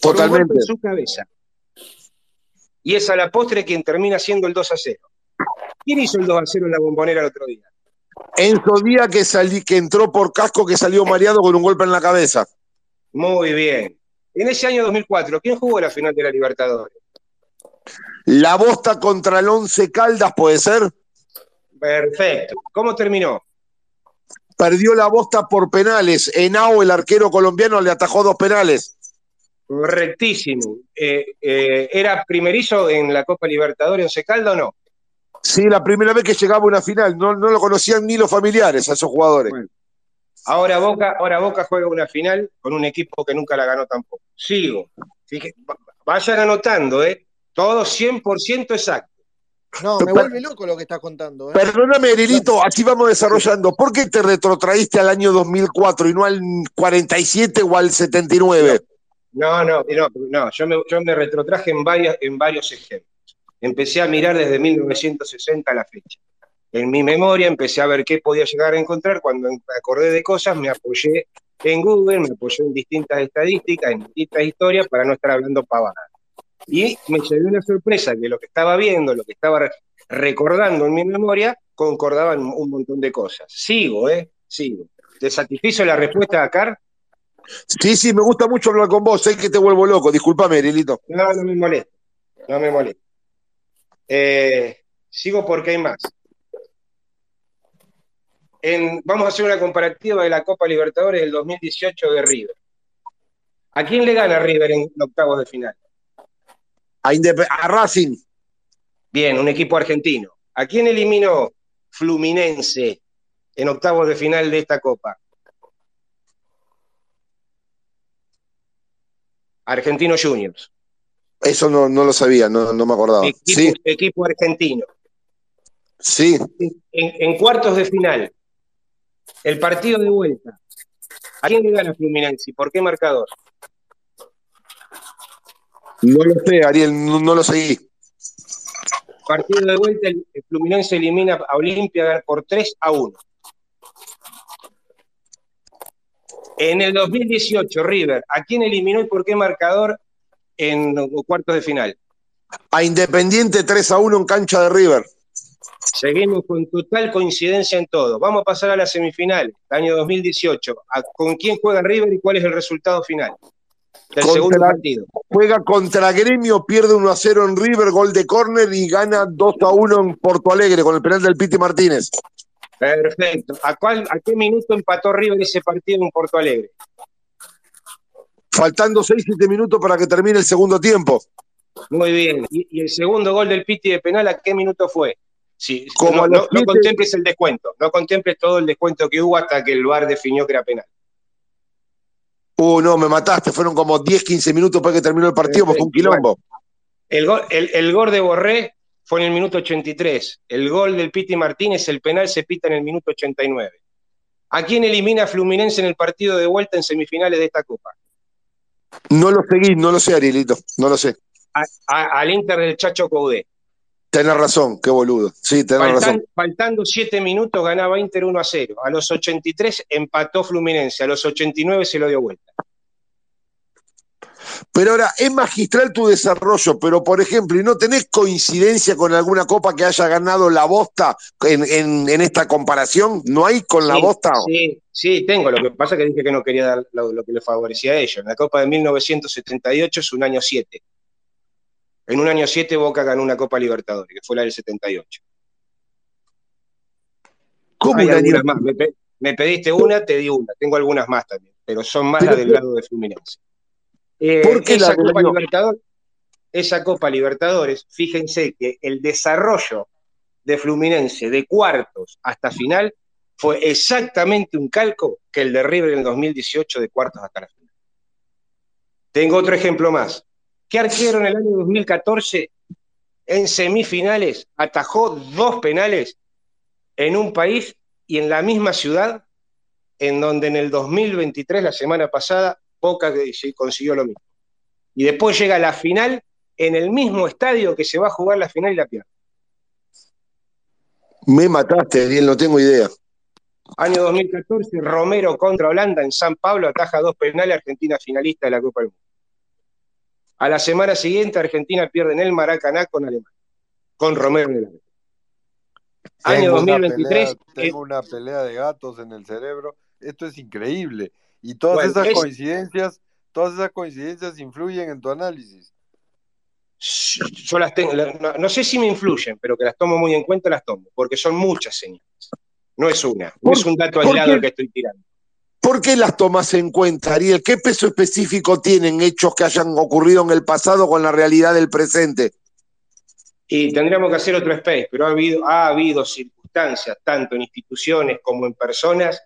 Por un Totalmente. golpe en su cabeza. Y es a la postre quien termina siendo el 2 a 0. ¿Quién hizo el 2 a 0 en la bombonera el otro día? Enzo Díaz que, salí, que entró por casco, que salió mareado con un golpe en la cabeza. Muy bien. En ese año 2004, ¿quién jugó la final de la Libertadores? La bosta contra el Once Caldas, ¿puede ser? Perfecto. ¿Cómo terminó? Perdió la bosta por penales. Henao, el arquero colombiano, le atajó dos penales. Correctísimo. Eh, eh, ¿Era primerizo en la Copa Libertadores Once Caldas o no? Sí, la primera vez que llegaba a una final. No, no lo conocían ni los familiares a esos jugadores. Ahora Boca, ahora Boca juega una final con un equipo que nunca la ganó tampoco. Sigo. Vayan anotando, ¿eh? Todo 100% exacto. No, me vuelve loco lo que estás contando. ¿eh? Perdóname, Erilito, así vamos desarrollando. ¿Por qué te retrotraíste al año 2004 y no al 47 o al 79? No, no, no, no. Yo me, yo me retrotraje en, varias, en varios ejemplos. Empecé a mirar desde 1960 a la fecha. En mi memoria empecé a ver qué podía llegar a encontrar. Cuando me acordé de cosas, me apoyé en Google, me apoyé en distintas estadísticas, en distintas historias, para no estar hablando pavadas. Y me llevé una sorpresa que lo que estaba viendo, lo que estaba re- recordando en mi memoria, concordaban un montón de cosas. Sigo, ¿eh? Sigo. ¿Te satisfizo la respuesta, Car? Sí, sí, me gusta mucho hablar con vos. Sé que te vuelvo loco. Disculpame, Erilito. No, no me molesta. No me molesta. Eh, sigo porque hay más. En- vamos a hacer una comparativa de la Copa Libertadores del 2018 de River. ¿A quién le gana River en octavos de final? A, Indep- a Racing. Bien, un equipo argentino. ¿A quién eliminó Fluminense en octavos de final de esta Copa? Argentino Juniors. Eso no, no lo sabía, no, no me acordaba. Equipo, Sí, equipo argentino. sí. En, en cuartos de final, el partido de vuelta. ¿A quién le gana Fluminense? ¿Por qué marcador? No lo sé, Ariel, no, no lo seguí. Partido de vuelta, el Fluminense elimina a Olimpia por 3 a 1. En el 2018, River, ¿a quién eliminó y por qué marcador en cuartos de final? A Independiente 3 a 1 en cancha de River. Seguimos con total coincidencia en todo. Vamos a pasar a la semifinal, año 2018. ¿A- ¿Con quién juega River y cuál es el resultado final del Contra- segundo partido? Juega contra Gremio, pierde 1 a 0 en River, gol de córner y gana 2 a 1 en Porto Alegre con el penal del Piti Martínez. Perfecto. ¿A, cuál, ¿A qué minuto empató River ese partido en Porto Alegre? Faltando 6-7 minutos para que termine el segundo tiempo. Muy bien. ¿Y, y el segundo gol del Piti de penal a qué minuto fue? Sí, Como no- no siete- contemples el descuento, no contemples todo el descuento que hubo hasta que el VAR definió que era penal. Uh, no, me mataste. Fueron como 10-15 minutos para que terminó el partido, porque fue un quilombo. El gol, el, el gol de Borré fue en el minuto 83. El gol del Piti Martínez, el penal se pita en el minuto 89. ¿A quién elimina Fluminense en el partido de vuelta en semifinales de esta Copa? No lo seguí, no lo sé, Arielito. No lo sé. A- a- al Inter del Chacho Coudé. Tenés razón, qué boludo. Sí, tenés Faltan- razón. faltando 7 minutos ganaba Inter 1 a 0. A los 83 empató Fluminense. A los 89 se lo dio vuelta. Pero ahora, es magistral tu desarrollo, pero por ejemplo, ¿y no tenés coincidencia con alguna copa que haya ganado la Bosta en, en- en esta comparación? ¿No hay con la Sí, Bosta? Sí, sí, tengo. Lo que pasa es que dije que no quería dar lo, lo que le favorecía a ellos. La Copa de 1978 es un año 7. En un año 7 Boca ganó una Copa Libertadores, que fue la del 78. ¿Cómo Hay algunas más. Me, pe- me pediste una, te di una. Tengo algunas más también, pero son más las del ¿por- lado de Fluminense. Eh, ¿Por qué la esa Copa Libertadores, esa Copa Libertadores, fíjense que el desarrollo de Fluminense de cuartos hasta final fue exactamente un calco que el de River en el 2018 de cuartos hasta la final. Tengo otro ejemplo más. ¿Qué arquero en el año 2014 en semifinales atajó dos penales en un país y en la misma ciudad en donde en el 2023, la semana pasada, Boca consiguió lo mismo? Y después llega a la final en el mismo estadio que se va a jugar la final y la pierde. Me mataste, Ariel, no tengo idea. Año 2014, Romero contra Holanda en San Pablo, ataja dos penales, Argentina finalista de la Copa del Mundo. A la semana siguiente, Argentina pierde en el Maracaná con Alemania, con Romero en el. Año Tengo una 2023, pelea, tengo una pelea de gatos en el cerebro. Esto es increíble. Y todas Bueno, esas es- coincidencias, todas esas coincidencias influyen en tu análisis. yo las tengo, la- no, no sé si me influyen, pero que las tomo muy en cuenta, las tomo, porque son muchas señales. No es una, no ¿Por- es un dato aislado que estoy tirando. ¿Por qué las tomas en cuenta, Ariel? ¿Qué peso específico tienen hechos que hayan ocurrido en el pasado con la realidad del presente? Y tendríamos que hacer otro space, pero ha habido, ha habido circunstancias, tanto en instituciones como en personas,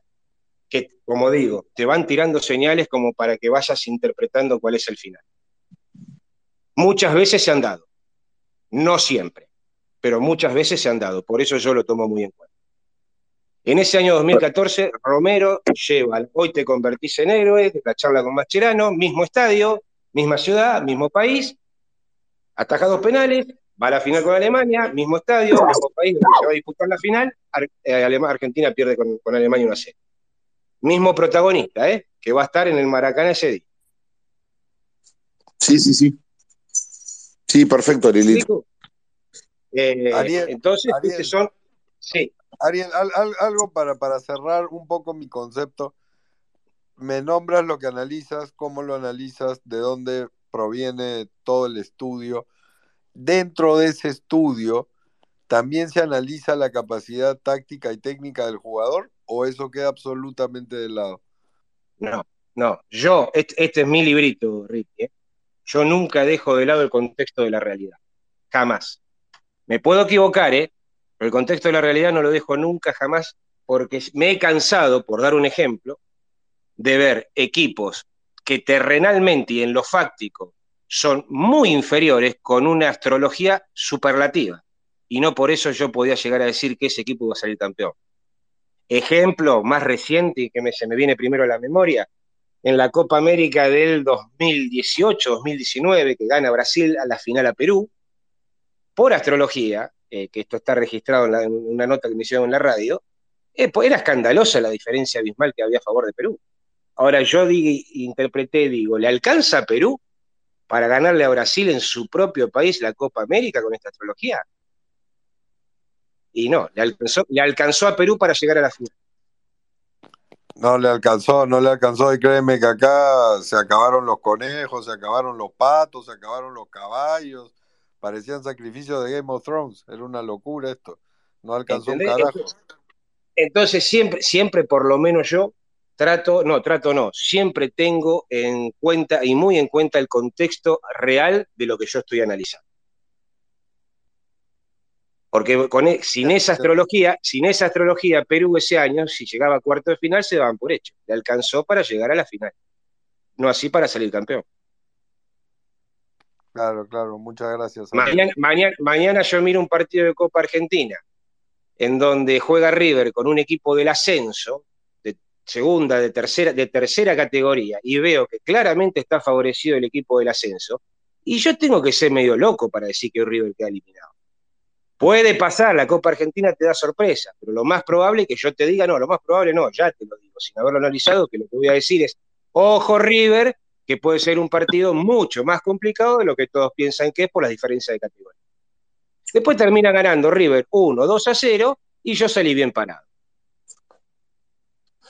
que, como digo, te van tirando señales como para que vayas interpretando cuál es el final. Muchas veces se han dado, no siempre, pero muchas veces se han dado, por eso yo lo tomo muy en cuenta. En ese año 2014, Romero lleva, al hoy te convertís en héroe, la charla con Mascherano, mismo estadio, misma ciudad, mismo país, ataja dos penales, va a la final con Alemania, mismo estadio, mismo país donde se va a disputar la final, eh, Argentina pierde con, con Alemania 1 a 0. Mismo protagonista, ¿eh? que va a estar en el Maracaná ese día. Sí, sí, sí. Sí, perfecto, Arielito. Eh, entonces, Ariel. estos son, sí, Ariel, al- al- algo para, para cerrar un poco mi concepto. Me nombras lo que analizas, cómo lo analizas, de dónde proviene todo el estudio. Dentro de ese estudio, ¿también se analiza la capacidad táctica y técnica del jugador o eso queda absolutamente de lado? No, no. Yo, este, este es mi librito, Ricky. ¿eh? Yo nunca dejo de lado el contexto de la realidad. Jamás. Me puedo equivocar, ¿eh? Pero el contexto de la realidad no lo dejo nunca, jamás, porque me he cansado, por dar un ejemplo, de ver equipos que terrenalmente y en lo fáctico son muy inferiores con una astrología superlativa. Y no por eso yo podía llegar a decir que ese equipo iba a salir campeón. Ejemplo más reciente y que me- se me viene primero a la memoria, en la Copa América del 2018-2019, que gana Brasil a la final a Perú, por astrología, eh, que esto está registrado en, una nota que me hicieron en la radio, eh, pues era escandalosa la diferencia abismal que había a favor de Perú. Ahora yo di- interpreté, digo, ¿le alcanza a Perú para ganarle a Brasil en su propio país la Copa América con esta astrología? Y no, le alcanzó, le alcanzó a Perú para llegar a la final. No le alcanzó, no le alcanzó y créeme que acá se acabaron los conejos, se acabaron los patos, se acabaron los caballos, parecían sacrificios de Game of Thrones, era una locura esto, no alcanzó un carajo. Entonces siempre, siempre por lo menos yo trato, no, trato no, siempre tengo en cuenta y muy en cuenta el contexto real de lo que yo estoy analizando. Porque con, e- sin esa astrología, sin esa astrología, Perú ese año, si llegaba a cuarto de final, se daban por hecho. Le alcanzó para llegar a la final. No así para salir campeón. Claro, claro, muchas gracias. Mañana, mañana, mañana yo miro un partido de Copa Argentina en donde juega River con un equipo del ascenso, de segunda, de tercera, de tercera categoría, y veo que claramente está favorecido el equipo del ascenso, y yo tengo que ser medio loco para decir que River queda eliminado. Puede pasar, la Copa Argentina te da sorpresa, pero lo más probable es que yo te diga, no, lo más probable no, ya te lo digo, sin haberlo analizado, que lo que voy a decir es, ojo River, que puede ser un partido mucho más complicado de lo que todos piensan que es por las diferencias de categoría. Después termina ganando River 1, 2 a 0 y yo salí bien parado.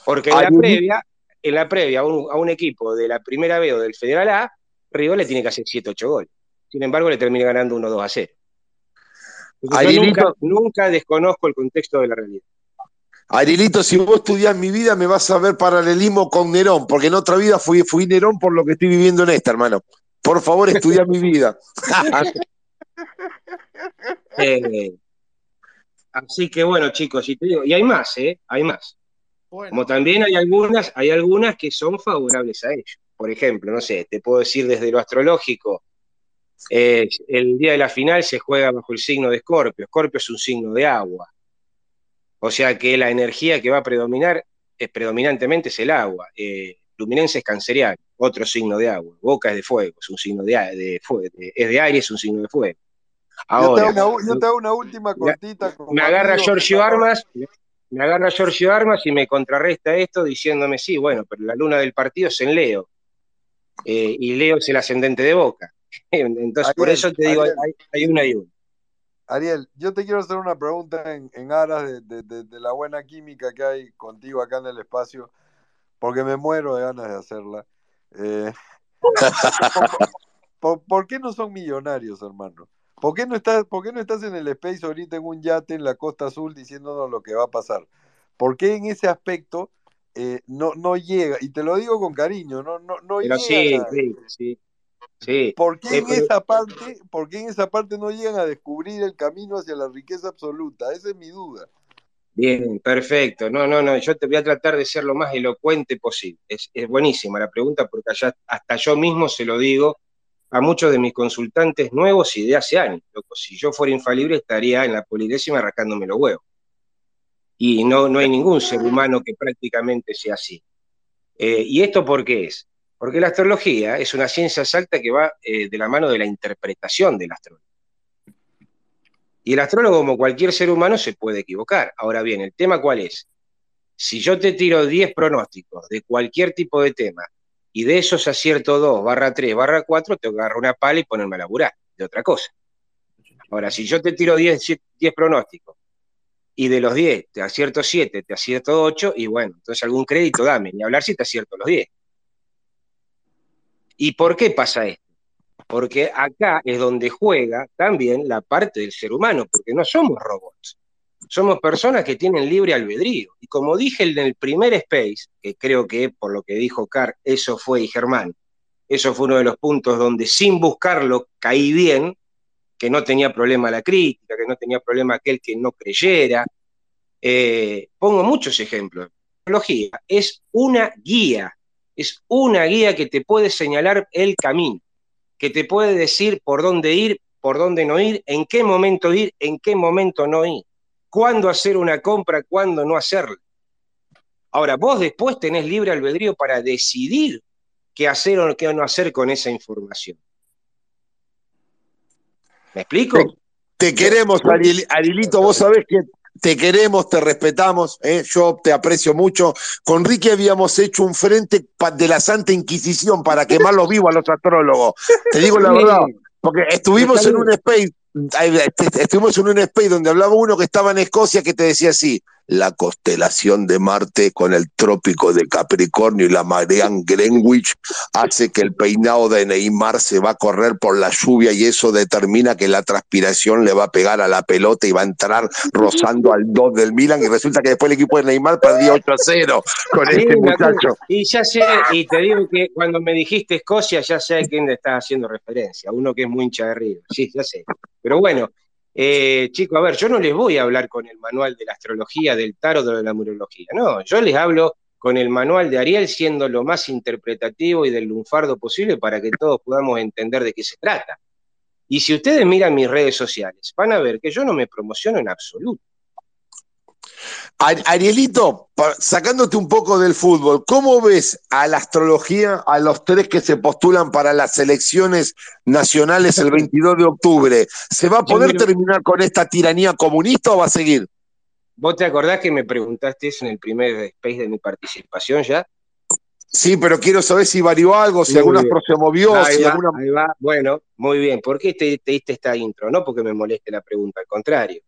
Porque en la previa, en la previa a un, a un equipo de la primera B o del Federal A, River le tiene que hacer 7, 8 goles. Sin embargo, le termina ganando 1, 2 a 0. Entonces, yo nunca, Arielito, nunca desconozco el contexto de la realidad. Arielito, si vos estudiás mi vida, me vas a ver paralelismo con Nerón, porque en otra vida fui, fui Nerón por lo que estoy viviendo en esta, hermano. Por favor, estudia mi vida. *laughs* Eh, así que bueno, chicos, y te digo, y hay más, ¿eh? Hay más. Como también hay algunas, hay algunas que son favorables a ellos. Por ejemplo, no sé, te puedo decir desde lo astrológico, eh, el día de la final se juega bajo el signo de Escorpio. Escorpio es un signo de agua. O sea que la energía que va a predominar es predominantemente es el agua. Eh, Luminense es canceriano, otro signo de agua. Boca es de fuego, es un signo de, de fuego. de- es de aire, es un signo de fuego. Yo te, hago una, u- yo te hago una última cortita me agarra Giorgio Armas, me agarra Giorgio Armas y me contrarresta esto diciéndome, sí, bueno, pero la luna del partido es en Leo. eh, y Leo es el ascendente de Boca. *laughs* Entonces, por eso te digo, hay, hay una y una. Ariel, yo te quiero hacer una pregunta en, en aras de, de- de- de la buena química que hay contigo acá en el espacio, porque me muero de ganas de hacerla. Eh, ¿por, *laughs* por- por qué no son millonarios, hermano? ¿Por qué no estás, por qué no estás en el space ahorita en un yate en la Costa Azul diciéndonos lo que va a pasar? ¿Por qué en ese aspecto eh, no, no llega? Y te lo digo con cariño, no, no, no Pero llegan sí, sí, sí, sí. ¿Por qué Eh, en esa parte, por qué en esa parte no llegan a descubrir el camino hacia la riqueza absoluta? Esa es mi duda. Bien, perfecto. No, no, no, yo te voy a tratar de ser lo más elocuente posible. Es, es buenísima la pregunta porque allá, hasta yo mismo se lo digo a muchos de mis consultantes nuevos y de hace años. Loco, si yo fuera infalible estaría en la polidécima rascándome los huevos. Y no, no hay ningún ser humano que prácticamente sea así. Eh, ¿Y esto por qué es? Porque la astrología es una ciencia exacta que va eh, de la mano de la interpretación del astrólogo. Y el astrólogo, como cualquier ser humano, se puede equivocar. Ahora bien, ¿el tema cuál es? Si yo te tiro 10 pronósticos de cualquier tipo de tema y de esos acierto 2, barra 3, barra 4, te agarro una pala y ponerme a laburar de otra cosa. Ahora, si yo te tiro 10, 10 pronósticos y de los 10 te acierto 7, te acierto 8, y bueno, entonces algún crédito dame, ni hablar si te acierto los 10. ¿Y por qué pasa esto? Porque acá es donde juega también la parte del ser humano, porque no somos robots. Somos personas que tienen libre albedrío. Y como dije en el primer space, que creo que por lo que dijo Carr, eso fue y Germán, eso fue uno de los puntos donde sin buscarlo caí bien, que no tenía problema la crítica, que no tenía problema aquel que no creyera. Eh, pongo muchos ejemplos. La astrología es una guía, es una guía que te puede señalar el camino, que te puede decir por dónde ir, por dónde no ir, en qué momento ir, en qué momento no ir, cuándo hacer una compra, cuándo no hacerla. Ahora, vos después tenés libre albedrío para decidir qué hacer o qué no hacer con esa información. ¿Me explico? Te queremos, Arielito, vos sabés que te queremos, te respetamos, ¿eh? yo te aprecio mucho. Con Ricky habíamos hecho un frente de la Santa Inquisición para quemarlos *laughs* vivos a los astrólogos. Te digo la verdad, porque estuvimos en un space, ay, este- estuvimos en un space donde hablaba uno que estaba en Escocia que te decía así, la constelación de Marte con el trópico de Capricornio y la Marian Greenwich hace que el peinado de Neymar se va a correr por la lluvia y eso determina que la transpiración le va a pegar a la pelota y va a entrar rozando al 2 del Milan y resulta que después el equipo de Neymar perdió 8 a 0 con Sí, este muchacho. Y ya sé, y te digo que cuando me dijiste Escocia, ya sé a quién le estás haciendo referencia, uno que es muy hincha de River, sí, ya sé. Pero bueno, eh, chicos, a ver, yo no les voy a hablar con el manual de la astrología, del tarot o de la numerología, no, yo les hablo con el manual de Ariel siendo lo más interpretativo y del lunfardo posible para que todos podamos entender de qué se trata. Y si ustedes miran mis redes sociales, van a ver que yo no me promociono en absoluto. Ar- Arielito, sacándote un poco del fútbol, ¿cómo ves a la astrología a los tres que se postulan para las elecciones nacionales el 22 de octubre? ¿Se va a poder miro- terminar con esta tiranía comunista o va a seguir? ¿Vos te acordás que me preguntaste eso en el primer space de mi participación ya? Sí, pero quiero saber si varió algo, si Muy algún bien. astro se movió, Ahí si va, alguna. ahí va. Bueno, muy bien. ¿Por qué te, te diste esta intro? No porque me moleste la pregunta, al contrario.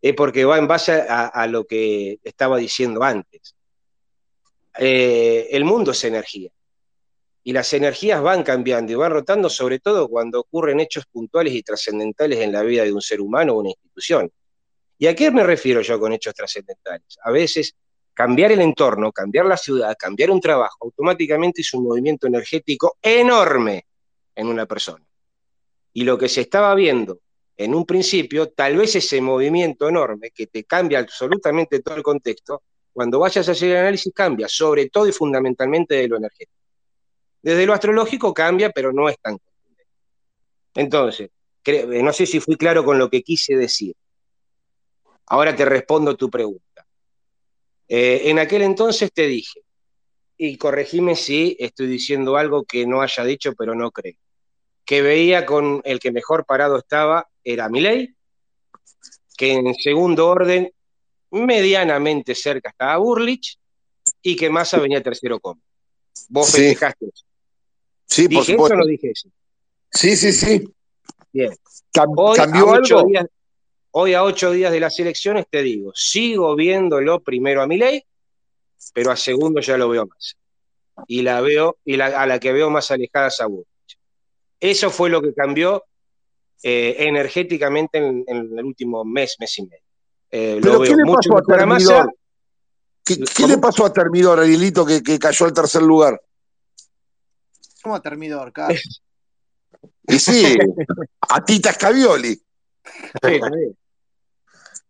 Es porque va en base a, a lo que estaba diciendo antes. Eh, el mundo es energía. Y las energías van cambiando y van rotando, sobre todo cuando ocurren hechos puntuales y trascendentales en la vida de un ser humano o una institución. ¿Y a qué me refiero yo con hechos trascendentales? A veces cambiar el entorno, cambiar la ciudad, cambiar un trabajo, automáticamente es un movimiento energético enorme en una persona. Y lo que se estaba viendo en un principio, tal vez ese movimiento enorme que te cambia absolutamente todo el contexto, cuando vayas a hacer el análisis cambia, sobre todo y fundamentalmente de lo energético. Desde lo astrológico cambia, pero no es tan contundente. Entonces, eh, no sé si fui claro con lo que quise decir. Ahora te respondo tu pregunta. Eh, en aquel entonces te dije, y corregime si estoy diciendo algo que no haya dicho, pero no creo, que veía con el que mejor parado estaba era Milei, que en segundo orden, medianamente cerca estaba Burlich, y que Massa venía tercero como. Vos Sí. festejaste eso. Sí, por ¿Dije eso o no dije eso? Sí, sí, sí. Bien. Hoy ¿Cambió a, ocho algo? días, hoy a ocho días de las elecciones te digo, sigo viéndolo primero a Milei, pero a segundo ya lo veo más. Y la veo, y la- a la que veo más alejada es a Burlich. Eso fue lo que cambió eh, energéticamente en, en el último mes, mes y medio. Eh, lo ¿Pero qué veo le mucho pasó a. Termidor? ¿Qué, qué le pasó a Termidor, Arielito, que, que cayó al tercer lugar? ¿Cómo a termidor, Carlos? *laughs* Y sí, a Tita Scavioli. Sí.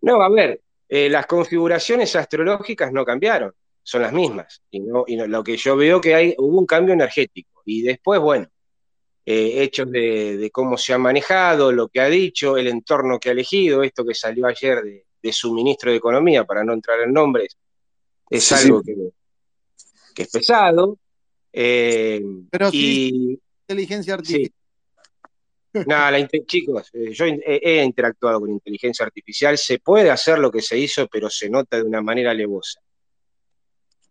No, a ver, eh, las configuraciones astrológicas no cambiaron, son las mismas. Y, no, y no- lo que yo veo que hay, hubo un cambio energético. Y después, bueno, eh, hechos de, de cómo se ha manejado, lo que ha dicho, el entorno que ha elegido, esto que salió ayer de, de su ministro de Economía, para no entrar en nombres, es Sí, algo sí. que, que es pesado. eh, Pero sí, inteligencia artificial. no, la chicos, eh, yo he, interactuado con inteligencia artificial, se puede hacer lo que se hizo, pero se nota de una manera alevosa.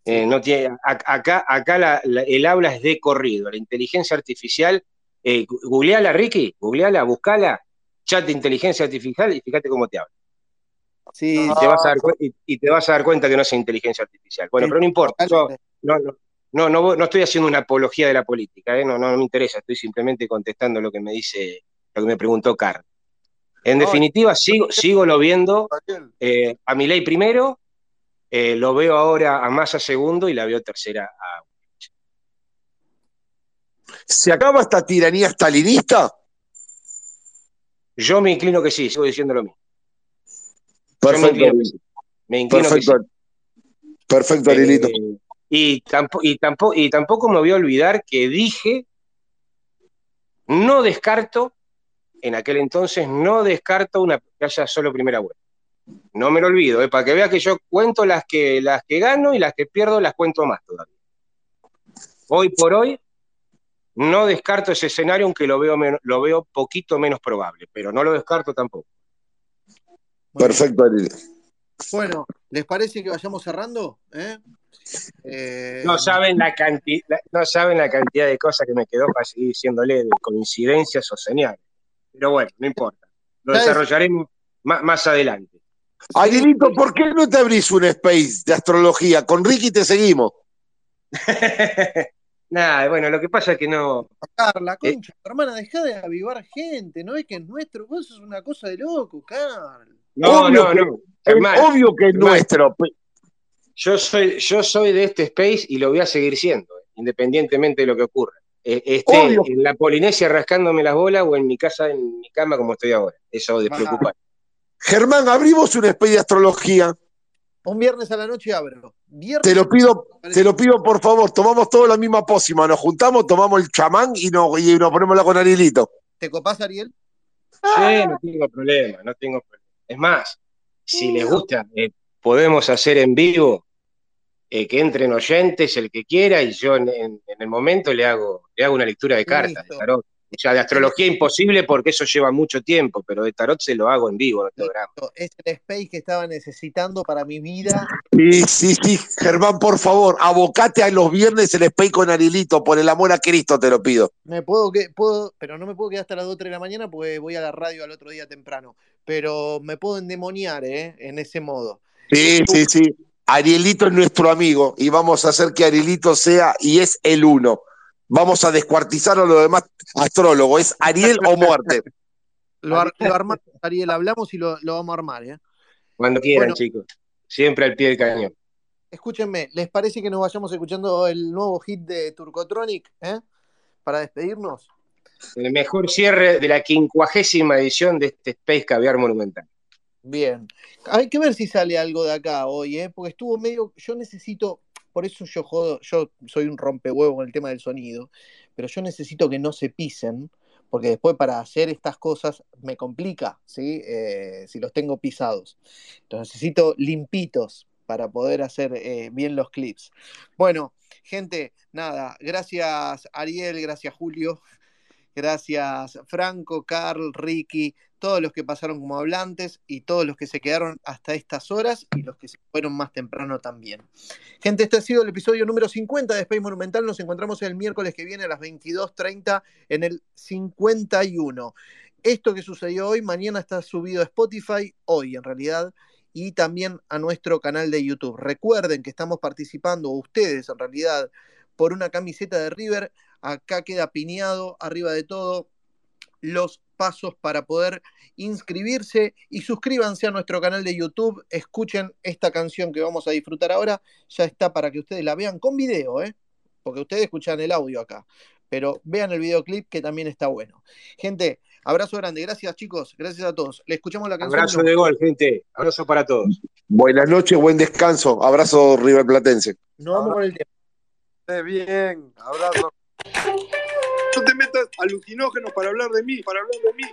Eh, no tiene, acá acá la- la- el habla es de corrido, la inteligencia artificial, eh, googleala, Ricky, googleala, buscala, chat de inteligencia artificial y fíjate cómo te habla. Sí, Y te vas a dar, cuen- y, y te vas a dar cuenta que no es inteligencia artificial. Bueno, pero no importa, yo no, no, no, no, voy- no estoy haciendo una apología de la política, ¿eh? no, no, no me interesa, estoy simplemente contestando lo que me dice, lo que me preguntó Carl. En definitiva, sigo, sigo lo viendo eh, a Milei primero, eh, lo veo ahora a Massa segundo y la veo tercera a... ¿Se acaba esta tiranía stalinista? Yo me inclino que sí, sigo diciendo lo mismo. Yo me Perfecto, inclino que sí. Me inclino que sí. perfecto, perfecto, Arielito. Eh, y, tampo- y, tampoco, y tampoco me voy a olvidar que dije, no descarto, en aquel entonces, no descarto una, que haya solo primera vuelta. No me lo olvido, eh, para que vea que yo cuento las que, las que gano y las que pierdo las cuento más todavía. Hoy por hoy, no descarto ese escenario, aunque lo veo, lo veo poquito menos probable, pero no lo descarto tampoco. Perfecto, Arielito. Bueno, ¿les parece que vayamos cerrando? ¿Eh? Eh, No saben la cantidad, no saben la cantidad de cosas que me quedó para seguir diciéndole de coincidencias o señales. Pero bueno, no importa. Lo desarrollaré más, más adelante. Arielito, ¿por qué no te abrís un space de astrología? Con Ricky te seguimos. *laughs* Nada, bueno, lo que pasa es que no. Carla, Eh. concha, hermana, deja de avivar gente, ¿no es que es nuestro? Vos sos una cosa de loco, Carl. No, Obvio no, que- no. es obvio que es nuestro. Yo soy, yo soy de este space y lo voy a seguir siendo, eh, independientemente de lo que ocurra. Eh, esté Obvio. en la Polinesia rascándome las bolas o en mi casa, en mi cama, como estoy ahora. Eso despreocupante. Germán, abrimos un space de astrología. Un viernes a la noche abro. Viernes Te lo pido, noche, te lo pido por favor. Tomamos todos la misma pócima. Nos juntamos, tomamos el chamán y nos, y nos ponemos la con Arielito. ¿Te copás, Ariel? Sí, no tengo problema, no tengo problema. Es más, si les gusta, eh, podemos hacer en vivo eh, que entren oyentes, el que quiera, y yo en, en- en el momento le hago, le hago una lectura de cartas, de tarot. O sea, de astrología imposible porque eso lleva mucho tiempo, pero de tarot se lo hago en vivo en el programa. Es el space que estaba necesitando para mi vida. Sí, sí, sí. Germán, por favor, abocate a los viernes el spay con Arilito, por el amor a Cristo te lo pido. Me puedo que puedo, pero no me puedo quedar hasta las 2 3 de la mañana porque voy a la radio al otro día temprano. Pero me puedo endemoniar, ¿eh? En ese modo. Sí, sí, sí. Arielito es nuestro amigo y vamos a hacer que Arielito sea y es el uno. Vamos a descuartizar a los demás astrólogos. Es Ariel o muerte. *laughs* Lo, ar- lo armamos, Ariel, hablamos y lo, lo vamos a armar, ¿eh? Cuando quieran, Bueno. chicos. Siempre al pie del cañón. Escúchenme, ¿les parece que nos vayamos escuchando el nuevo hit de Turcotronic, ¿eh? Para despedirnos. El mejor cierre de la quincuagésima edición de este Space Caviar Monumental. Bien. Hay que ver si sale algo de acá hoy, ¿eh? Porque estuvo medio. Yo necesito. Por eso yo jodo. Yo soy un rompehuevo con el tema del sonido. Pero yo necesito que no se pisen. Porque después para hacer estas cosas me complica, ¿sí? Eh, si los tengo pisados. Entonces necesito limpitos para poder hacer eh, bien los clips. Bueno, gente, nada. Gracias Ariel, gracias Julio. *laughs* Gracias Franco, Carl, Ricky, todos los que pasaron como hablantes y todos los que se quedaron hasta estas horas y los que se fueron más temprano también. Gente, este ha sido el episodio número 50 de Space Monumental. Nos encontramos el miércoles que viene a las 22.30 en el 51. Esto que sucedió hoy, mañana está subido a Spotify, hoy en realidad, y también a nuestro canal de YouTube. Recuerden que estamos participando, ustedes en realidad, por una camiseta de River. Acá queda piñado arriba de todo los pasos para poder inscribirse y suscríbanse a nuestro canal de YouTube. Escuchen esta canción que vamos a disfrutar ahora. Ya está para que ustedes la vean con video, ¿eh? porque ustedes escuchan el audio acá. Pero vean el videoclip que también está bueno. Gente, abrazo grande. Gracias, chicos. Gracias a todos. Le escuchamos la canción. Abrazo de gol, gente. Abrazo para todos. Buenas noches, buen descanso. Abrazo River Platense. Nos vamos con el tema. Bien, abrazo. No te metas alucinógenos para hablar de mí, para hablar de mí.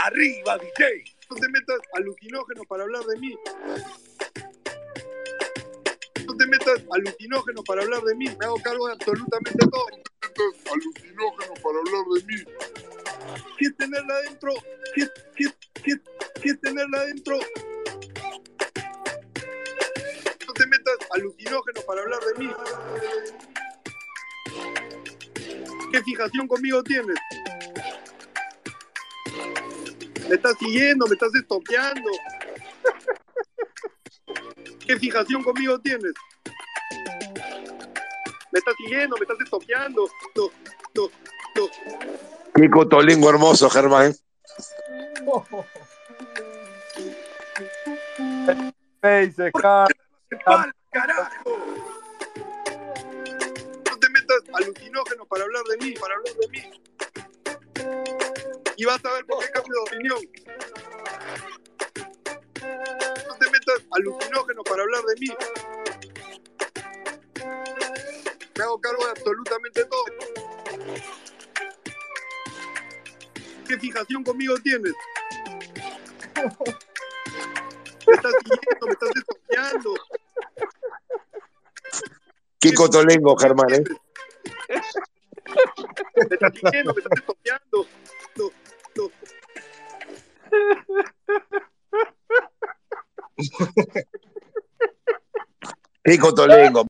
Arriba, DJ. No te metas alucinógenos para hablar de mí. No te metas alucinógenos para hablar de mí. Me hago cargo de absolutamente todo. No te metas alucinógenos para hablar de mí. ¿Qué es tenerla adentro? ¿Qué, qué, qué, es tenerla adentro? No te metas alucinógenos para hablar de mí. ¿Qué fijación conmigo tienes? ¿Me estás siguiendo? ¿Me estás estoqueando? ¿Qué fijación conmigo tienes? ¿Me estás siguiendo? ¿Me estás estoqueando? No, no, no. Qué cotolengo hermoso, Germán. Face, carajo. Alucinógenos para hablar de mí, para hablar de mí. Y vas a ver por qué cambio de opinión. No te metas alucinógenos para hablar de mí. Me hago cargo de absolutamente todo. ¿Qué fijación conmigo tienes? ¿Me estás siguiendo? ¿Me estás desconfiando? Qué cotolengo, Germán, ¿eh? ¿Me estás siguiendo? ¿Me estás desconfiando? No, no. Cotolengo.